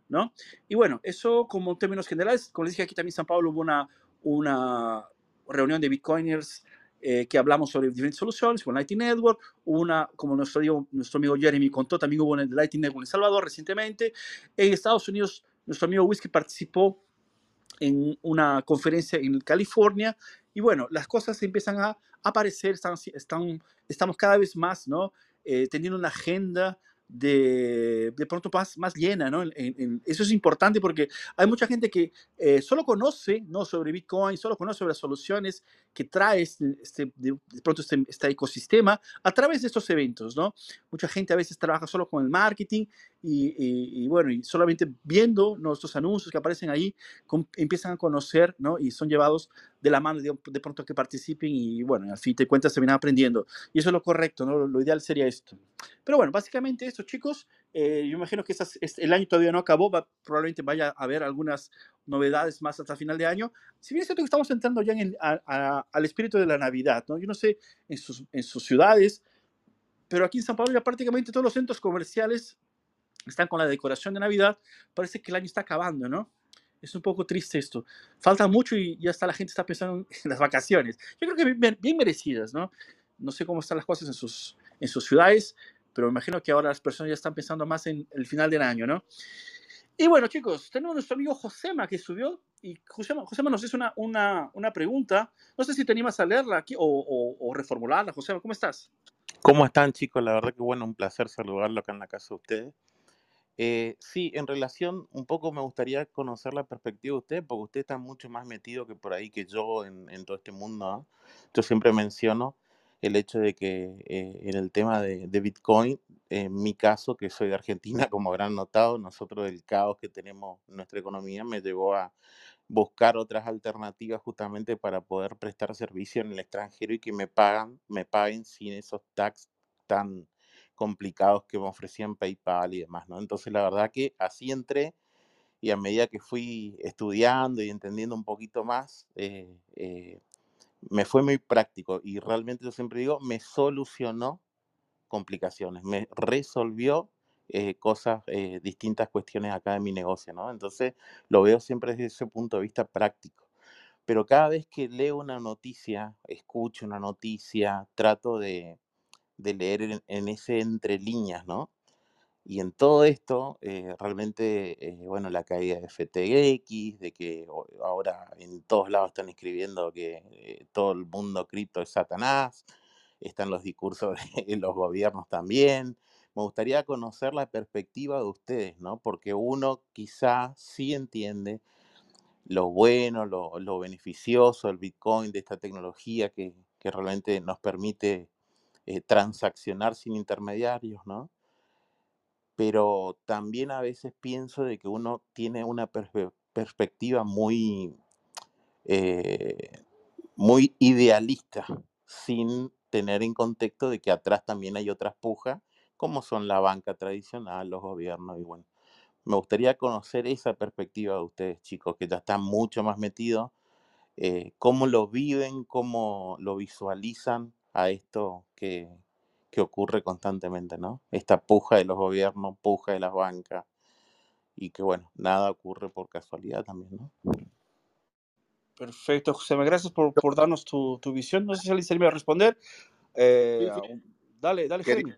¿no? Y bueno, eso como en términos generales, como les dije aquí también en San Pablo hubo una, una reunión de Bitcoiners eh, que hablamos sobre diferentes soluciones, con Lightning Network, una, como nuestro, nuestro amigo Jeremy contó, también hubo en el Lightning Network en El Salvador recientemente. En Estados Unidos, nuestro amigo Whisky participó en una conferencia en California y bueno, las cosas empiezan a aparecer, están, están, estamos cada vez más, ¿no? Eh, teniendo una agenda de, de pronto más, más llena, ¿no? eso es importante porque hay mucha gente que eh, solo conoce, ¿no? Sobre Bitcoin, solo conoce sobre las soluciones que trae este, este de, pronto este, este, ecosistema a través de estos eventos, ¿no? Mucha gente a veces trabaja solo con el marketing y, y, bueno, y solamente viendo nuestros anuncios que aparecen ahí, empiezan a conocer, ¿no? Y son llevados de la mano de, de pronto que participen y bueno, al fin de cuentas vienen aprendiendo. Y eso es lo correcto, ¿no? Lo, ideal sería esto. Pero bueno, básicamente esto, chicos. Eh, yo imagino que el año todavía no acabó, va, probablemente vaya a haber algunas novedades más hasta final de año. Si bien es cierto que estamos entrando ya en al espíritu de la Navidad, ¿no? Yo no sé en sus, en sus ciudades, pero aquí en San Pablo ya prácticamente todos los centros comerciales están con la decoración de Navidad. Parece que el año está acabando, ¿no? Es un poco triste esto. Falta mucho y ya está la gente está pensando en las vacaciones. Yo creo que bien, bien merecidas, ¿no? No sé cómo están las cosas en sus, en sus ciudades, pero me imagino que ahora las personas ya están pensando más en el final del año, ¿no? Y bueno, chicos, tenemos a nuestro amigo Josema que subió y Josema, Josema nos hizo una, una, una, pregunta. No sé si te animas a leerla aquí o, o, o, reformularla. Josema, ¿cómo estás? ¿Cómo están, chicos? La verdad que bueno, un placer saludarlo acá en la casa de ustedes. Eh, sí, en relación, un poco me gustaría conocer la perspectiva de usted, porque usted está mucho más metido que por ahí que yo en, todo este mundo. ¿no? Yo siempre menciono el hecho de que eh, en el tema de, de, Bitcoin, en mi caso, que soy de Argentina, como habrán notado, nosotros el caos que tenemos en nuestra economía me llevó a buscar otras alternativas justamente para poder prestar servicio en el extranjero y que me pagan, me paguen sin esos tax tan complicados que me ofrecían PayPal y demás, ¿no? Entonces la verdad que así entré y a medida que fui estudiando y entendiendo un poquito más, eh, eh, me fue muy práctico y realmente yo siempre digo, me solucionó complicaciones, me resolvió eh, cosas, distintas cuestiones acá de mi negocio, ¿no? Entonces lo veo siempre desde ese punto de vista práctico. Pero cada vez que leo una noticia, escucho una noticia, trato de, de leer en, ese entre líneas, ¿no? Y en todo esto, eh, realmente, eh, bueno, la caída de FTX, de que ahora en todos lados están escribiendo que eh, todo el mundo cripto es Satanás, están los discursos de los gobiernos también. Me gustaría conocer la perspectiva de ustedes, ¿no? Porque uno quizá sí entiende lo bueno, lo, beneficioso del Bitcoin, de esta tecnología que, que realmente nos permite transaccionar sin intermediarios, ¿no? pero también a veces pienso de que uno tiene una perspectiva muy, eh, muy idealista, sin tener en contexto de que atrás también hay otras pujas, como son la banca tradicional, los gobiernos, y bueno, me gustaría conocer esa perspectiva de ustedes, chicos, que ya están mucho más metidos eh, cómo lo viven, cómo lo visualizan a esto que, que ocurre constantemente, ¿no? Esta puja de los gobiernos, puja de las bancas, y que bueno, nada ocurre por casualidad también, ¿no? Perfecto, José, gracias por, por darnos tu, tu visión. No sé si alguien se me va a responder. Eh, Sí, sí. dale, dale, Quería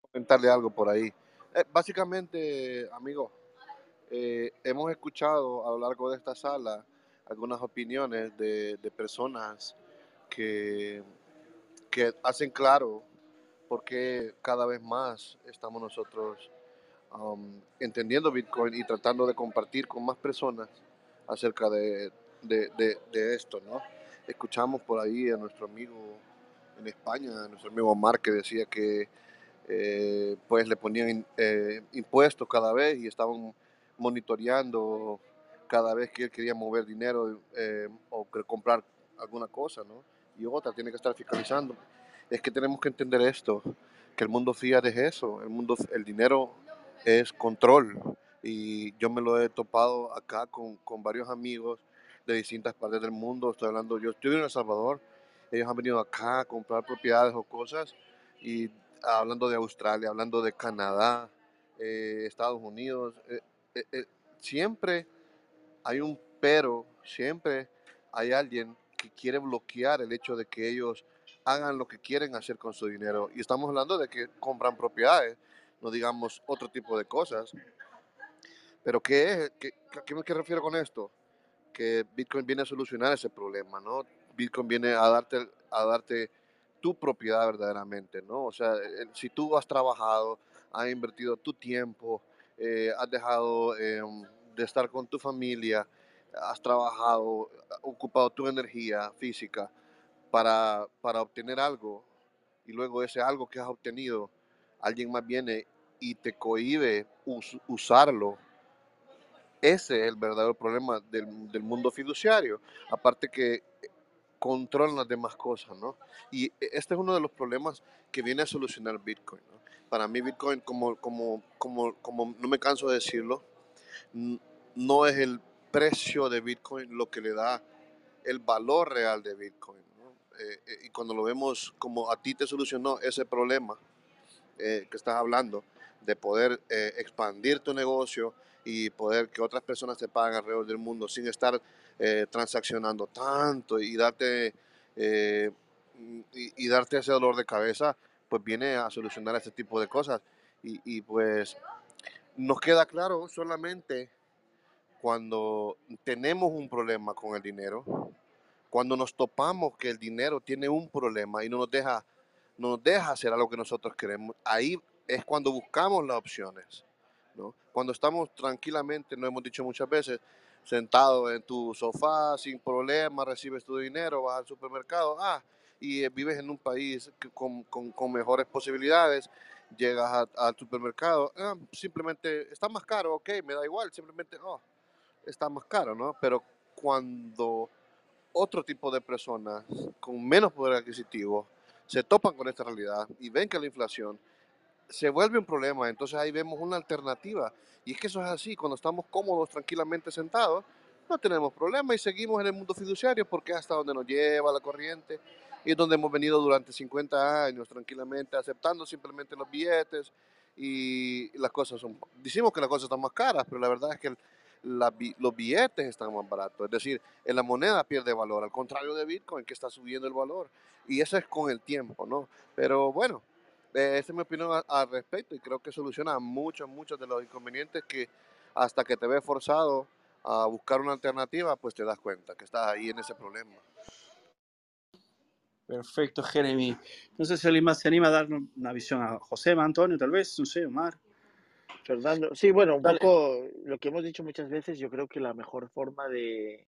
comentarle algo por ahí. Eh, básicamente, amigo, eh, hemos escuchado a lo largo de esta sala algunas opiniones de, de personas que, que hacen claro por qué cada vez más estamos nosotros um, entendiendo Bitcoin y tratando de compartir con más personas acerca de, de- esto, ¿no? Escuchamos por ahí a nuestro amigo en España, a nuestro amigo Omar, que decía que eh, pues le ponían eh, impuestos cada vez y estaban monitoreando cada vez que él quería mover dinero eh, o comprar alguna cosa, ¿no? Y otra, tiene que estar fiscalizando. Es que tenemos que entender esto, que el mundo fiat es eso, el mundo, el dinero es control. Y yo me lo he topado acá con, con varios amigos de distintas partes del mundo. Estoy hablando, yo estoy en El Salvador, ellos han venido acá a comprar propiedades o cosas y hablando de Australia, hablando de Canadá, eh, Estados Unidos, eh, eh, eh, siempre hay un pero, siempre hay alguien que quiere bloquear el hecho de que ellos hagan lo que quieren hacer con su dinero. Y estamos hablando de que compran propiedades, no digamos otro tipo de cosas. Pero ¿qué es? ¿Qué, ¿A qué me refiero con esto? Que Bitcoin viene a solucionar ese problema, ¿no? Bitcoin viene a darte, a darte tu propiedad verdaderamente, ¿no? O sea, el- si tú has trabajado, has invertido tu tiempo, eh, has dejado eh, de estar con tu familia, has trabajado, ocupado tu energía física para, para obtener algo y luego ese algo que has obtenido, alguien más viene y te cohíbe us- usarlo. Ese es el verdadero problema del, del mundo fiduciario. Aparte que controlan las demás cosas, ¿no? Y este es uno de los problemas que viene a solucionar Bitcoin. Para mí Bitcoin, como, como, como, como no me canso de decirlo, no es el precio de Bitcoin lo que le da el valor real de Bitcoin, ¿no? Eh, eh, y cuando lo vemos como a ti te solucionó ese problema eh, que estás hablando, de poder eh, expandir tu negocio y poder que otras personas te paguen alrededor del mundo sin estar eh, transaccionando tanto y darte, eh, y, y darte ese dolor de cabeza, pues viene a solucionar ese tipo de cosas. Y, y pues nos queda claro solamente cuando tenemos un problema con el dinero, cuando nos topamos que el dinero tiene un problema y no nos deja, no nos deja hacer algo que nosotros queremos, ahí es cuando buscamos las opciones. ¿no? Cuando estamos tranquilamente, lo hemos dicho muchas veces, sentado en tu sofá sin problema, recibes tu dinero, vas al supermercado, ah, y eh, vives en un país con, con- con mejores posibilidades, llegas al supermercado, ah, simplemente está más caro, ok, me da igual, simplemente, oh, está más caro, ¿no? Pero cuando otro tipo de personas con menos poder adquisitivo se topan con esta realidad y ven que la inflación se vuelve un problema, entonces ahí vemos una alternativa. Y es que eso es así, cuando estamos cómodos, tranquilamente sentados, no tenemos problema y seguimos en el mundo fiduciario porque es hasta donde nos lleva la corriente y es donde hemos venido durante 50 años tranquilamente aceptando simplemente los billetes y las cosas son, decimos que las cosas están más caras, pero la verdad es que el- la los billetes están más baratos, es decir, en la moneda pierde valor, al contrario de Bitcoin que está subiendo el valor y eso es con el tiempo, ¿no? Pero bueno, eh, esa es mi opinión a- al respecto y creo que soluciona muchos, muchos de los inconvenientes que hasta que te ves forzado a buscar una alternativa, pues te das cuenta que estás ahí en ese problema. Perfecto, Jeremy. No sé si alguien más se anima a dar una visión a José, Antonio, tal vez, no sé, Omar. Fernando, sí, bueno, un Dale. poco lo que hemos dicho muchas veces, yo creo que la mejor forma de,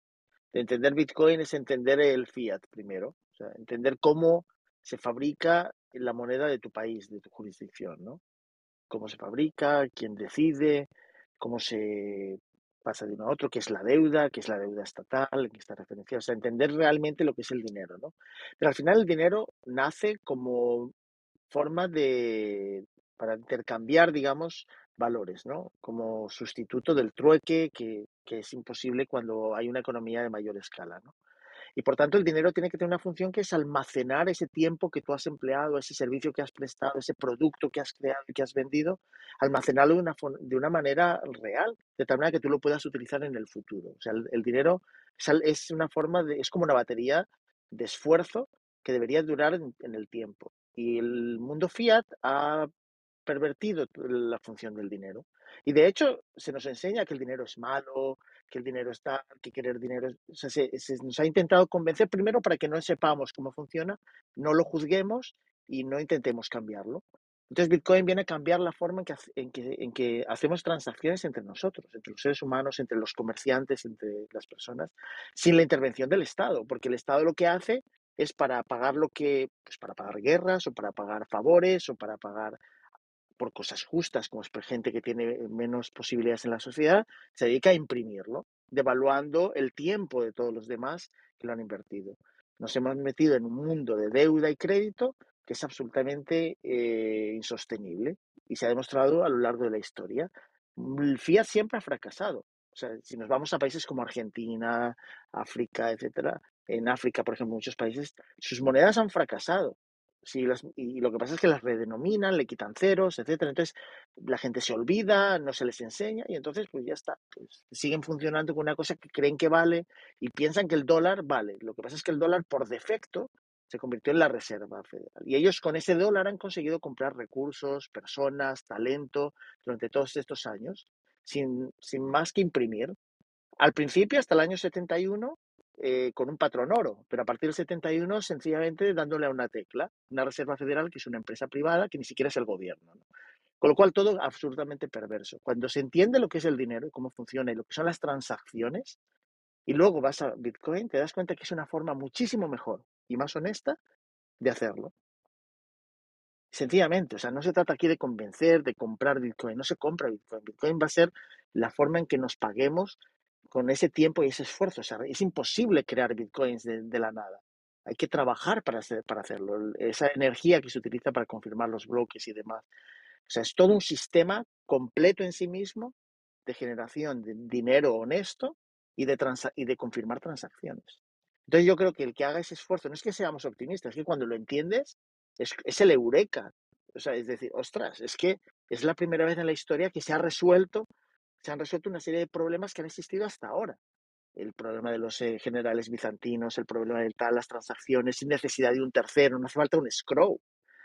de entender Bitcoin es entender el fiat primero, o sea, entender cómo se fabrica la moneda de tu país, de tu jurisdicción, ¿no? Cómo se fabrica, quién decide, cómo se pasa de uno a otro, qué es la deuda, qué es la deuda estatal, en qué está referenciada, o sea, entender realmente lo que es el dinero, ¿no? Pero al final el dinero nace como forma de, para intercambiar, digamos, valores, ¿no? Como sustituto del trueque, que, que es imposible cuando hay una economía de mayor escala, ¿no? Y por tanto, el dinero tiene que tener una función que es almacenar ese tiempo que tú has empleado, ese servicio que has prestado, ese producto que has creado y que has vendido, almacenarlo de una, de una manera real, de tal manera que tú lo puedas utilizar en el futuro. O sea, el, dinero es, una forma de, es como una batería de esfuerzo que debería durar en el tiempo. Y el mundo fiat ha pervertido la función del dinero. Y de hecho, se nos enseña que el dinero es malo, que el dinero está, que querer dinero. O sea, se, nos ha intentado convencer primero para que no sepamos cómo funciona, no lo juzguemos y no intentemos cambiarlo. Entonces, Bitcoin viene a cambiar la forma en que, en que, en que hacemos transacciones entre nosotros, entre los seres humanos, entre los comerciantes, entre las personas, sin la intervención del Estado, porque el Estado lo que hace es para pagar lo que, pues para pagar guerras o para pagar favores o para pagar por cosas justas, como es por gente que tiene menos posibilidades en la sociedad, se dedica a imprimirlo, devaluando el tiempo de todos los demás que lo han invertido. Nos hemos metido en un mundo de deuda y crédito que es absolutamente eh, insostenible y se ha demostrado a lo largo de la historia. El fiat siempre ha fracasado. O sea, si nos vamos a países como Argentina, África, etcétera, en África, por ejemplo, muchos países, sus monedas han fracasado y lo que pasa es que las redenominan, le quitan ceros, etcétera. Entonces la gente se olvida, no se les enseña y entonces pues ya está. Pues, siguen funcionando con una cosa que creen que vale y piensan que el dólar vale. Lo que pasa es que el dólar por defecto se convirtió en la reserva federal. Y ellos con ese dólar han conseguido comprar recursos, personas, talento durante todos estos años, sin, sin más que imprimir. Al principio, hasta el año 71, eh, con un patrón oro, pero a partir del 71 sencillamente dándole a una tecla, una Reserva Federal que es una empresa privada que ni siquiera es el gobierno. Con lo cual todo absolutamente perverso. Cuando se entiende lo que es el dinero y cómo funciona y lo que son las transacciones, y luego vas a Bitcoin, te das cuenta que es una forma muchísimo mejor y más honesta de hacerlo. Sencillamente, o sea, no se trata aquí de convencer, de comprar Bitcoin, no se compra Bitcoin. Bitcoin va a ser la forma en que nos paguemos con ese tiempo y ese esfuerzo. es imposible crear bitcoins de, la nada. Hay que trabajar para, hacer, para hacerlo. Esa energía que se utiliza para confirmar los bloques y demás. O sea, es todo un sistema completo en sí mismo de generación de dinero honesto y de, y de confirmar transacciones. Entonces yo creo que el que haga ese esfuerzo, no es que seamos optimistas, es que cuando lo entiendes, es, es el eureka. O sea, es decir, ostras, es que es la primera vez en la historia que se ha resuelto se han resuelto una serie de problemas que han existido hasta ahora. El problema de los eh, generales bizantinos, el problema del tal, las transacciones sin necesidad de un tercero, no hace falta un scroll.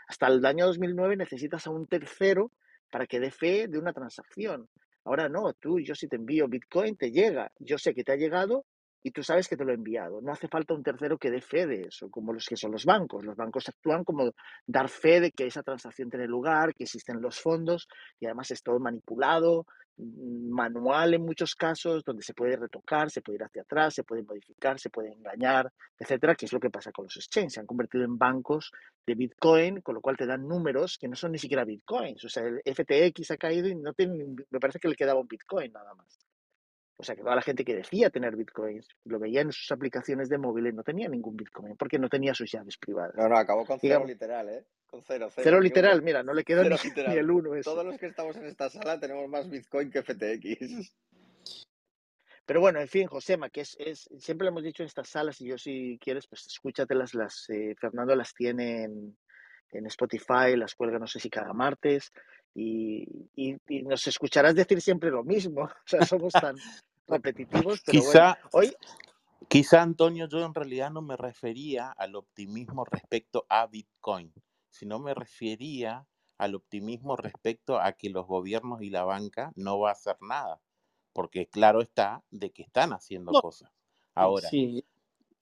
Hasta el año 2009 necesitas a un tercero para que dé fe de una transacción. Ahora no, tú, yo si te envío Bitcoin, te llega. Yo sé que te ha llegado y tú sabes que te lo he enviado. No hace falta un tercero que dé fe de eso, como los que son los bancos. Los bancos actúan como dar fe de que esa transacción tiene lugar, que existen los fondos y además es todo manipulado, manual en muchos casos, donde se puede retocar, se puede ir hacia atrás, se puede modificar, se puede engañar, etcétera, que es lo que pasa con los exchanges. Se han convertido en bancos de Bitcoin, con lo cual te dan números que no son ni siquiera Bitcoins. O sea, el FTX ha caído y no tiene, me parece que le quedaba un Bitcoin nada más. O sea, que toda la gente que decía tener bitcoins, lo veía en sus aplicaciones de móviles, no tenía ningún bitcoin, porque no tenía sus llaves privadas. No, no, acabó con cero literal, ¿eh? Con cero, cero. Cero literal, mira, no le quedó ni, el uno. Todos los que estamos en esta sala tenemos más bitcoin que FTX. Pero bueno, en fin, Josema, que es, es, siempre lo hemos dicho en estas salas, y yo si quieres, pues escúchatelas, las, eh, Fernando las tiene en, en Spotify, las cuelga no sé si cada martes, y, y, y, nos escucharás decir siempre lo mismo. O sea, somos tan, repetitivos, pero quizá, hoy... Quizá, Antonio, yo en realidad no me refería al optimismo respecto a Bitcoin, sino me refería al optimismo respecto a que los gobiernos y la banca no va a hacer nada, porque claro está de que están haciendo cosas. Ahora, sí.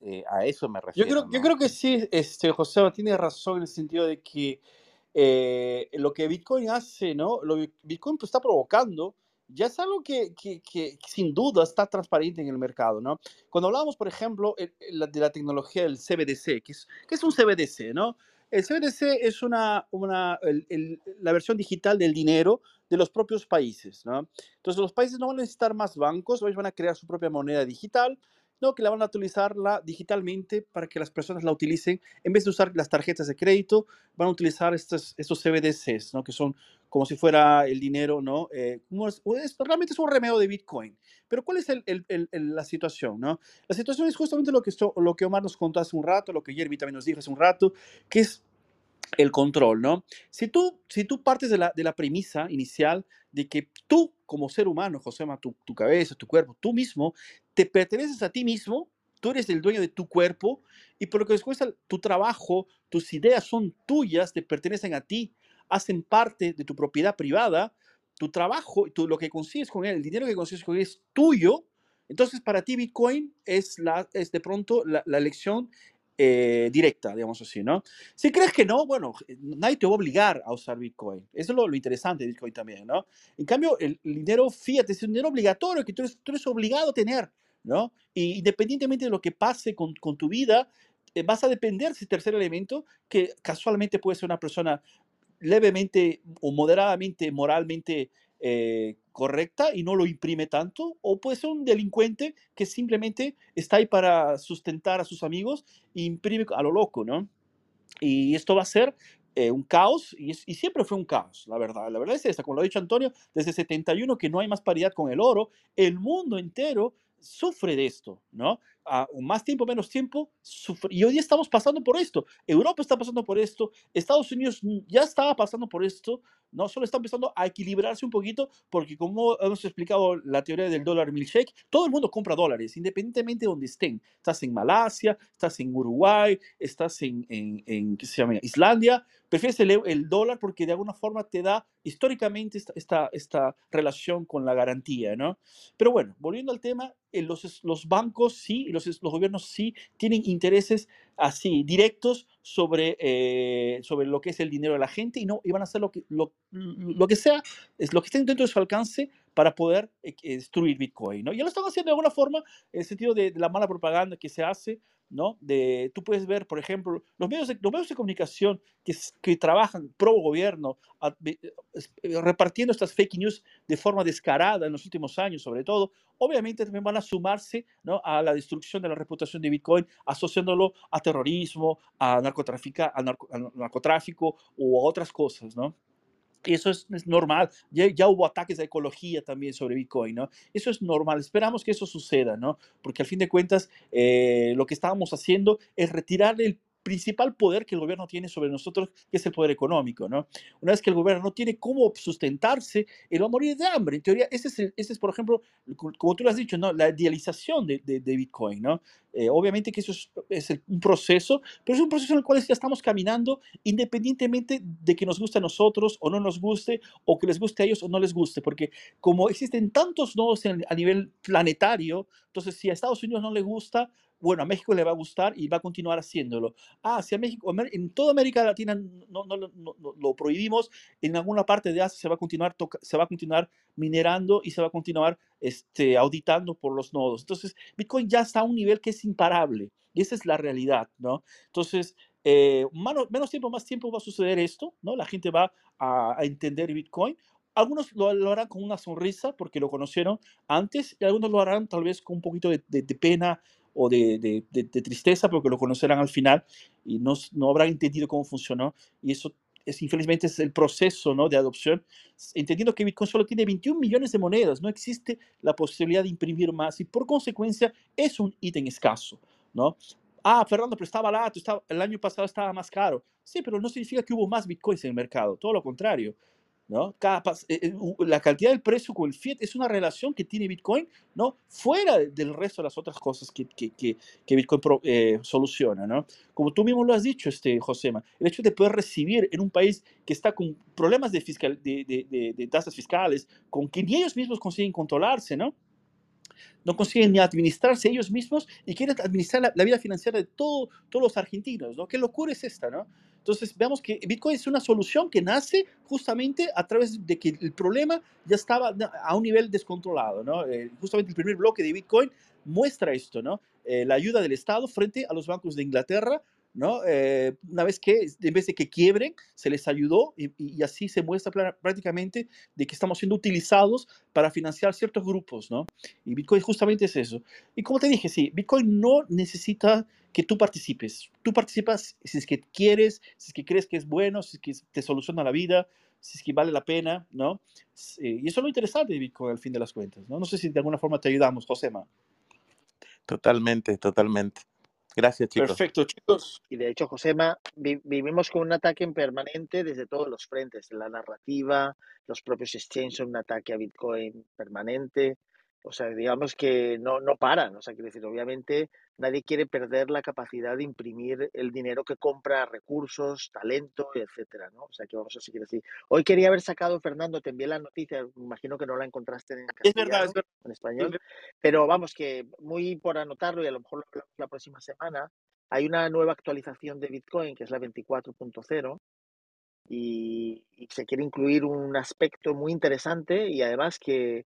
Eh, a eso me refiero. Yo creo, yo creo que sí, este, José tiene razón en el sentido de que eh, lo que Bitcoin hace, ¿no? Lo Bitcoin pues, está provocando ya es algo que, que, que, sin duda está transparente en el mercado, ¿no? Cuando hablamos, por ejemplo, de la tecnología del CBDC, que es, que es un CBDC, ¿no? El CBDC es una, la versión digital del dinero de los propios países, ¿no? Entonces los países no van a necesitar más bancos, ellos van a crear su propia moneda digital, ¿no? Que la van a utilizarla digitalmente para que las personas la utilicen. En vez de usar las tarjetas de crédito, van a utilizar estos, estos CBDCs, ¿no? Que son como si fuera el dinero, ¿no? Eh, es, realmente es un remedio de Bitcoin. Pero ¿cuál es el, el, la situación, no? La situación es justamente lo que, esto, lo que Omar nos contó hace un rato, lo que Jeremy también nos dijo hace un rato, que es el control, ¿no? Si tú, si tú partes de la, de la premisa inicial de que tú, como ser humano, José, tu, tu cabeza, tu cuerpo, tú mismo, te perteneces a ti mismo, tú eres el dueño de tu cuerpo y por lo que después tu trabajo, tus ideas son tuyas, te pertenecen a ti, hacen parte de tu propiedad privada, tu trabajo, lo que consigues con él, el dinero que consigues con él es tuyo, entonces para ti Bitcoin es, de pronto la, la elección eh, directa, digamos así, ¿no? Si crees que no, bueno, nadie te va a obligar a usar Bitcoin. Eso es lo, interesante de Bitcoin también, ¿no? En cambio, el, dinero fiat es un dinero obligatorio que tú eres, tú eres obligado a tener, ¿no? Y independientemente de lo que pase con, con tu vida, eh, vas a depender de ese tercer elemento que casualmente puede ser una persona levemente o moderadamente moralmente eh, correcta y no lo imprime tanto, o puede ser un delincuente que simplemente está ahí para sustentar a sus amigos e imprime a lo loco, ¿no? Y esto va a ser eh, un caos, y, y, siempre fue un caos, la verdad. La verdad es esta, como lo ha dicho Antonio, desde 71 que no hay más paridad con el oro, el mundo entero sufre de esto, ¿no? A más tiempo, menos tiempo, sufre. y hoy día estamos pasando por esto. Europa está pasando por esto, Estados Unidos ya estaba pasando por esto, no solo está empezando a equilibrarse un poquito, porque como hemos explicado la teoría del dólar milkshake, todo el mundo compra dólares, independientemente de donde estén. Estás en Malasia, estás en Uruguay, estás en, en, en ¿qué se llama? Islandia, prefieres el, el, dólar porque de alguna forma te da históricamente esta, esta, esta relación con la garantía, ¿no? Pero bueno, volviendo al tema, eh, los, los bancos sí, los, los gobiernos sí tienen intereses así directos sobre, eh, sobre lo que es el dinero de la gente y no iban a hacer lo que, lo, lo que sea, es lo que esté dentro de su alcance para poder eh, destruir Bitcoin. ¿no? Ya lo están haciendo de alguna forma, en el sentido de, de la mala propaganda que se hace, ¿no? De, tú puedes ver, por ejemplo, los medios de, los medios de comunicación que, que trabajan pro gobierno, eh, repartiendo estas fake news de forma descarada en los últimos años, sobre todo, obviamente también van a sumarse ¿no? a la destrucción de la reputación de Bitcoin, asociándolo a terrorismo, a, narcotráfico, a, narcotráfico o a otras cosas, ¿no? Eso es, normal. Ya, ya, hubo ataques de ecología también sobre Bitcoin, ¿no? Eso es normal. Esperamos que eso suceda, ¿no? Porque al fin de cuentas, eh, lo que estábamos haciendo es retirar el principal poder que el gobierno tiene sobre nosotros, que es el poder económico, ¿no? Una vez que el gobierno no tiene cómo sustentarse, él va a morir de hambre. En teoría, ese es, ese es por ejemplo, como tú lo has dicho, ¿no? La idealización de, de, Bitcoin, ¿no? Eh, obviamente que eso es, es, un proceso, pero es un proceso en el cual ya estamos caminando independientemente de que nos guste a nosotros o no nos guste, o que les guste a ellos o no les guste, porque como existen tantos nodos a nivel planetario, entonces si a Estados Unidos no le gusta, bueno, a México le va a gustar y va a continuar haciéndolo. Ah, si a México, en toda América Latina no, no, no, lo prohibimos, en alguna parte de Asia se va a continuar, se va a continuar minerando y se va a continuar este, auditando por los nodos. Entonces, Bitcoin ya está a un nivel que es imparable y esa es la realidad, ¿no? Entonces, eh, menos, tiempo, más tiempo va a suceder esto, ¿no? La gente va a, entender Bitcoin. Algunos lo, harán con una sonrisa porque lo conocieron antes y algunos lo harán tal vez con un poquito de, de pena o de, de, tristeza porque lo conocerán al final y no, no habrán entendido cómo funcionó. Y eso es, infelizmente es el proceso ¿no? de adopción, entendiendo que Bitcoin solo tiene 21 millones de monedas, no existe la posibilidad de imprimir más y por consecuencia es un ítem escaso. ¿no? Ah, Fernando, pero está barato, el año pasado estaba más caro. Sí, pero no significa que hubo más bitcoins en el mercado, todo lo contrario. ¿No? Eh, eh, la cantidad del precio con el fiat es una relación que tiene Bitcoin, ¿no? Fuera del resto de las otras cosas que, que, que, Bitcoin eh, soluciona, ¿no? Como tú mismo lo has dicho, este, Josema, el hecho de poder recibir en un país que está con problemas de, fiscal, de, de tasas fiscales, con que ni ellos mismos consiguen controlarse, ¿no? no consiguen ni administrarse ellos mismos y quieren administrar la, vida financiera de todo, todos los argentinos, ¿no? ¿Qué locura es esta, no? Entonces, veamos que Bitcoin es una solución que nace justamente a través de que el problema ya estaba a un nivel descontrolado, ¿no? Eh, justamente el primer bloque de Bitcoin muestra esto, ¿no? Eh, la ayuda del Estado frente a los bancos de Inglaterra ¿no? Eh, una vez que, en vez de que quiebren, se les ayudó y, así se muestra prácticamente de que estamos siendo utilizados para financiar ciertos grupos, ¿no? Y Bitcoin justamente es eso. Y como te dije, sí, Bitcoin no necesita que tú participes. Tú participas si es que quieres, si es que crees que es bueno, si es que te soluciona la vida, si es que vale la pena, ¿no? y eso es lo interesante de Bitcoin al fin de las cuentas, ¿no? No sé si de alguna forma te ayudamos, Josema. Totalmente, totalmente. Gracias, chicos. Perfecto, chicos. Y de hecho, Josema, vivimos con un ataque permanente desde todos los frentes, la narrativa, los propios exchanges un ataque a Bitcoin permanente, o sea, digamos que no, no paran. O sea, quiero decir, obviamente nadie quiere perder la capacidad de imprimir el dinero que compra recursos, talento, etcétera, ¿no? O sea, que vamos a seguir así. Hoy quería haber sacado, Fernando, te envié la noticia, imagino que no la encontraste en es verdad, es verdad. en español, pero vamos, que muy por anotarlo y a lo mejor la próxima semana, hay una nueva actualización de Bitcoin, que es la 24.0, y, y se quiere incluir un aspecto muy interesante y además que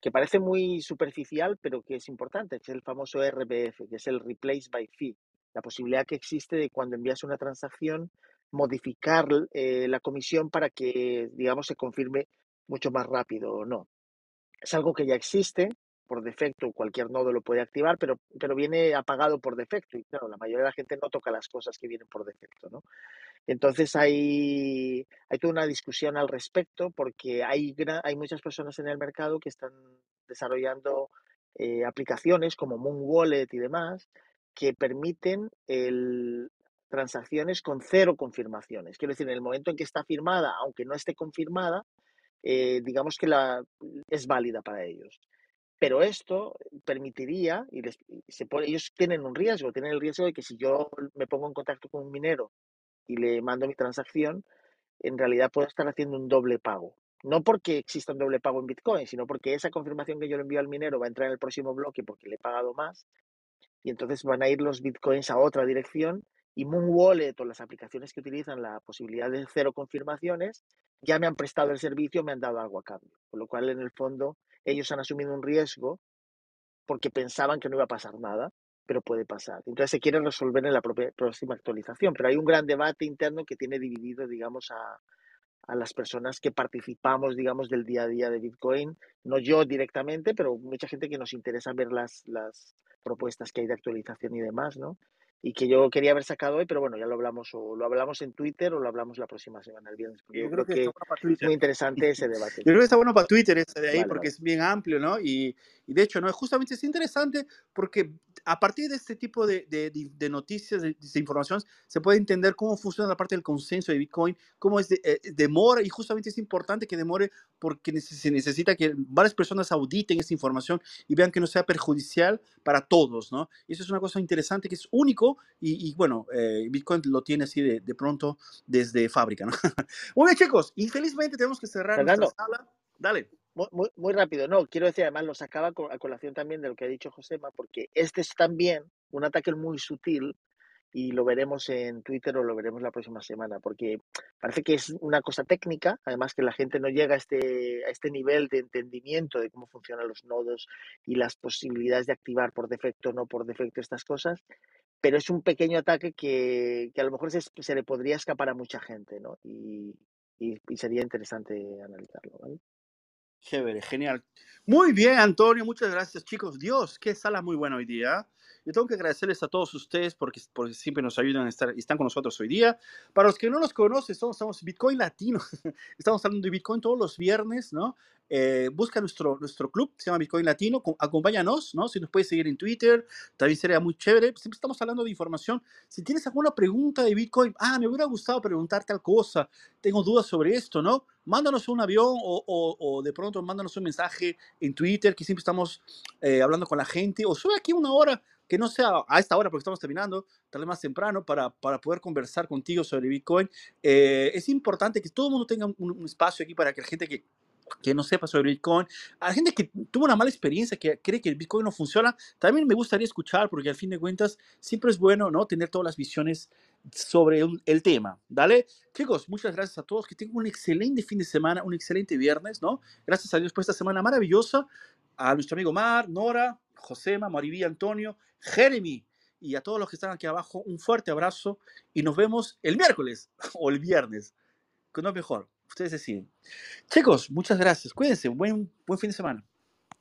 que parece muy superficial, pero que es importante, que es el famoso RBF, que es el Replace by Fee, la posibilidad que existe de cuando envías una transacción modificar eh, la comisión para que, digamos, se confirme mucho más rápido o no. Es algo que ya existe, por defecto cualquier nodo lo puede activar, pero, pero viene apagado por defecto y claro, la mayoría de la gente no toca las cosas que vienen por defecto, ¿no? Entonces hay, hay toda una discusión al respecto porque hay, hay muchas personas en el mercado que están desarrollando eh, aplicaciones como Moon Wallet y demás que permiten el, transacciones con cero confirmaciones. Quiero decir, en el momento en que está firmada, aunque no esté confirmada, eh, digamos que la, es válida para ellos. Pero esto permitiría, y, se ellos tienen un riesgo, tienen el riesgo de que si yo me pongo en contacto con un minero y le mando mi transacción, en realidad puedo estar haciendo un doble pago. No porque exista un doble pago en Bitcoin, sino porque esa confirmación que yo le envío al minero va a entrar en el próximo bloque porque le he pagado más y entonces van a ir los Bitcoins a otra dirección y Moon Wallet o las aplicaciones que utilizan la posibilidad de cero confirmaciones ya me han prestado el servicio, me han dado algo a cambio. Con lo cual, en el fondo, ellos han asumido un riesgo porque pensaban que no iba a pasar nada pero puede pasar. Entonces se quiere resolver en la próxima actualización, pero hay un gran debate interno que tiene dividido, digamos, a, a las personas que participamos, digamos, del día a día de Bitcoin, no yo directamente, pero mucha gente que nos interesa ver las, las propuestas que hay de actualización y demás, ¿no? Y que yo quería haber sacado hoy, pero bueno, ya lo hablamos o lo hablamos en Twitter o lo hablamos la próxima semana, el viernes. yo, creo, que, es muy interesante ese debate. Yo creo que está bueno para Twitter ese de ahí porque es bien amplio, ¿no? Y, y, de hecho, ¿no? Justamente es interesante porque a partir de este tipo de, de, de noticias, de, información, se puede entender cómo funciona la parte del consenso de Bitcoin, cómo es de, eh, demora y justamente es importante que demore porque se necesita que varias personas auditen esa información y vean que no sea perjudicial para todos, ¿no? Y eso es una cosa interesante que es único y, bueno, eh, Bitcoin lo tiene así de, de, pronto desde fábrica, ¿no? Muy bien, chicos, infelizmente tenemos que cerrar nuestra sala. Dale. Muy, muy, rápido, no, quiero decir, además lo sacaba a colación también de lo que ha dicho Josema, porque este es también un ataque muy sutil y lo veremos en Twitter o lo veremos la próxima semana, porque parece que es una cosa técnica, además que la gente no llega a este, a este nivel de entendimiento de cómo funcionan los nodos y las posibilidades de activar por defecto o no por defecto estas cosas, pero es un pequeño ataque que, que a lo mejor se, se, le podría escapar a mucha gente, ¿no? Y, y, y sería interesante analizarlo, ¿vale? Chévere, genial. Muy bien, Antonio, muchas gracias, chicos. Dios, qué sala muy buena hoy día. Yo tengo que agradecerles a todos ustedes porque, porque siempre nos ayudan a estar están con nosotros hoy día. Para los que no nos conocen, estamos, estamos Bitcoin Latino. Estamos hablando de Bitcoin todos los viernes, ¿no? Eh, busca nuestro, nuestro club, se llama Bitcoin Latino, acompáñanos, ¿no? Si nos puedes seguir en Twitter, también sería muy chévere. Siempre estamos hablando de información. Si tienes alguna pregunta de Bitcoin, ah, me hubiera gustado preguntar tal cosa, tengo dudas sobre esto, ¿no? Mándanos un avión o, o, de pronto mándanos un mensaje en Twitter, que siempre estamos eh, hablando con la gente, o sube aquí una hora, que no sea a esta hora porque estamos terminando, tal vez más temprano, para, para poder conversar contigo sobre Bitcoin. Eh, es importante que todo el mundo tenga un, espacio aquí para que la gente que que no sepa sobre Bitcoin, a la gente que tuvo una mala experiencia, que cree que el Bitcoin no funciona, también me gustaría escuchar, porque al fin de cuentas siempre es bueno ¿no? tener todas las visiones sobre el tema. ¿Dale? Chicos, muchas gracias a todos, que tengan un excelente fin de semana, un excelente viernes, ¿no? Gracias a Dios por esta semana maravillosa, a nuestro amigo Mar, Nora, Josema, Mariví, Antonio, Jeremy y a todos los que están aquí abajo, un fuerte abrazo y nos vemos el miércoles o el viernes, que no es mejor. Ustedes deciden. Chicos, muchas gracias. Cuídense. Buen, buen fin de semana.